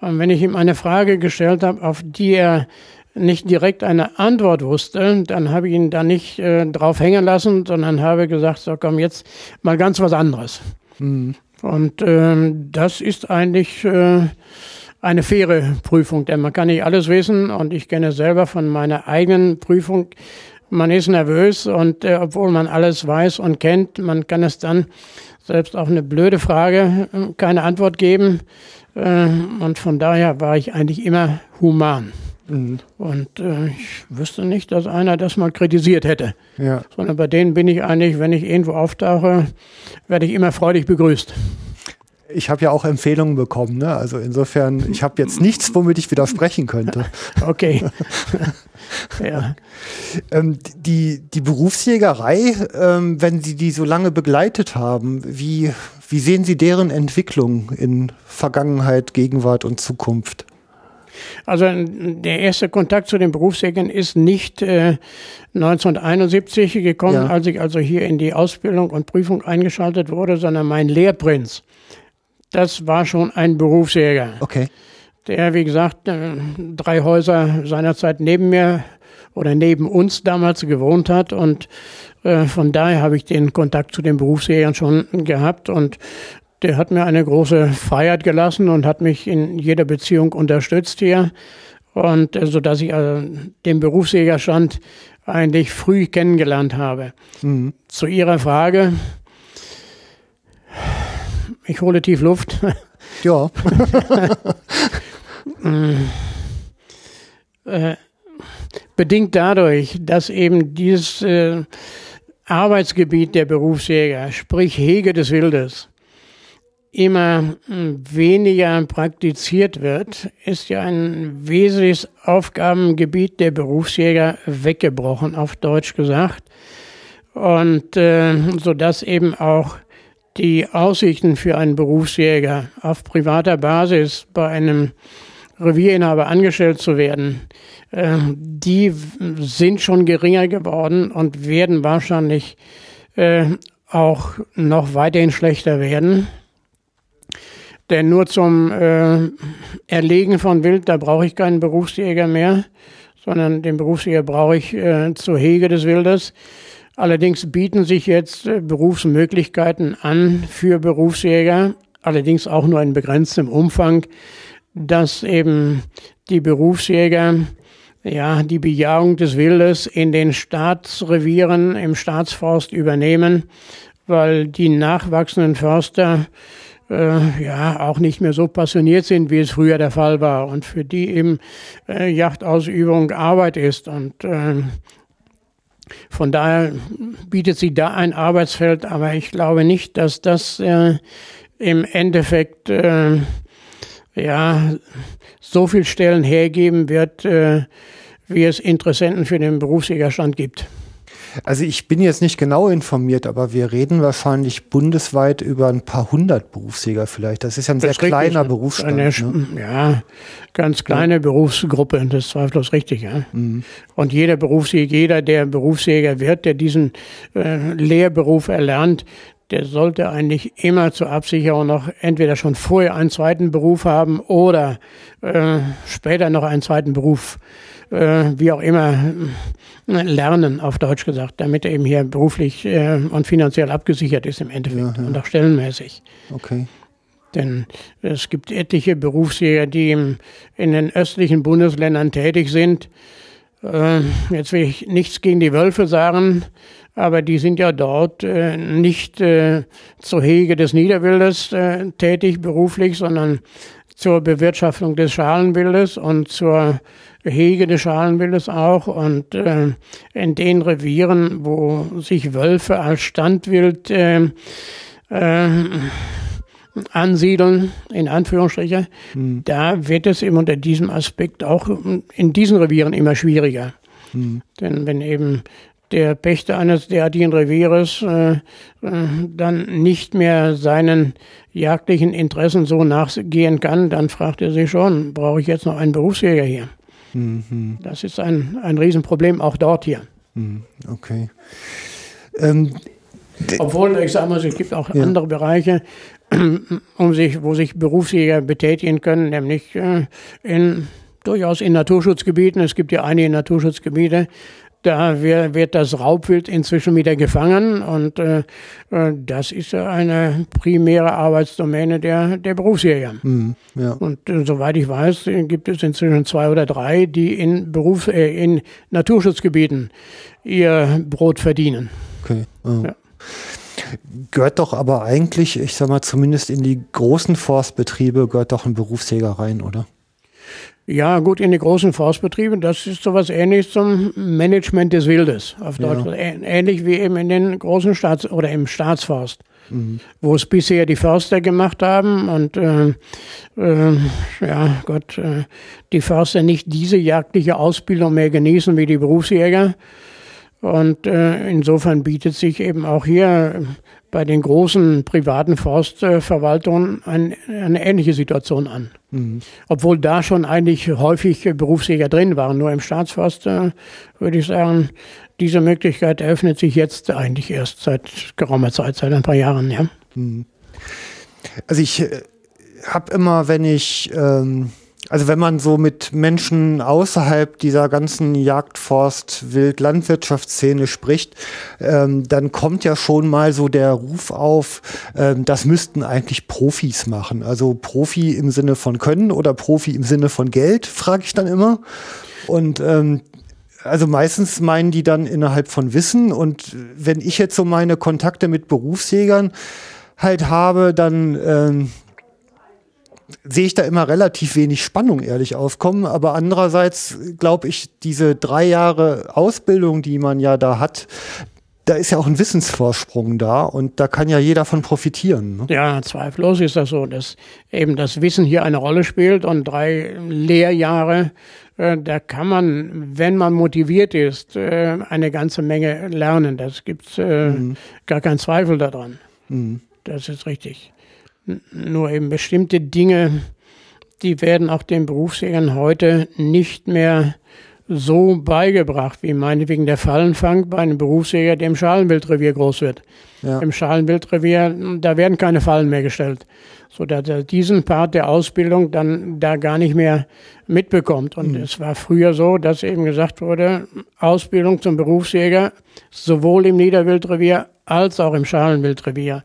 Und wenn ich ihm eine Frage gestellt habe, auf die er nicht direkt eine Antwort wusste, dann habe ich ihn da nicht äh, drauf hängen lassen, sondern habe gesagt, so komm jetzt mal ganz was anderes. Mhm. Und äh, das ist eigentlich äh, eine faire Prüfung, denn man kann nicht alles wissen und ich kenne selber von meiner eigenen Prüfung. Man ist nervös und äh, obwohl man alles weiß und kennt, man kann es dann selbst auf eine blöde Frage äh, keine Antwort geben. Äh, und von daher war ich eigentlich immer human. Mhm. Und äh, ich wüsste nicht, dass einer das mal kritisiert hätte. Ja. Sondern bei denen bin ich eigentlich, wenn ich irgendwo auftauche, werde ich immer freudig begrüßt ich habe ja auch Empfehlungen bekommen. Ne? Also insofern, ich habe jetzt nichts, womit ich widersprechen könnte. Okay. ja. Ähm, die, die Berufsjägerei, ähm, wenn Sie die so lange begleitet haben, wie, wie sehen Sie deren Entwicklung in Vergangenheit, Gegenwart und Zukunft? Also der erste Kontakt zu den Berufsjägern ist nicht äh, 1971 gekommen, ja. als ich also hier in die Ausbildung und Prüfung eingeschaltet wurde, sondern mein Lehrprinz das war schon ein Berufsjäger. Okay. Der, wie gesagt, äh, drei Häuser seinerzeit neben mir oder neben uns damals gewohnt hat. Und äh, von daher habe ich den Kontakt zu den Berufsjägern schon gehabt. Und der hat mir eine große Freiheit gelassen und hat mich in jeder Beziehung unterstützt hier. Und äh, so dass ich also den Berufsjägerstand eigentlich früh kennengelernt habe. Mhm. Zu Ihrer Frage, ich hole tief Luft. Ja. äh, bedingt dadurch, dass eben dieses äh, Arbeitsgebiet der Berufsjäger, sprich Hege des Wildes, immer hm, weniger praktiziert wird, ist ja ein wesentliches Aufgabengebiet der Berufsjäger weggebrochen, auf Deutsch gesagt. Und äh, so dass eben auch die Aussichten für einen Berufsjäger auf privater Basis bei einem Revierinhaber angestellt zu werden, äh, die sind schon geringer geworden und werden wahrscheinlich äh, auch noch weiterhin schlechter werden. Denn nur zum äh, Erlegen von Wild, da brauche ich keinen Berufsjäger mehr, sondern den Berufsjäger brauche ich äh, zur Hege des Wildes. Allerdings bieten sich jetzt äh, Berufsmöglichkeiten an für Berufsjäger, allerdings auch nur in begrenztem Umfang, dass eben die Berufsjäger ja, die Bejahung des Wildes in den Staatsrevieren im Staatsforst übernehmen, weil die nachwachsenden Förster äh, ja auch nicht mehr so passioniert sind, wie es früher der Fall war und für die eben äh, Jachtausübung Arbeit ist. Und äh, von daher bietet sie da ein Arbeitsfeld, aber ich glaube nicht, dass das äh, im Endeffekt äh, ja so viel Stellen hergeben wird, äh, wie es Interessenten für den Berufsjägerstand gibt. Also ich bin jetzt nicht genau informiert, aber wir reden wahrscheinlich bundesweit über ein paar hundert Berufsjäger vielleicht. Das ist ja ein sehr kleiner Berufsstand. Eine, ne? Ja, ganz kleine ja. Berufsgruppe, das ist zweifellos richtig. Ja? Mhm. Und jeder Berufsjäger, jeder, der Berufsjäger wird, der diesen äh, Lehrberuf erlernt, der sollte eigentlich immer zur Absicherung noch entweder schon vorher einen zweiten Beruf haben oder äh, später noch einen zweiten Beruf äh, wie auch immer, äh, lernen, auf Deutsch gesagt, damit er eben hier beruflich äh, und finanziell abgesichert ist im Endeffekt ja, ja. und auch stellenmäßig. Okay. Denn es gibt etliche Berufsjäger, die in den östlichen Bundesländern tätig sind. Äh, jetzt will ich nichts gegen die Wölfe sagen, aber die sind ja dort äh, nicht äh, zur Hege des Niederwildes äh, tätig beruflich, sondern zur Bewirtschaftung des Schalenwildes und zur Hege des Schalenwildes auch. Und äh, in den Revieren, wo sich Wölfe als Standwild äh, äh, ansiedeln, in Anführungsstriche, mhm. da wird es eben unter diesem Aspekt auch in diesen Revieren immer schwieriger. Mhm. Denn wenn eben der Pächter eines derartigen Revieres äh, äh, dann nicht mehr seinen jagdlichen Interessen so nachgehen kann, dann fragt er sich schon, brauche ich jetzt noch einen Berufsjäger hier? Mhm. Das ist ein, ein Riesenproblem auch dort hier. Mhm. Okay. Ähm, Obwohl, ich sage mal, es gibt auch ja. andere Bereiche, um sich, wo sich Berufsjäger betätigen können, nämlich äh, in, durchaus in Naturschutzgebieten. Es gibt ja einige Naturschutzgebiete, da wird das Raubwild inzwischen wieder gefangen und äh, äh, das ist eine primäre Arbeitsdomäne der, der Berufsjäger. Mhm, ja. Und äh, soweit ich weiß, gibt es inzwischen zwei oder drei, die in Beruf, äh, in Naturschutzgebieten ihr Brot verdienen. Okay. Oh. Ja. Gehört doch aber eigentlich, ich sag mal, zumindest in die großen Forstbetriebe gehört doch ein Berufsjäger rein, oder? Ja, gut, in die großen Forstbetriebe, das ist sowas ähnliches zum Management des Wildes auf Deutschland. Ja. Ähnlich wie eben in den großen Staats- oder im Staatsforst. Mhm. Wo es bisher die Förster gemacht haben und äh, äh, ja Gott, äh, die Förster nicht diese jagdliche Ausbildung mehr genießen wie die Berufsjäger. Und äh, insofern bietet sich eben auch hier bei den großen privaten Forstverwaltungen ein, eine ähnliche Situation an. Mhm. Obwohl da schon eigentlich häufig Berufsjäger drin waren. Nur im Staatsforst äh, würde ich sagen, diese Möglichkeit eröffnet sich jetzt eigentlich erst seit geraumer Zeit, seit ein paar Jahren. Ja. Mhm. Also ich äh, habe immer, wenn ich ähm also wenn man so mit Menschen außerhalb dieser ganzen Jagdforst, Wild, Landwirtschaftsszene spricht, ähm, dann kommt ja schon mal so der Ruf auf, ähm, das müssten eigentlich Profis machen. Also Profi im Sinne von Können oder Profi im Sinne von Geld, frage ich dann immer. Und ähm, also meistens meinen die dann innerhalb von Wissen. Und wenn ich jetzt so meine Kontakte mit Berufsjägern halt habe, dann ähm, sehe ich da immer relativ wenig Spannung ehrlich aufkommen. Aber andererseits glaube ich, diese drei Jahre Ausbildung, die man ja da hat, da ist ja auch ein Wissensvorsprung da und da kann ja jeder von profitieren. Ne? Ja, zweifellos ist das so, dass eben das Wissen hier eine Rolle spielt und drei Lehrjahre, äh, da kann man, wenn man motiviert ist, äh, eine ganze Menge lernen. Das gibt äh, mhm. gar keinen Zweifel daran. Mhm. Das ist richtig. Nur eben bestimmte Dinge, die werden auch den Berufsjägern heute nicht mehr so beigebracht, wie meinetwegen der Fallenfang bei einem Berufsjäger, der im Schalenwildrevier groß wird. Ja. Im Schalenwildrevier, da werden keine Fallen mehr gestellt, so dass er diesen Part der Ausbildung dann da gar nicht mehr mitbekommt. Und mhm. es war früher so, dass eben gesagt wurde, Ausbildung zum Berufsjäger sowohl im Niederwildrevier als auch im Schalenwildrevier.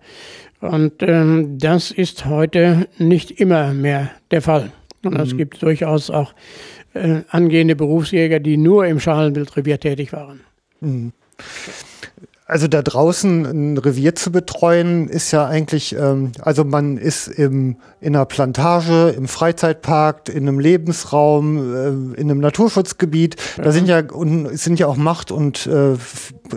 Und ähm, das ist heute nicht immer mehr der Fall. Und mhm. es gibt durchaus auch äh, angehende Berufsjäger, die nur im Schalenwildrevier tätig waren. Mhm. Also da draußen ein Revier zu betreuen, ist ja eigentlich, ähm, also man ist im, in einer Plantage, im Freizeitpark, in einem Lebensraum, äh, in einem Naturschutzgebiet. Ja. Da sind ja und sind ja auch Macht- und äh,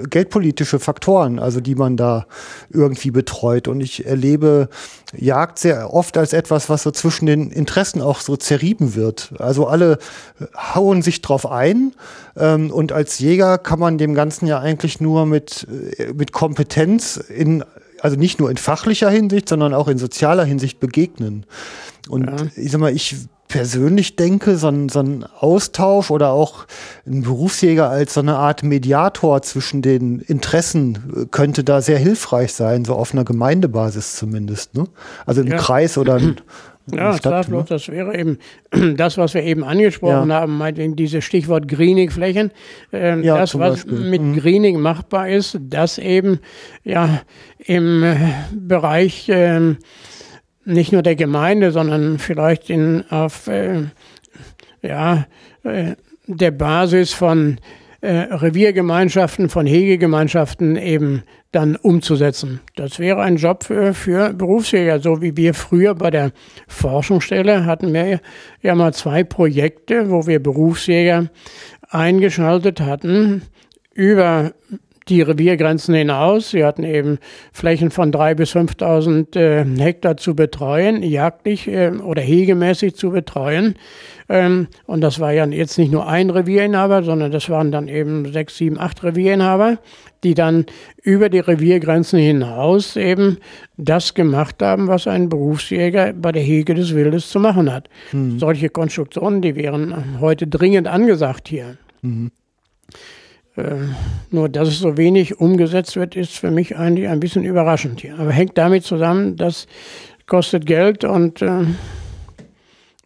geldpolitische Faktoren, also die man da irgendwie betreut. Und ich erlebe Jagd sehr oft als etwas, was so zwischen den Interessen auch so zerrieben wird. Also alle hauen sich drauf ein. Ähm, und als Jäger kann man dem Ganzen ja eigentlich nur mit, äh, mit Kompetenz in also nicht nur in fachlicher Hinsicht, sondern auch in sozialer Hinsicht begegnen. Und ja. ich sag mal, ich persönlich denke, so ein, so ein Austausch oder auch ein Berufsjäger als so eine Art Mediator zwischen den Interessen äh, könnte da sehr hilfreich sein, so auf einer Gemeindebasis zumindest. Ne? Also im ja. Kreis oder ein, ja, Stadt, ne? das wäre eben das, was wir eben angesprochen ja. haben, meinetwegen dieses Stichwort Greening-Flächen. Ähm, ja, das, was Beispiel. mit mhm. Greening machbar ist, das eben ja im äh, Bereich ähm, nicht nur der Gemeinde, sondern vielleicht in, auf äh, ja, äh, der Basis von äh, Reviergemeinschaften, von Hegegemeinschaften eben dann umzusetzen. Das wäre ein Job für, für Berufsjäger, so wie wir früher bei der Forschungsstelle hatten wir ja mal zwei Projekte, wo wir Berufsjäger eingeschaltet hatten über die Reviergrenzen hinaus. Sie hatten eben Flächen von drei bis 5.000 äh, Hektar zu betreuen, jagdlich äh, oder hegemäßig zu betreuen. Ähm, und das war ja jetzt nicht nur ein Revierinhaber, sondern das waren dann eben sechs, sieben, acht Revierinhaber, die dann über die Reviergrenzen hinaus eben das gemacht haben, was ein Berufsjäger bei der Hege des Wildes zu machen hat. Mhm. Solche Konstruktionen, die wären heute dringend angesagt hier. Mhm. Äh, nur, dass es so wenig umgesetzt wird, ist für mich eigentlich ein bisschen überraschend hier. Aber hängt damit zusammen, das kostet Geld und äh, das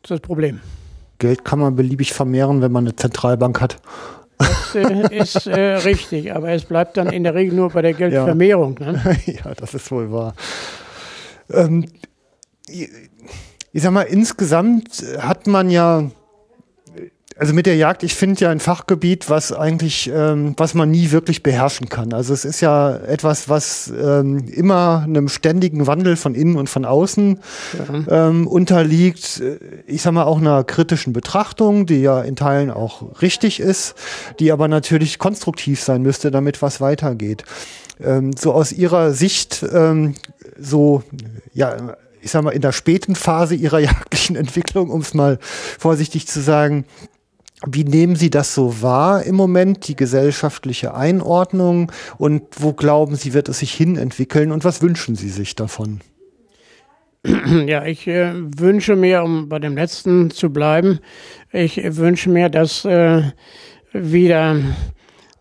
ist das Problem. Geld kann man beliebig vermehren, wenn man eine Zentralbank hat. Das äh, ist äh, richtig, aber es bleibt dann in der Regel nur bei der Geldvermehrung. Ja, ne? ja das ist wohl wahr. Ähm, ich sag mal, insgesamt hat man ja also mit der Jagd, ich finde ja ein Fachgebiet, was eigentlich, ähm, was man nie wirklich beherrschen kann. Also es ist ja etwas, was ähm, immer einem ständigen Wandel von innen und von außen ja. ähm, unterliegt. Ich sag mal auch einer kritischen Betrachtung, die ja in Teilen auch richtig ist, die aber natürlich konstruktiv sein müsste, damit was weitergeht. Ähm, so aus Ihrer Sicht, ähm, so ja ich sag mal, in der späten Phase ihrer jagdlichen Entwicklung, um es mal vorsichtig zu sagen, wie nehmen Sie das so wahr im Moment, die gesellschaftliche Einordnung? Und wo glauben Sie, wird es sich hin entwickeln? Und was wünschen Sie sich davon? Ja, ich äh, wünsche mir, um bei dem letzten zu bleiben, ich wünsche mir, dass äh, wieder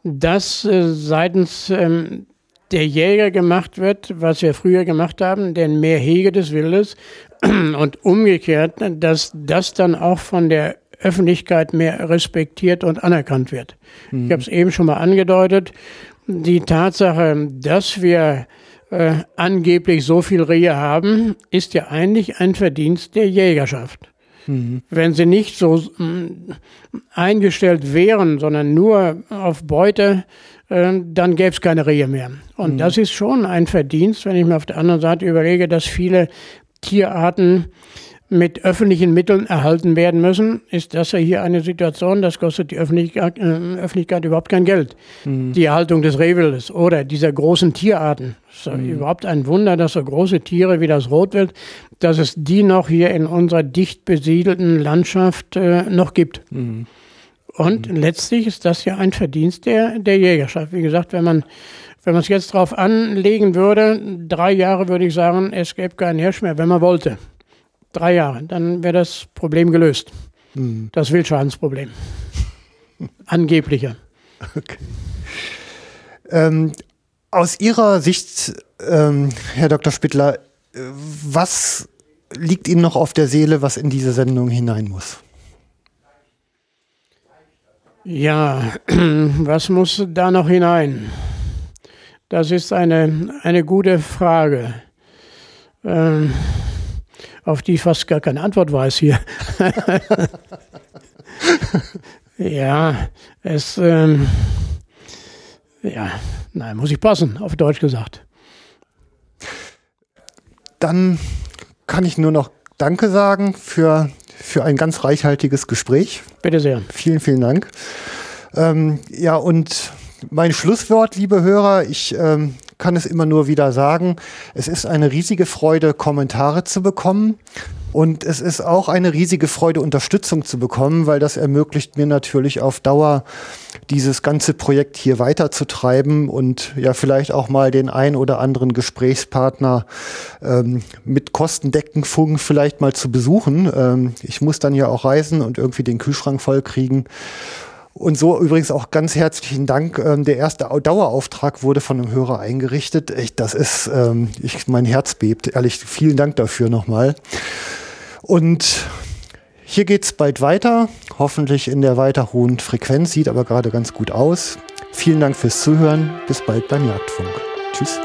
das äh, seitens ähm, der Jäger gemacht wird, was wir früher gemacht haben, denn mehr Hege des Wildes und umgekehrt, dass das dann auch von der Öffentlichkeit mehr respektiert und anerkannt wird. Mhm. Ich habe es eben schon mal angedeutet. Die Tatsache, dass wir äh, angeblich so viel Rehe haben, ist ja eigentlich ein Verdienst der Jägerschaft. Mhm. Wenn sie nicht so äh, eingestellt wären, sondern nur auf Beute, äh, dann gäbe es keine Rehe mehr. Und mhm. das ist schon ein Verdienst, wenn ich mir auf der anderen Seite überlege, dass viele Tierarten mit öffentlichen Mitteln erhalten werden müssen, ist das ja hier eine Situation, das kostet die Öffentlichkeit, äh, Öffentlichkeit überhaupt kein Geld. Mhm. Die Erhaltung des Rehwildes oder dieser großen Tierarten. Es ist mhm. überhaupt ein Wunder, dass so große Tiere wie das Rotwild, dass es die noch hier in unserer dicht besiedelten Landschaft äh, noch gibt. Mhm. Und mhm. letztlich ist das ja ein Verdienst der, der Jägerschaft. Wie gesagt, wenn man wenn man es jetzt drauf anlegen würde, drei Jahre würde ich sagen, es gäbe keinen Hirsch mehr, wenn man wollte drei Jahre, dann wäre das Problem gelöst. Hm. Das Wildschadensproblem. Angeblicher. Okay. Ähm, aus Ihrer Sicht, ähm, Herr Dr. Spittler, was liegt Ihnen noch auf der Seele, was in diese Sendung hinein muss? Ja, was muss da noch hinein? Das ist eine, eine gute Frage. Ähm, auf die ich fast gar keine Antwort weiß hier. ja, es, ähm, ja, nein, muss ich passen, auf Deutsch gesagt. Dann kann ich nur noch Danke sagen für, für ein ganz reichhaltiges Gespräch. Bitte sehr. Vielen, vielen Dank. Ähm, ja, und mein Schlusswort, liebe Hörer, ich ähm, kann es immer nur wieder sagen, es ist eine riesige Freude, Kommentare zu bekommen. Und es ist auch eine riesige Freude, Unterstützung zu bekommen, weil das ermöglicht mir natürlich auf Dauer dieses ganze Projekt hier weiterzutreiben und ja vielleicht auch mal den ein oder anderen Gesprächspartner ähm, mit Kostendeckendfunk vielleicht mal zu besuchen. Ähm, ich muss dann ja auch reisen und irgendwie den Kühlschrank voll kriegen. Und so übrigens auch ganz herzlichen Dank. Ähm, der erste Dauerauftrag wurde von einem Hörer eingerichtet. Echt, das ist, ähm, ich, mein Herz bebt. Ehrlich, vielen Dank dafür nochmal. Und hier geht's bald weiter. Hoffentlich in der weiter hohen Frequenz. Sieht aber gerade ganz gut aus. Vielen Dank fürs Zuhören. Bis bald beim Jagdfunk. Tschüss.